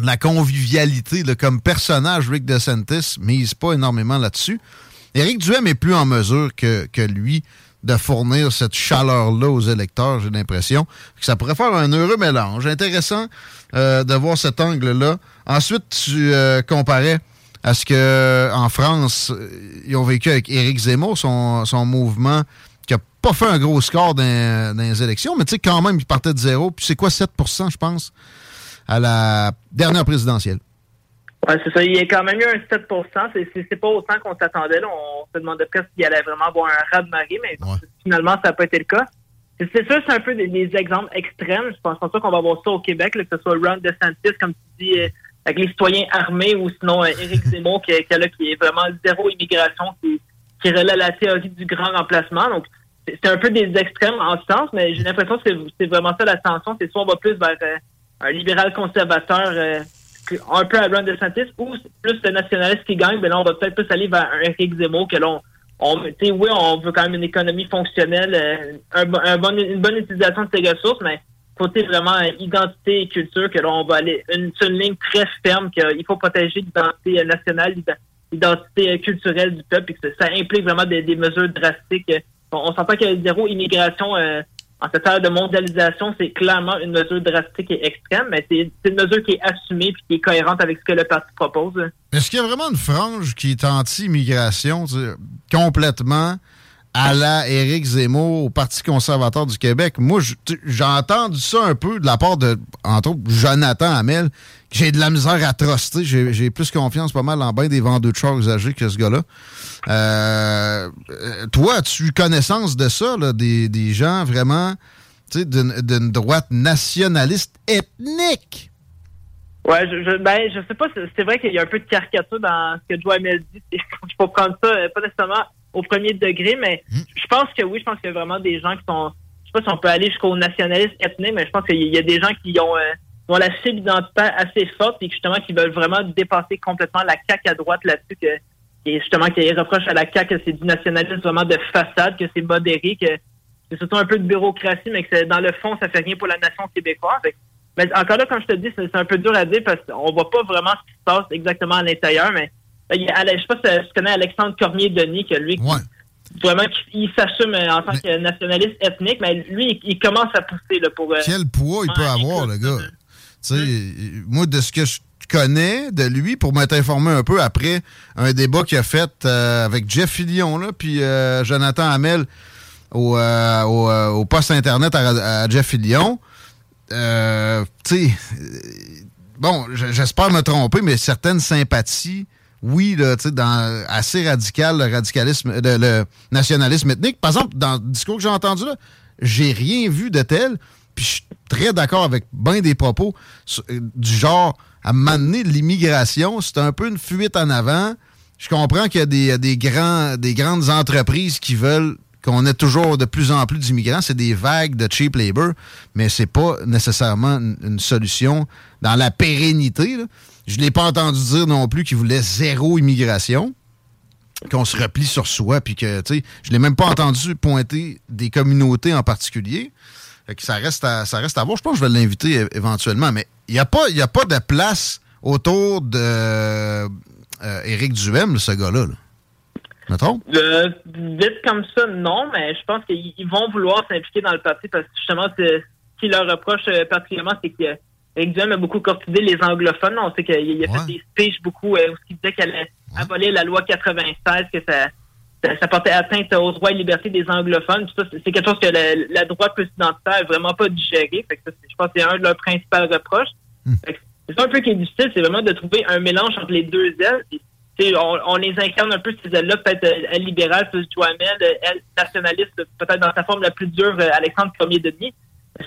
la convivialité comme personnage. Rick DeSantis mise pas énormément là-dessus. Éric Duhem est plus en mesure que, que lui de fournir cette chaleur-là aux électeurs, j'ai l'impression. que Ça pourrait faire un heureux mélange. Intéressant euh, de voir cet angle-là. Ensuite, tu euh, comparais à ce que en France, euh, ils ont vécu avec Éric Zemmour, son, son mouvement qui a pas fait un gros score dans, dans les élections, mais tu sais, quand même, il partait de zéro. Puis c'est quoi, 7% je pense, à la dernière présidentielle? Ouais, c'est ça. Il y a quand même eu un 7 C'est- C'est c'est pas autant qu'on s'attendait. On se demandait presque s'il allait vraiment avoir un raz de marée, mais finalement, ça n'a pas été le cas. C'est sûr, c'est un peu des, des exemples extrêmes. Je pense pas qu'on va voir ça au Québec, là, que ce soit Ron DeSantis, comme tu dis, euh, avec les citoyens armés, ou sinon euh, Éric Zemmour, qui, qui, là, qui est vraiment zéro immigration, qui, qui relaie la théorie du grand remplacement. Donc, c'est un peu des extrêmes en ce sens, mais j'ai l'impression que c'est- c'est vraiment ça la tension. C'est soit on va plus vers euh, un libéral conservateur euh, un peu à Ron DeSantis, ou c'est plus le nationaliste qui gagne, mais là, on va peut-être plus aller vers un Éric Zemmour, que là, on, on, tu sais, oui, on veut quand même une économie fonctionnelle, euh, un bon- une bonne utilisation de ses ressources, mais côté vraiment identité et culture, que là, on va aller une, sur une ligne très ferme, qu'il faut protéger l'identité nationale, l'ident- l'identité culturelle du peuple, et que ça, implique vraiment des, mesures drastiques. On, on s'entend que zéro immigration euh, en cette ère de mondialisation, c'est clairement une mesure drastique et extrême, mais c'est une mesure qui est assumée et qui est cohérente avec ce que le parti propose. Est-ce qu'il y a vraiment une frange qui est anti-immigration complètement à la Éric Zemmour au Parti conservateur du Québec? Moi, je- j'ai entendu ça un peu de la part de, entre autres, Jonathan Hamel, j'ai de la misère à. J'ai plus confiance pas mal en bien des vendeurs de chars usagés que ce gars-là. Euh, euh, toi, as-tu connaissance de ça, là, des, gens vraiment d'une droite nationaliste ethnique? Ouais, je, je, ben, je sais pas, c'est vrai qu'il y a un peu de caricature dans ce que Joe Hamel dit. Il faut prendre ça, euh, pas nécessairement au premier degré, mais je pense que oui, je pense qu'il y a vraiment des gens qui sont, je sais pas si on peut aller jusqu'au nationalisme ethnique, mais je pense qu'il y a des gens qui ont, euh, qui ont la cible identitaire assez forte et qui, justement qui veulent vraiment dépasser complètement la CAQ à droite là-dessus, que, et justement qui reproche à la CAQ que c'est du nationalisme vraiment de façade, que c'est modéré, que c'est surtout un peu de bureaucratie, mais que dans le fond, ça fait rien pour la nation québécoise. Mais encore là, comme je te dis, c'est un peu dur à dire parce qu'on voit pas vraiment ce qui se passe exactement à l'intérieur, mais il y a Ale- je sais pas si tu connais Alexandre Cormier-Denis, que lui, vraiment, il s'assume euh, en tant que nationaliste ethnique, mais lui, il, il commence à pousser là, pour... euh, Quel poids il peut avoir, le gars? Tu sais, moi, de ce que je connais de lui, pour m'être informé un peu après un débat qu'il a fait euh, avec Jeff Fillion, là, puis euh, Jonathan Hamel au, euh, au, euh, au poste Internet à, à Jeff Fillion, euh, tu sais, euh, bon, j'espère me tromper, mais certaines sympathies, oui, dans assez radical, le nationalisme ethnique. Par exemple, dans le discours que j'ai entendu j'ai rien vu de tel, puis je suis très d'accord avec bien des propos euh, du genre, à m'amener de l'immigration, c'est un peu une fuite en avant. Je comprends qu'il y a des, des, grands, des grandes entreprises qui veulent qu'on ait toujours de plus en plus d'immigrants. C'est des vagues de cheap labor, mais c'est pas nécessairement une, solution dans la pérennité. Je l'ai pas entendu dire non plus qu'il voulait zéro immigration, qu'on se replie sur soi, puis que, tu sais, je l'ai même pas entendu pointer des communautés en particulier. Que ça reste à, ça reste à voir. Je pense que je vais l'inviter éventuellement, mais il n'y a, pas- a pas de place autour de euh, Éric Duhem, ce gars-là. Là. Me trompe? Euh, vite comme ça, non, mais je pense qu'ils ils vont vouloir s'impliquer dans le parti parce que justement, ce qui leur reproche euh, particulièrement, c'est que Éric Duhem a beaucoup cortidé les anglophones. On sait qu'il il a fait des speeches beaucoup euh, où il disait qu'elle allait abolir la loi 96, que ça, ça, ça portait atteinte aux droits et libertés des anglophones. Tout ça, c'est quelque chose que la, la droite présidentielle n'a vraiment pas digéré. Fait que ça, c'est- je pense que c'est un de leurs principaux reproches. Que C'est ça un peu qui est difficile, c'est vraiment de trouver un mélange entre les deux ailes. On, on les incarne un peu ces ailes-là, peut-être euh, elle libérale, plus Joamel, euh, elle nationaliste, peut-être dans sa forme la plus dure, euh, Alexandre Cormier-Denis.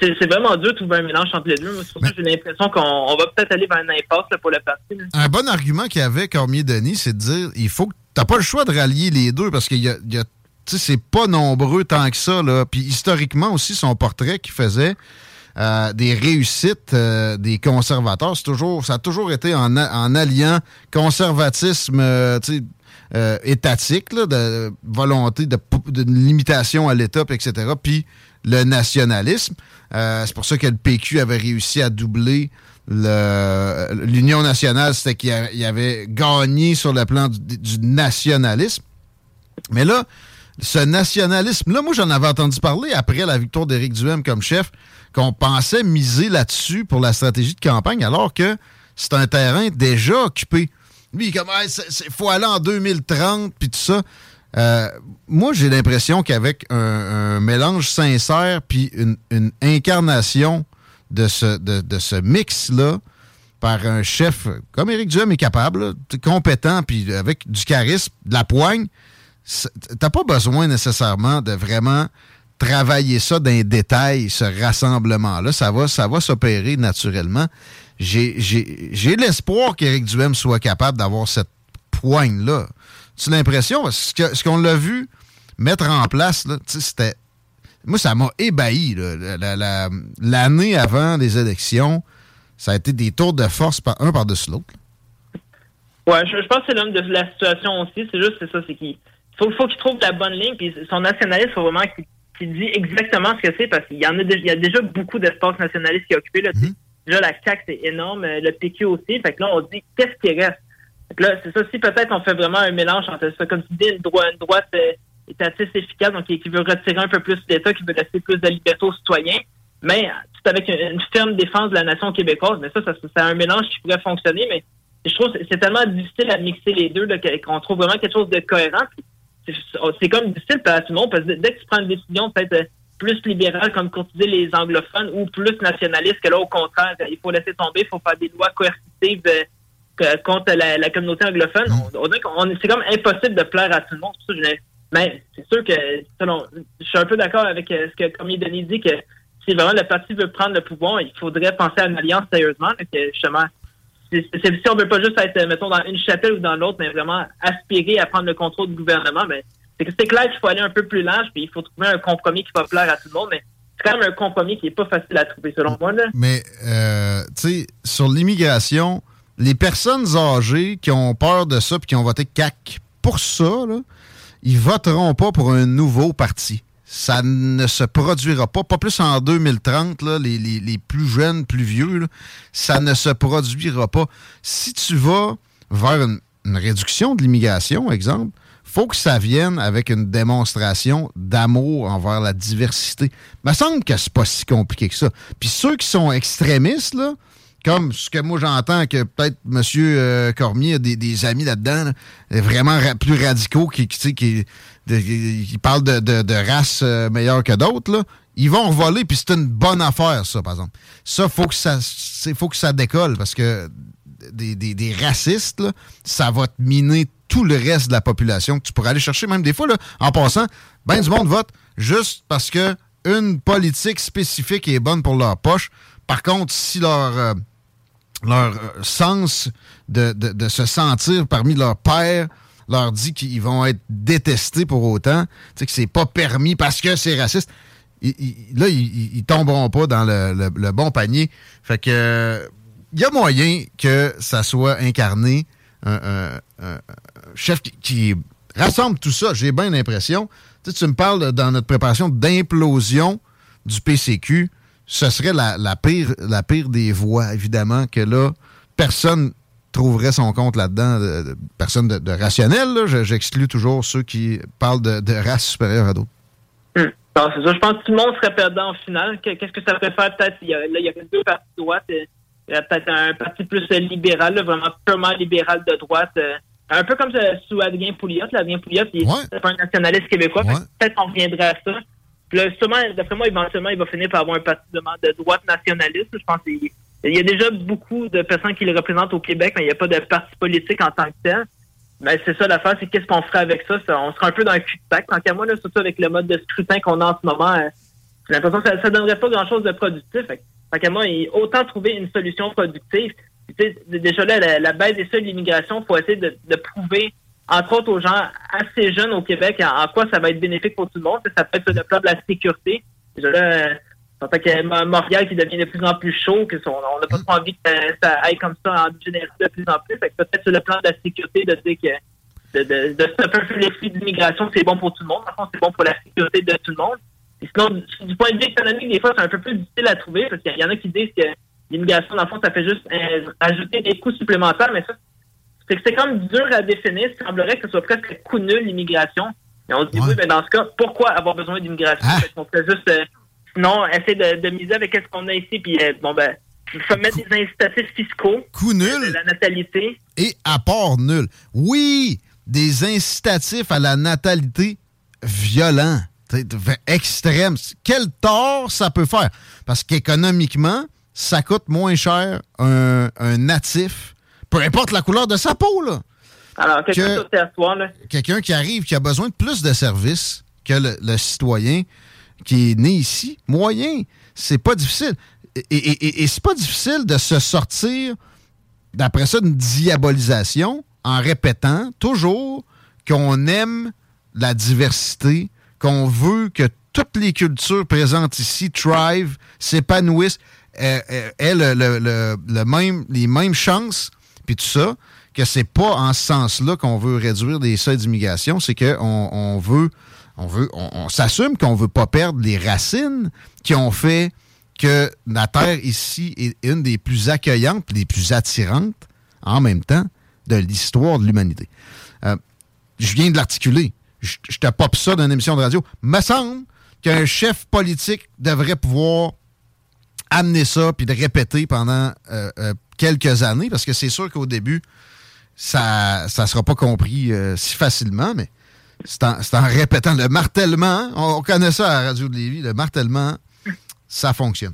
C'est vraiment dur de trouver un mélange entre les deux. C'est pour ça que j'ai l'impression qu'on on va peut-être aller vers un impasse là, pour le parti. là. Un bon argument qu'il y avait Cormier-Denis, c'est de dire il faut que t'as pas le choix de rallier les deux parce qu'il y a, y a tu sais, c'est pas nombreux tant que ça. Là. Puis historiquement aussi, son portrait qu'il faisait euh, des réussites euh, des conservateurs, c'est toujours, ça a toujours été en, alliant conservatisme euh, tu sais, euh, étatique, là, de volonté de, de limitation à l'État, etc., puis le nationalisme. Euh, c'est pour ça que le PQ avait réussi à doubler le- l'Union nationale, c'était qu'il avait gagné sur le plan du, nationalisme. Mais là, ce nationalisme-là, moi, j'en avais entendu parler après la victoire d'Éric Duhem comme chef, qu'on pensait miser là-dessus pour la stratégie de campagne, alors que c'est un terrain déjà occupé. Lui, il comme, il faut aller en 2030, puis tout ça. Euh, moi, j'ai l'impression qu'avec un, mélange sincère, puis une, incarnation de ce, mix-là, par un chef comme Éric Duhem est capable, compétent, puis avec du charisme, de la poigne, t'as pas besoin nécessairement de vraiment travailler ça dans les détails, ce rassemblement-là. Ça va, ça va s'opérer naturellement. J'ai l'espoir qu'Éric Duhem soit capable d'avoir cette poigne-là. Tu l'impression, ce que- ce qu'on l'a vu mettre en place, c'était. Moi, ça m'a ébahi. là. La- la- L'année avant les élections, ça a été des tours de force par, un par-dessus l'autre. Ouais, je, je pense que c'est l'homme de la situation aussi. C'est juste, c'est ça, c'est qu'il faut, faut qu'il trouve la bonne ligne. Puis son nationalisme, faut vraiment qu'il qu'il dit exactement ce que c'est parce qu'il y en a, dé- il y a déjà beaucoup d'espace nationaliste qui est occupé. Là, sais. Déjà, la CAQ, c'est énorme. euh, Le PQ aussi. Fait que là, on dit, qu'est-ce qui reste? Là, c'est ça. Si peut-être on fait vraiment un mélange entre ça, comme tu dis, une, droite, une droite euh, étatiste efficace, donc qui, veut retirer un peu plus d'État, qui veut laisser plus de liberté aux citoyens, mais tout avec une, ferme défense de la nation québécoise, mais ça, ça, c'est un mélange qui pourrait fonctionner, mais je trouve que c'est tellement difficile à mixer les deux, qu'on trouve vraiment quelque chose de cohérent. Puis C'est comme difficile pour tout le monde, parce que dès que tu prends une décision peut-être euh, plus libérale, comme courtiser les anglophones, ou plus nationaliste, que là, au contraire, il faut laisser tomber, il faut faire des lois coercitives euh, contre la, la communauté anglophone. On, on est- c'est comme impossible de plaire à tout le monde. Mais c'est sûr que, selon, je suis un peu d'accord avec euh, ce que comme Denis dit, que si vraiment le parti veut prendre le pouvoir, il faudrait penser à une alliance sérieusement, que justement, c'est, c'est- si on veut pas juste être, mettons, dans une chapelle ou dans l'autre, mais vraiment aspirer à prendre le contrôle du gouvernement, mais c'est que c'est clair qu'il faut aller un peu plus large, puis il faut trouver un compromis qui va plaire à tout le monde, mais c'est quand même un compromis qui est pas facile à trouver, selon moi, là. Mais, euh, tu sais, sur l'immigration, les personnes âgées qui ont peur de ça puis qui ont voté CAC pour ça, ils voteront pas pour un nouveau parti. Ça ne se produira pas, pas plus en 2030, là, les, plus jeunes, plus vieux, ça ne se produira pas. Si tu vas vers une, réduction de l'immigration, exemple, faut que ça vienne avec une démonstration d'amour envers la diversité. Il me semble que c'est pas si compliqué que ça. Puis ceux qui sont extrémistes, comme ce que moi j'entends que peut-être M. euh, Cormier a des, des amis là-dedans, là, vraiment ra- plus radicaux qui, qui, parlent de, de, de races euh, meilleures que d'autres, ils vont voler, puis c'est une bonne affaire, ça, par exemple. Ça, faut faut que ça décolle, parce que des, des- racistes, ça va te miner tout le reste de la population tu pourrais aller chercher, même des fois, là, en passant, ben du monde vote juste parce que une politique spécifique est bonne pour leur poche. Par contre, si leur, euh, leur euh, sens de, de- de se sentir parmi leurs pairs leur dit qu'ils vont être détestés pour autant, tu sais, que c'est pas permis parce que c'est raciste, là, ils, ils- tomberont pas dans le, le- le bon panier. Fait que il y a moyen que ça soit incarné un, un- un- chef qui, qui rassemble tout ça, j'ai bien l'impression. Tu, sais, tu me parles dans notre préparation d'implosion du PCQ. Ce serait la, la pire, la pire des voies, évidemment, que là, personne trouverait son compte là-dedans, de- de- personne de, de rationnel. J'exclus toujours ceux qui parlent de, de race supérieure à d'autres. Hum. Non, c'est ça. Je pense que tout le monde serait perdant finale. Que- Qu'est-ce que ça pourrait faire? Peut-être, il y a, là, il y a deux partis de droite. euh, Il y a peut-être un parti plus euh, libéral, là, vraiment purement libéral de droite. euh, un peu comme sous Adrien Pouliot. Adrien Pouliot, il est pas un nationaliste québécois. Peut-être qu'on reviendrait à ça. Puis là, sûrement, d'après moi, éventuellement, il va finir par avoir un parti de, droite nationaliste. Je pense qu'il il y a déjà beaucoup de personnes qui le représentent au Québec, mais il n'y a pas de parti politique en tant que tel. Mais c'est ça l'affaire, c'est qu'est-ce qu'on ferait avec ça? On sera un peu dans un cul-de-sac. Tant qu'à moi, là, surtout avec le mode de scrutin qu'on a en ce moment, euh, j'ai l'impression que ça, ça donnerait pas grand-chose de productif. Fait tant qu'à moi, autant trouver une solution productive. Puis, déjà là, la, la baisse des seuils d'immigration, il faut essayer de prouver entre autres aux gens assez jeunes au Québec, en, quoi ça va être bénéfique pour tout le monde. Ça peut être sur le plan de la sécurité. Déjà là, en fait que Mo- Montréal qui devient de plus en plus chaud, que on n'a pas trop envie que ça, ça aille comme ça en dégénérer de plus en plus. Que peut-être sur le plan de la sécurité, de dire que de, de, de stopper flux d'immigration, c'est bon pour tout le monde. C'est bon pour la sécurité de tout le monde. Et sinon, du, du point de vue économique, des fois, c'est un peu plus difficile à trouver parce qu'il y en a qui disent que l'immigration, dans le fond, ça fait juste euh, ajouter des coûts supplémentaires, mais ça, c'est que c'est comme dur à définir. Il semblerait que ce soit presque un coût nul, l'immigration. Et on se dit, oui, mais dans ce cas, pourquoi avoir besoin d'immigration? Fait qu'on fait juste, euh, sinon, essayer de, de miser avec ce qu'on a ici, puis euh, bon, ben, il faut mettre des incitatifs fiscaux. Coût nul. De la natalité. Et apport nul. Oui, des incitatifs à la natalité violents, extrêmes. Quel tort ça peut faire? Parce qu'économiquement, ça coûte moins cher un, un natif, peu importe la couleur de sa peau, là. Alors, quelqu'un Que- territoire, là. Quelqu'un qui arrive, qui a besoin de plus de services que le, le citoyen qui est né ici, moyen, c'est pas difficile. Et, et- et- et c'est pas difficile de se sortir d'après ça d'une diabolisation en répétant toujours qu'on aime la diversité, qu'on veut que toutes les cultures présentes ici thrive, s'épanouissent, euh, euh, aient le- le- le- le même, les mêmes chances, puis tout ça, que c'est pas en ce sens-là qu'on veut réduire les seuils d'immigration, c'est qu'on on veut, on veut, on, s'assume qu'on veut pas perdre les racines qui ont fait que la Terre ici est une des plus accueillantes, les plus attirantes en même temps de l'histoire de l'humanité. Euh, je viens de l'articuler. Je, je te pop ça dans une émission de radio. Me semble qu'un chef politique devrait pouvoir amener ça puis de répéter pendant euh, euh, quelques années parce que c'est sûr qu'au début, ça ne sera pas compris euh, si facilement, mais c'est en, c'est en répétant le martèlement. On, on connaît ça à la radio de Lévis, le martèlement, ça fonctionne.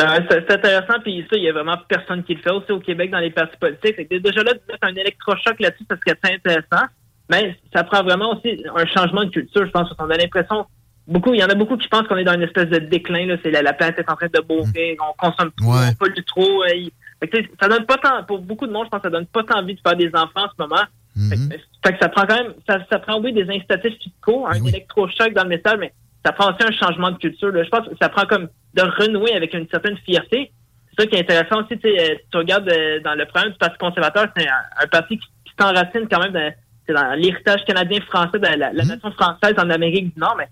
Euh, c'est c'est intéressant, puis ça, il y a vraiment personne qui le fait aussi au Québec dans les partis politiques. Déjà là, mettre un électrochoc là-dessus, ça serait très intéressant. Mais ça prend vraiment aussi un changement de culture, je pense. parce qu'on a l'impression, beaucoup, il y en a beaucoup qui pensent qu'on est dans une espèce de déclin. Là, c'est la, la planète est en train de mourir, on consomme trop, on pollue trop. euh, il- que, tu sais, ça donne pas tant, pour beaucoup de monde, je pense, que ça donne pas tant envie de faire des enfants en ce moment. Fait, que, fait que ça prend quand même, ça, ça prend oui des incitatifs fiscaux, un électrochoc dans le message, mais ça prend aussi un changement de culture. là. Je pense que ça prend comme de renouer avec une certaine fierté. C'est ça qui est intéressant aussi. Tu, sais, euh, tu regardes euh, dans le programme du Parti conservateur, c'est un, un parti qui, qui s'enracine quand même dans, c'est dans l'héritage canadien-français de la, la nation française en Amérique du Nord, mais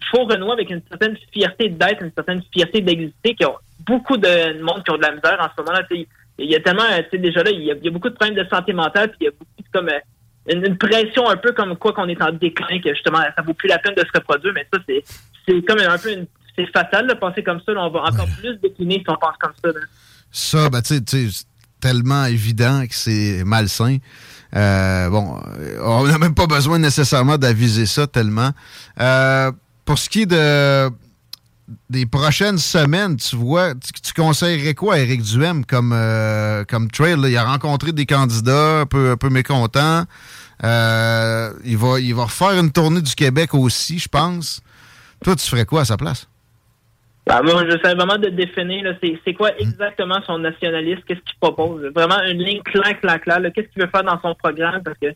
il faut renouer avec une certaine fierté d'être, une certaine fierté d'exister, qui ont beaucoup de monde qui ont de la misère en ce sais, Il y a tellement, tu sais, déjà là, il y, a, il y a beaucoup de problèmes de santé mentale, puis il y a beaucoup de, comme euh, une, une pression un peu comme quoi qu'on est en déclin, que justement, ça vaut plus la peine de se reproduire, mais ça, c'est, c'est comme un peu une, c'est fatal de penser comme ça. Là, on va encore plus décliner si on pense comme ça. là. Ça, ben, tu sais, tellement évident que c'est malsain. Euh, bon, on n'a même pas besoin nécessairement d'aviser ça tellement. Euh, pour ce qui est de des prochaines semaines, tu vois, tu, tu conseillerais quoi à Éric Duhem comme, euh, comme trail? là? Il a rencontré des candidats un peu, un peu mécontents. Euh, il, va, il va refaire une tournée du Québec aussi, je pense. Toi, tu ferais quoi à sa place? Ben, moi, j'essaie vraiment de définir, c'est, quoi exactement son nationalisme, qu'est-ce qu'il propose? Vraiment une ligne claire, claire, claire, qu'est-ce qu'il veut faire dans son programme, parce que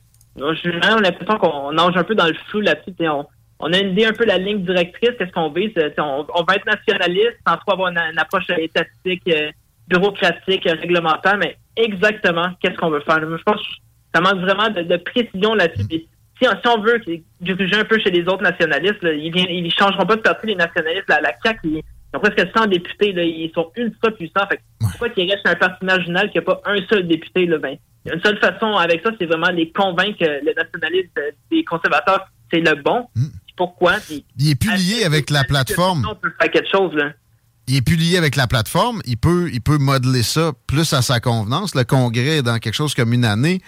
j'ai vraiment l'impression qu'on nage un peu dans le flou là-dessus. On, on a une idée un peu la ligne directrice, qu'est-ce qu'on vise. sais, On, on va être nationaliste sans trop avoir une, une approche étatique, euh, bureaucratique, euh, réglementaire, mais exactement qu'est-ce qu'on veut faire? Je pense que ça manque vraiment de, de précision là-dessus. Si, si on veut diriger un peu chez les autres nationalistes, là, ils ne ils changeront pas de parti, les nationalistes. La, la CAQ, ils, ils ont presque 100 députés, là, ils sont ultra puissants. Fait que pourquoi qu'ils restent un parti marginal qui n'a pas un seul député? Là, ben, une seule façon avec ça, c'est vraiment les convaincre que le nationalisme euh, des conservateurs, c'est le bon. Puis Pourquoi? Puis, Il est plus lié avec la plateforme. on peut faire quelque chose. Là. il est plus lié avec la plateforme. Il peut, il peut modeler ça plus à sa convenance. Le congrès est dans quelque chose comme une année.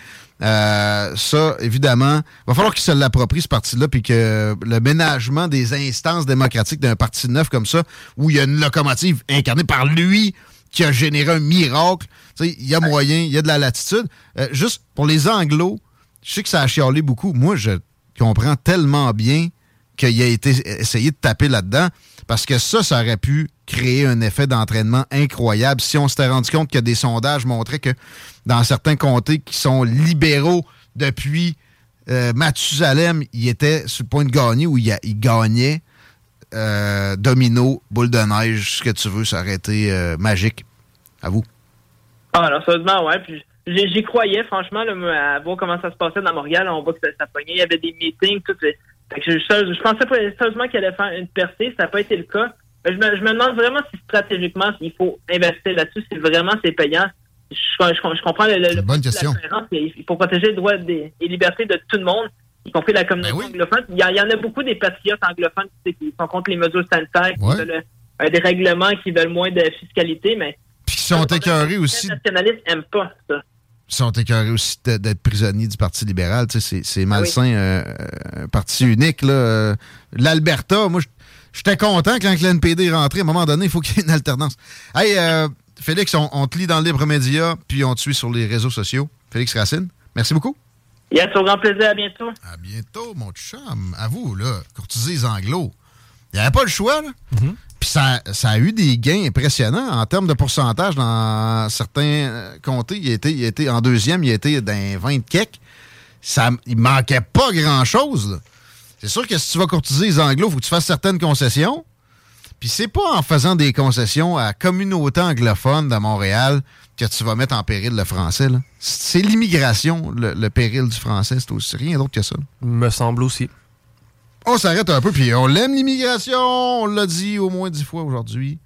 Euh, ça, évidemment, va falloir qu'il se l'approprie, ce parti-là, puis que le ménagement des instances démocratiques d'un parti neuf comme ça, où il y a une locomotive incarnée par lui qui a généré un miracle, il y a moyen, il y a de la latitude. Euh, juste pour les anglos, je sais que ça a chialé beaucoup. Moi, je comprends tellement bien qu'il a été essayé de taper là-dedans, parce que ça, ça aurait pu créer un effet d'entraînement incroyable si on s'était rendu compte que des sondages montraient que dans certains comtés qui sont libéraux depuis euh, Mathusalem, il était sur le point de gagner ou il, il gagnait. Euh, domino, boule de neige, ce que tu veux, ça aurait été euh, magique. À vous. Ah, alors, sérieusement, ouais. Puis j'y croyais, franchement, à voir comment ça se passait dans Montréal. On voit que ça, ça. Il y avait des meetings, tout. Fait que je, je, je pensais pas sérieusement qu'il allait faire une percée. Ça n'a pas été le cas. Je me, je me demande vraiment si stratégiquement, il faut investir là-dessus, si vraiment c'est payant. Je, comprends le, le, bonne question. mais Il faut protéger les droits des- et libertés de tout le monde, y compris la communauté Ben anglophone. Il y, en- il y en a beaucoup des patriotes anglophones tu sais, qui sont contre les mesures sanitaires, qui Ouais. veulent euh, des règlements qui veulent moins de fiscalité, mais Puis qui sont écœurés aussi. les nationalistes n'aiment pas ça. Ils sont écœurés aussi d'être prisonniers du Parti libéral. Tu sais, c'est- c'est malsain, euh, euh, un parti unique. là. Euh, L'Alberta, moi, j'étais content quand que l'NPD est rentré. À un moment donné, il faut qu'il y ait une alternance. Hey, euh, Félix, on, on te lit dans le Libre Média, puis on te suit sur les réseaux sociaux. Félix Racine, merci beaucoup. Yes, au grand plaisir, à bientôt. À bientôt, mon chum. À vous, là, courtiser les anglos. Il n'y avait pas le choix, là. Puis ça, ça a eu des gains impressionnants en termes de pourcentage dans certains euh, comtés. Il été, il été en deuxième, il été dans 20 kek. Ça, il manquait pas grand-chose. C'est sûr que si tu vas courtiser les anglos, il faut que tu fasses certaines concessions. Puis c'est pas en faisant des concessions à la communauté anglophone de Montréal que tu vas mettre en péril le français. C'est l'immigration, le, le péril du français. C'est aussi rien d'autre que ça. Me semble aussi. On s'arrête un peu, puis on l'aime l'immigration. On l'a dit au moins dix fois aujourd'hui.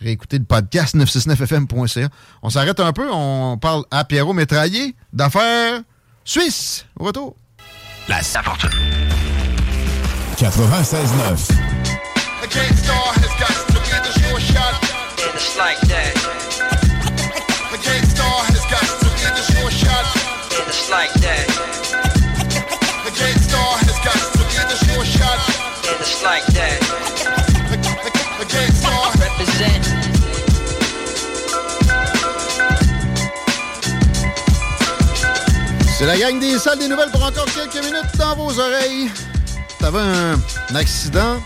Réécoutez le podcast 969fm.ca. On s'arrête un peu. On parle à Pierrot Métraillé d'affaires suisses. Au retour. La fortune. 96.9. C'est la gang des salles des nouvelles pour encore quelques minutes dans vos oreilles. T'avais un, un accident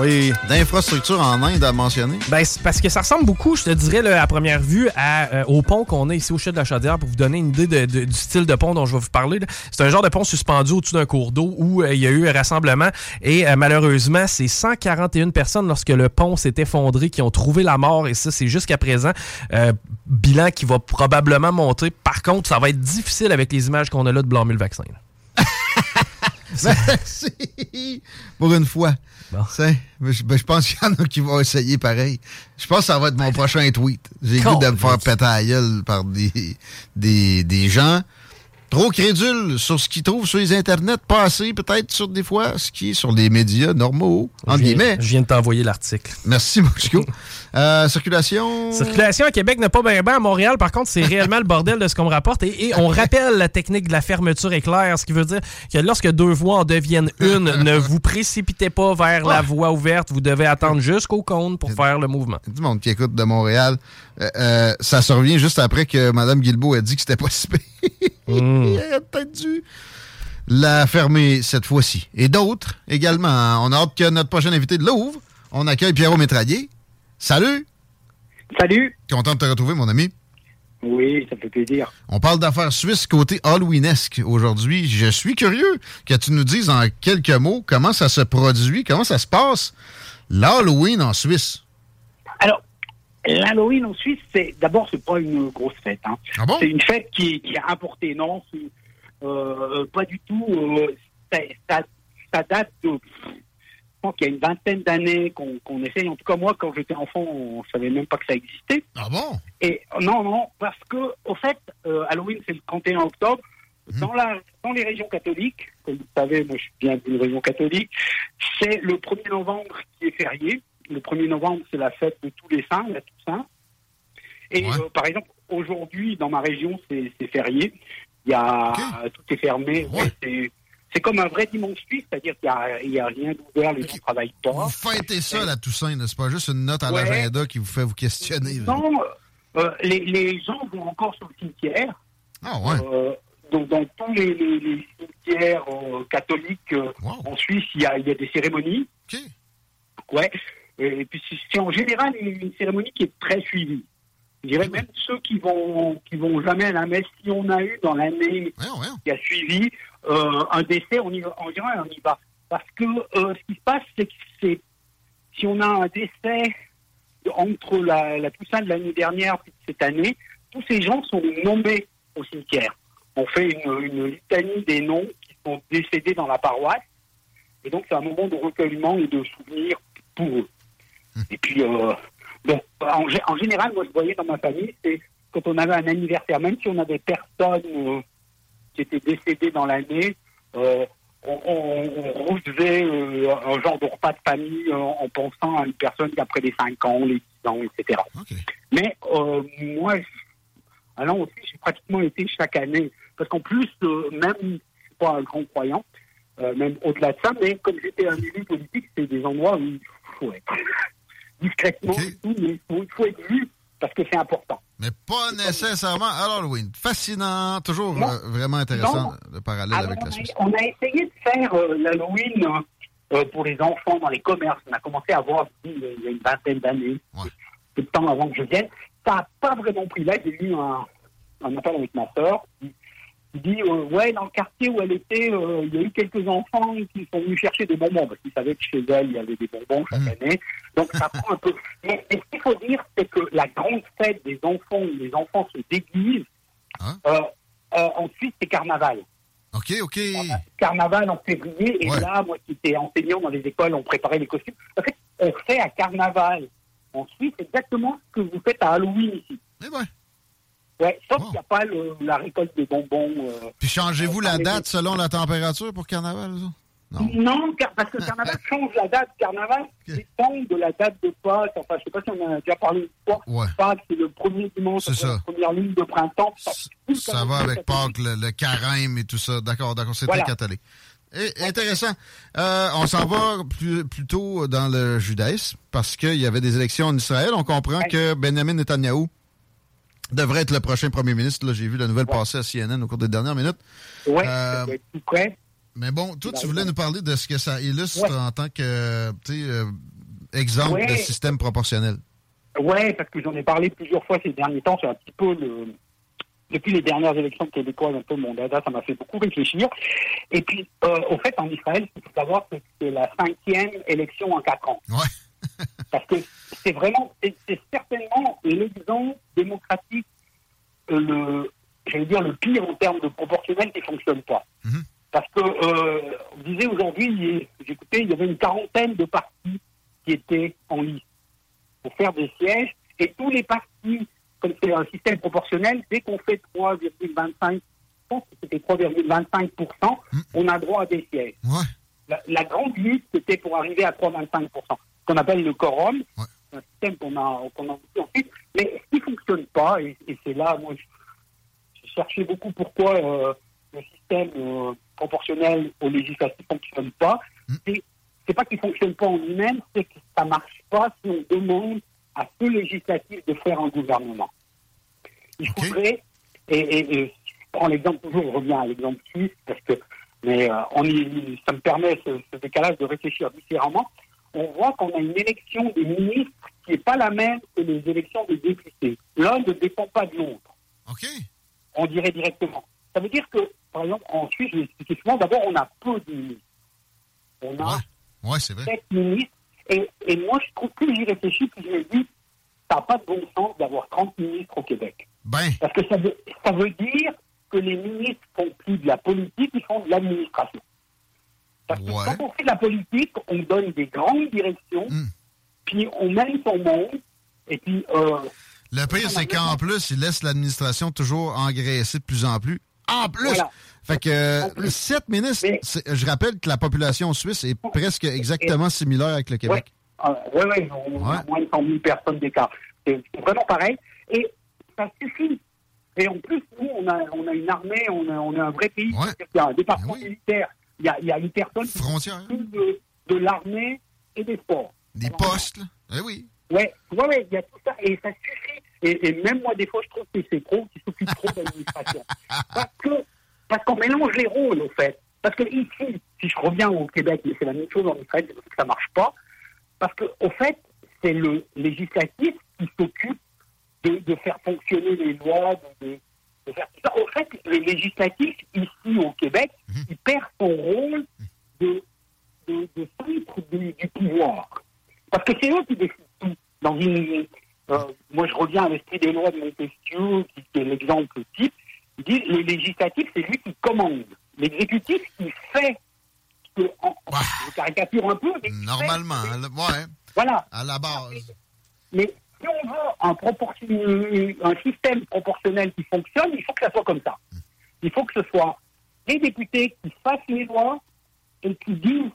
oui. d'infrastructure en Inde à mentionner. Ben, c'est parce que ça ressemble beaucoup, je te dirais, là, à première vue, à, euh, au pont qu'on a ici au Chute de la Chaudière pour vous donner une idée de- de- du style de pont dont je vais vous parler. C'est un genre de pont suspendu au-dessus d'un cours d'eau où euh, il y a eu un rassemblement et euh, malheureusement, c'est 141 personnes lorsque le pont s'est effondré qui ont trouvé la mort et ça, c'est jusqu'à présent. Bilan qui va probablement monter. Par contre, ça va être difficile avec les images qu'on a là de blâmer le vaccin. là. Merci. Pour une fois. Je, ben, je pense qu'il y en a qui vont essayer pareil. Je pense que ça va être mon prochain tweet. J'ai le goût de me faire péter à la gueule par des, des, des gens trop crédules sur ce qu'ils trouvent sur les internets, pas assez peut-être sur des fois ce qui est sur les médias normaux, Je viens- guillemets. Je viens de t'envoyer l'article. Merci, Mousco. Euh, circulation. Circulation à Québec n'est pas bien bien. À Montréal, par contre, c'est réellement le bordel de ce qu'on me rapporte. Et, et on rappelle la technique de la fermeture éclair, ce qui veut dire que lorsque deux voies en deviennent une, ne vous précipitez pas vers la voie ouverte. Vous devez attendre jusqu'au compte pour faire le mouvement. Tout le monde qui écoute de Montréal, euh, euh, ça se revient juste après que Mme Guilbeault a dit que c'était pas si pire. Hmm. Il aurait peut-être dû la fermer cette fois-ci. Et d'autres également. hein. On a hâte que notre prochain invité de l'ouvre. On accueille Pierrot Métraillé. Salut! Salut! Content de te retrouver, mon ami. Oui, ça fait plaisir. On parle d'affaires suisses côté Halloweenesque aujourd'hui. Je suis curieux que tu nous dises en quelques mots comment ça se produit, comment ça se passe l'Halloween en Suisse. Alors, l'Halloween en Suisse, c'est d'abord, c'est pas une grosse fête. hein. Ah bon? C'est une fête qui, qui est importée, non? Euh, Pas du tout. euh, ça, ça- ça date de. Je pense qu'il y a une vingtaine d'années qu'on qu'on essaye. En tout cas, moi, quand j'étais enfant, on savait même pas que ça existait. Ah bon? Et non, non, parce que, au fait, euh, Halloween, c'est le 31 octobre. Dans, la, dans les régions catholiques, comme vous savez, moi je viens d'une région catholique, c'est le 1er novembre qui est férié. Le 1er novembre, c'est la fête de tous les saints, la Toussaint. Et euh, par exemple, aujourd'hui, dans ma région, c'est férié. Il y a, Tout est fermé. Ouais, c'est- comme un vrai dimanche suisse, c'est-à-dire qu'il n'y a, a rien d'ouvert, les gens ne travaillent pas. Vous fêtez ça, la Toussaint, là. c'est pas? Juste une note à Ouais. l'agenda qui vous fait vous questionner. Non, euh, les, les gens vont encore sur le cimetière. Ah ouais. Euh, donc dans tous les, les- les cimetières catholiques en Suisse, il y a, il y a des cérémonies. Ouais. Et puis c'est en général une, une cérémonie qui est très suivie. Je dirais même ceux qui vont qui vont jamais à la messe, si on a eu dans l'année qui a suivi euh, un décès, on y va, on dirait on y va. Parce que euh, ce qui se passe, c'est que c'est si on a un décès entre la, la Toussaint de l'année dernière et cette année, tous ces gens sont nommés au cimetière. On fait une, une litanie des noms qui sont décédés dans la paroisse. Et donc, c'est un moment de recueillement et de souvenir pour eux. Et puis, euh, donc, en, gé- en général, moi, je voyais dans ma famille, c'est quand on avait un anniversaire, même si on avait personne euh, qui était décédé dans l'année, euh, on, on, euh, un genre de repas de famille en pensant à une personne qui a près des 5 ans, les 10 ans, etc. Mais moi, allant aussi, j'ai pratiquement été chaque année. Parce qu'en plus, même, je suis pas un grand croyant, même au-delà de ça, mais comme j'étais un élu politique, c'est des endroits où il faut être discrètement tout, mais il faut, être vu parce que c'est important. Mais pas nécessairement à l'Halloween. Fascinant, toujours euh, vraiment intéressant Non. le parallèle Alors, avec la Suisse. on a essayé de faire euh, l'Halloween euh, pour les enfants dans les commerces. On a commencé à voir il y a une vingtaine d'années, peu de temps avant que je vienne. Ça n'a pas vraiment pris. Là, j'ai eu un, un appel avec ma soeur qui, qui dit euh, Ouais, dans le quartier où elle était, euh, il y a eu quelques enfants qui sont venus chercher des bonbons parce qu'ils savaient que chez elle, il y avait des bonbons chaque Mmh. année. Donc, ça prend un peu. Mais, mais ce qu'il faut dire, c'est que la grande fête des enfants où les enfants se déguisent, euh, euh, ensuite, c'est carnaval OK, OK. carnaval en février. Et là, moi qui étais enseignant dans les écoles, on préparait les costumes. En fait, on fait à carnaval en Suisse exactement ce que vous faites à Halloween ici. Eh ben. Ouais, sauf qu'il n'y a pas le- la récolte des bonbons. euh. Puis changez-vous la les- date selon la température pour carnaval? ça? Non, car- parce que carnaval change la date. Carnaval dépend de la date de Pâques. Enfin, je sais pas si on a déjà parlé une fois. Pâques, c'est le premier dimanche, C'est la première ligne de printemps. Ça va avec Pâques, le, le carême et tout ça. D'accord, d'accord, c'était Voilà. catholique. Et, intéressant. Euh, on s'en va plus, plutôt dans le judaïsme parce qu'il y avait des élections en Israël. On comprend que Benjamin Netanyahu devrait être le prochain premier ministre. Là, j'ai vu la nouvelle passer à CNN au cours des dernières minutes. Ouais, Euh, tout près. Mais bon, toi, tu voulais ouais. nous parler de ce que ça illustre Ouais. en tant que, euh, exemple Ouais. de système proportionnel. Ouais, parce que j'en ai parlé plusieurs fois ces derniers temps. C'est un petit peu le. Depuis les dernières élections québécoises, un peu mon dada, ça m'a fait beaucoup réfléchir. Et puis, euh, au fait, en Israël, il faut savoir que c'est la cinquième élection en quatre ans. Parce que c'est vraiment, c'est certainement l'exemple démocratique, euh, le, j'allais dire le pire en termes de proportionnel qui fonctionne pas. Parce que, euh, vous disiez aujourd'hui, j'écoutais, il y avait une quarantaine de partis qui étaient en lice pour faire des sièges. Et tous les partis, comme c'est un système proportionnel, dès qu'on fait 3,25, je pense que c'était 3,25%, on a droit à des sièges. La, la grande lutte, c'était pour arriver à 3,25%, ce qu'on appelle le quorum, un système qu'on a, qu'on a ensuite. Mais ce qui fonctionne pas, et, et c'est là, moi, je, je cherchais beaucoup pourquoi euh, le système euh, proportionnel au législatif fonctionne pas. C'est c'est pas qu'il fonctionne pas en lui-même, c'est que ça marche pas si on demande à ce législatif de faire un gouvernement. Il faudrait, et, et- et je prends l'exemple toujours, je reviens à l'exemple suisse, parce que mais euh, on y, ça me permet ce, ce décalage de réfléchir différemment. On voit qu'on a une élection des ministres qui n'est pas la même que les élections des députés. L'un ne dépend pas de l'autre. On dirait directement. Ça veut dire que, par exemple, en Suisse, souvent, d'abord, on a peu de ministres. On a Ouais, c'est vrai. sept ministres. Et, et moi, je trouve, plus j'y réfléchis, plus je me dis, ça n'a pas de bon sens d'avoir 30 ministres au Québec. Ben. Parce que ça veut, ça veut dire que les ministres font plus de la politique, ils font de l'administration. Parce que quand on fait de la politique, on donne des grandes directions, Hmm. puis on mène son monde, et puis... Euh, Le pire, c'est qu'en plus, il laisse l'administration toujours engraisser de plus en plus. En plus! Voilà. Fait que euh, sept ministres, je rappelle que la population suisse est presque exactement similaire avec le Québec. Oui, oui, on a moins de 100 000 personnes d'écart. C'est vraiment pareil. Et ça suffit. Et en plus, nous, on a, on a une armée, on a, on a un vrai pays. Qu'il y a un département militaire. Il y a, y a une personne qui s'occupe de, de l'armée et des sports. Des postes. Eh oui. Ouais, ouais, ouais, il y a tout ça. Et ça suffit. Et, et même moi, des fois, je trouve que c'est trop, qu'ils s'occupent trop de l'administration. parce que, parce qu'on mélange les rôles, au fait. Parce que ici, si je reviens au Québec, mais c'est la même chose en Israël, c'est que ça marche pas. Parce que, au fait, c'est le législatif qui s'occupe de, de faire fonctionner les lois, de, de- Au fait, le législatif, ici au Québec, il perd son rôle de, de, de centre du, du pouvoir. Parce que c'est eux qui décident tout. Dans une, euh, moi, je reviens à l'esprit des lois de Montesquieu, qui, qui est l'exemple type. Il dit le législatif, c'est lui qui commande. L'exécutif, il fait. que- en- Je caricature un peu, mais il fait- Normalement, à la- ouais, voilà. à la base. Mais si on veut un, proportion- un système proportionnel qui fonctionne, il faut que ça soit comme ça. Il faut que ce soit les députés qui fassent les lois et qui disent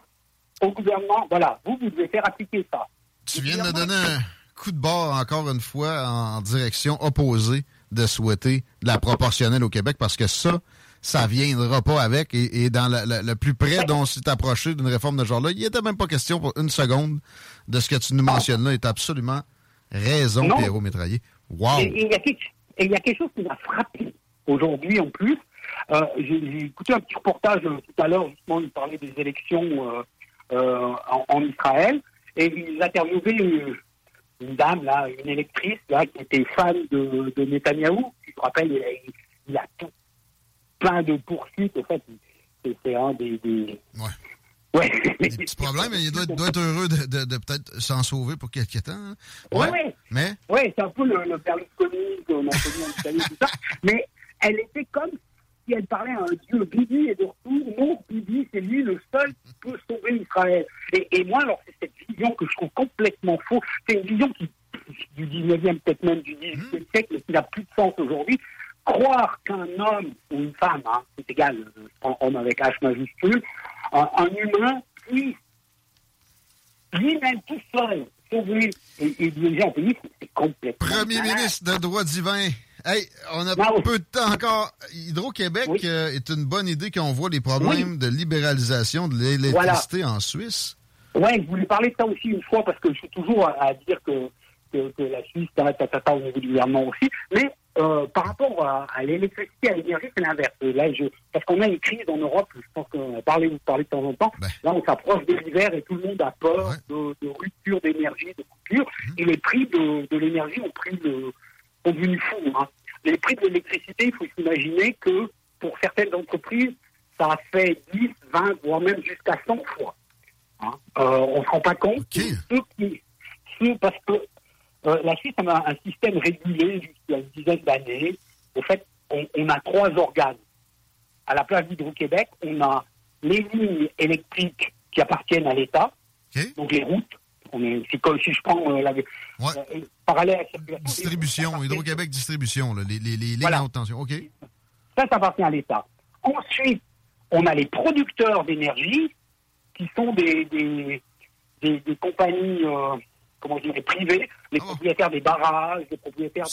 au gouvernement, voilà, vous, vous devez faire appliquer ça. Tu viens de me donner un coup de barre encore une fois en direction opposée de souhaiter de la proportionnelle au Québec parce que ça, ça viendra pas avec. Et, dans le, le- le plus près dont on s'est approché d'une réforme de ce genre-là, il n'était même pas question pour une seconde de ce que tu nous mentionnes là. T'as absolument raison, Non. Pierrot Métraillé. Wow! Et il y, a quelque- et il y a quelque chose qui m'a frappé aujourd'hui en plus. Euh, J'ai écouté un petit reportage euh, tout à l'heure, justement, il parlait des élections euh, euh, en, en Israël, et ils interviewaient une, une dame, là, une électrice, là, qui était fan de, de Netanyahou. Je me rappelle, il a, il a tout plein de poursuites. En fait, c'est c'est un des... des... Ouais. Des petits problèmes, mais il doit, être- doit être heureux de, de- de peut-être s'en sauver pour quelques temps. hein. Ouais, ouais. Mais? Ouais, c'est un peu le, le Berlusconi qu'on a connu en Italie, tout ça. Mais elle était comme si elle parlait à un dieu. Bibi est de retour. Non, Bibi, c'est lui le seul qui peut sauver Israël. Et, et moi, alors, c'est cette vision que je trouve complètement faux. C'est une vision qui, du 19e, peut-être même du 18e siècle, mais qui n'a plus de sens aujourd'hui. Croire qu'un homme ou une femme, hein, c'est égal, euh, prends homme avec H majuscule, un, un humain puisse lui-même tout seul sauver et, et diriger un pays, c'est complètement. Premier malade. ministre de droit divin. Hey, on a Ah oui. peu de temps encore. Hydro-Québec euh, est une bonne idée quand on voit les problèmes de libéralisation de l'électricité en Suisse. Ouais, je voulais parler de ça aussi une fois parce que je suis toujours à, à dire que, que, que la Suisse, ta, ta, ta, ta, au niveau du gouvernement aussi. Mais euh, par rapport à, à l'électricité, à l'énergie, c'est l'inverse. Là, je, parce qu'on a une crise en Europe, je pense qu'on parlé, vous parlez de temps en temps. Là, on s'approche de l'hiver et tout le monde a peur de, de rupture d'énergie, de coupure. Et les prix de, de l'énergie ont pris le, sont devenus fous. Hein. Les prix de l'électricité, il faut s'imaginer que pour certaines entreprises, ça a fait 10, 20, voire même jusqu'à 100 fois. Hein. Euh, on ne se rend pas compte. Ceux qui, ceux, parce que euh, la Suisse a un, système régulé jusqu'à une dizaine d'années. Au fait, on, on a trois organes. À la place d'Hydro-Québec, on a les lignes électriques qui appartiennent à l'État, donc les routes. On est, c'est comme si je prends euh, la, euh, parallèle à la. Distribution, Hydro-Québec Distribution, là, les, les, les lignes Voilà. à haute tension. OK. Ça, ça appartient à l'État. Ensuite, on a les producteurs d'énergie qui sont des, des, des, des compagnies, comment je dirais, privées, les propriétaires des barrages, les propriétaires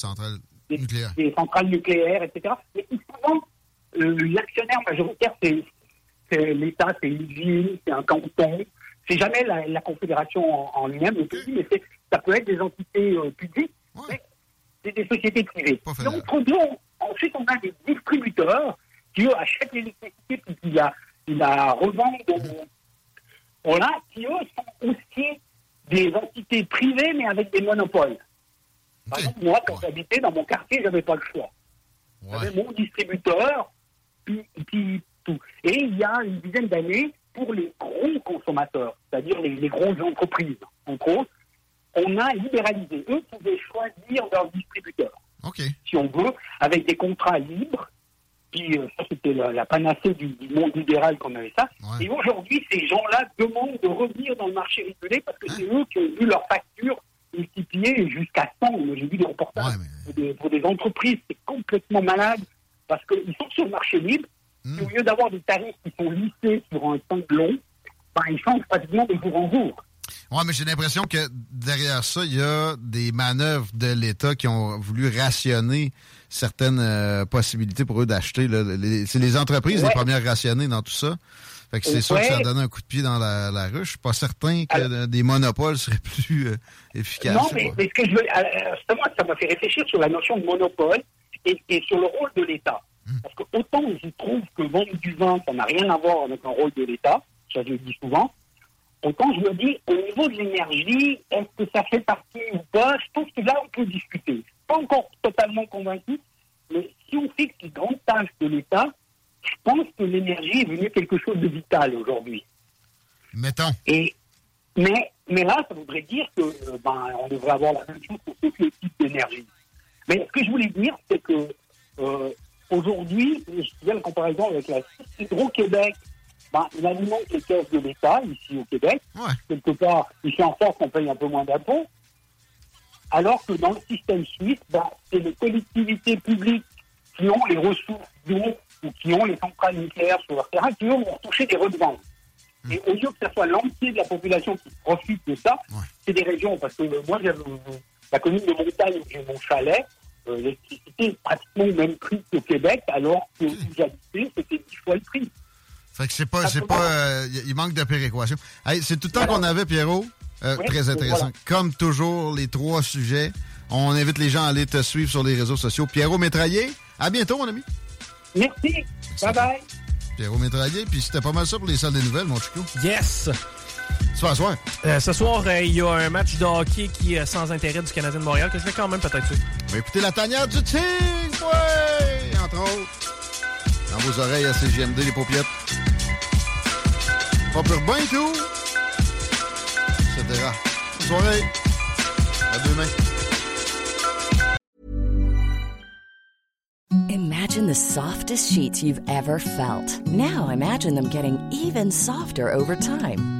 des, nucléaire. des centrales nucléaires, etc. Mais souvent, euh, l'actionnaire majoritaire, c'est l'État, c'est une ville, c'est un canton. C'est jamais la, la confédération en, en lui-même, mais ça peut être des entités euh, publiques, mais c'est des sociétés privées. Donc, on- ensuite, on a des distributeurs qui, eux, achètent l'électricité puis qui la, qui la revendent au- voilà, qui, eux, sont aussi des entités privées, mais avec des monopoles. Par exemple, moi, quand j'habitais dans mon quartier, j'avais pas le choix. J'avais mon distributeur, puis, puis tout. Et il y a une dizaine d'années, pour les gros consommateurs, c'est-à-dire les, les grosses entreprises, entre autres, on a libéralisé. Eux pouvaient choisir leur distributeur, si on veut, avec des contrats libres. Puis euh, ça, c'était la, la panacée du, du monde libéral qu'on avait ça. Et aujourd'hui, ces gens-là demandent de revenir dans le marché régulé parce que c'est eux qui ont vu leur facture multipliée jusqu'à 100. Moi, J'ai vu des reportages pour, des, pour des entreprises, c'est complètement malade parce qu'ils sont sur le marché libre. Et au lieu d'avoir des tarifs qui sont lissés sur un temps long, ben, ils changent pratiquement de jour en jour. Ouais, mais j'ai l'impression que derrière ça, il y a des manœuvres de l'État qui ont voulu rationner certaines euh, possibilités pour eux d'acheter. C'est les entreprises les premières rationnées dans tout ça. Fait que c'est sûr que ça donne un coup de pied dans la, la ruche. Je suis pas certain que des monopoles seraient plus euh, efficaces. Non, mais, ce que je veux, euh, justement, ça m'a fait réfléchir sur la notion de monopole et, et sur le rôle de l'État. Parce que autant je trouve que vendre du vin, ça n'a rien à voir avec un rôle de l'État, ça je le dis souvent, autant je me dis, au niveau de l'énergie, est-ce que ça fait partie ou pas? Je pense que là, on peut discuter. Pas encore totalement convaincu, mais si on fixe les grandes tâches de l'État, je pense que l'énergie est devenue quelque chose de vital aujourd'hui. Mettons. Et, mais, mais là, ça voudrait dire que euh, ben, on devrait avoir la même chose pour tous les types d'énergie. Mais ce que je voulais dire, c'est que euh, aujourd'hui, je faisais la comparaison avec la Hydro-Québec. Ben, il alimente les caisses de l'État, ici au Québec. Quelque part, il fait en sorte qu'on paye un peu moins d'impôts. Alors que dans le système suisse, ben, c'est les collectivités publiques qui ont les ressources d'eau ou qui ont les centrales nucléaires sur leur terrain qui, eux, vont toucher des redevances. Et au lieu que ce soit l'entier de la population qui profite de ça, c'est des régions. Parce que euh, moi, euh, la commune de Montagne où j'ai mon chalet, euh, l'électricité est pratiquement au même prix qu'au Québec, alors que où j'habitais, c'était dix fois le prix. Fait que c'est pas, c'est pas, euh, il manque de péréquation. Hey, c'est tout le temps qu'on avait, Pierrot. Euh, Oui, très intéressant. voilà. Comme toujours, les trois sujets. On invite les gens à aller te suivre sur les réseaux sociaux. Pierrot Métraillé, à bientôt, mon ami. Merci. Bye bye. Pierrot Métraillé, puis c'était pas mal ça pour les salles des nouvelles, mon chico. Yes! Ce soir, Euh, ce soir, euh, il y a un match de hockey qui est sans intérêt du Canadien de Montréal que je vais quand même peut-être suivre. Mais écoutez la tanière du Tigre, ouais! Entre autres. Dans vos oreilles à CGMD, les paupiètes. Bien. Etc. Bonne soirée. À demain. Imagine the softest sheets you've ever felt. Now imagine them getting even softer over time.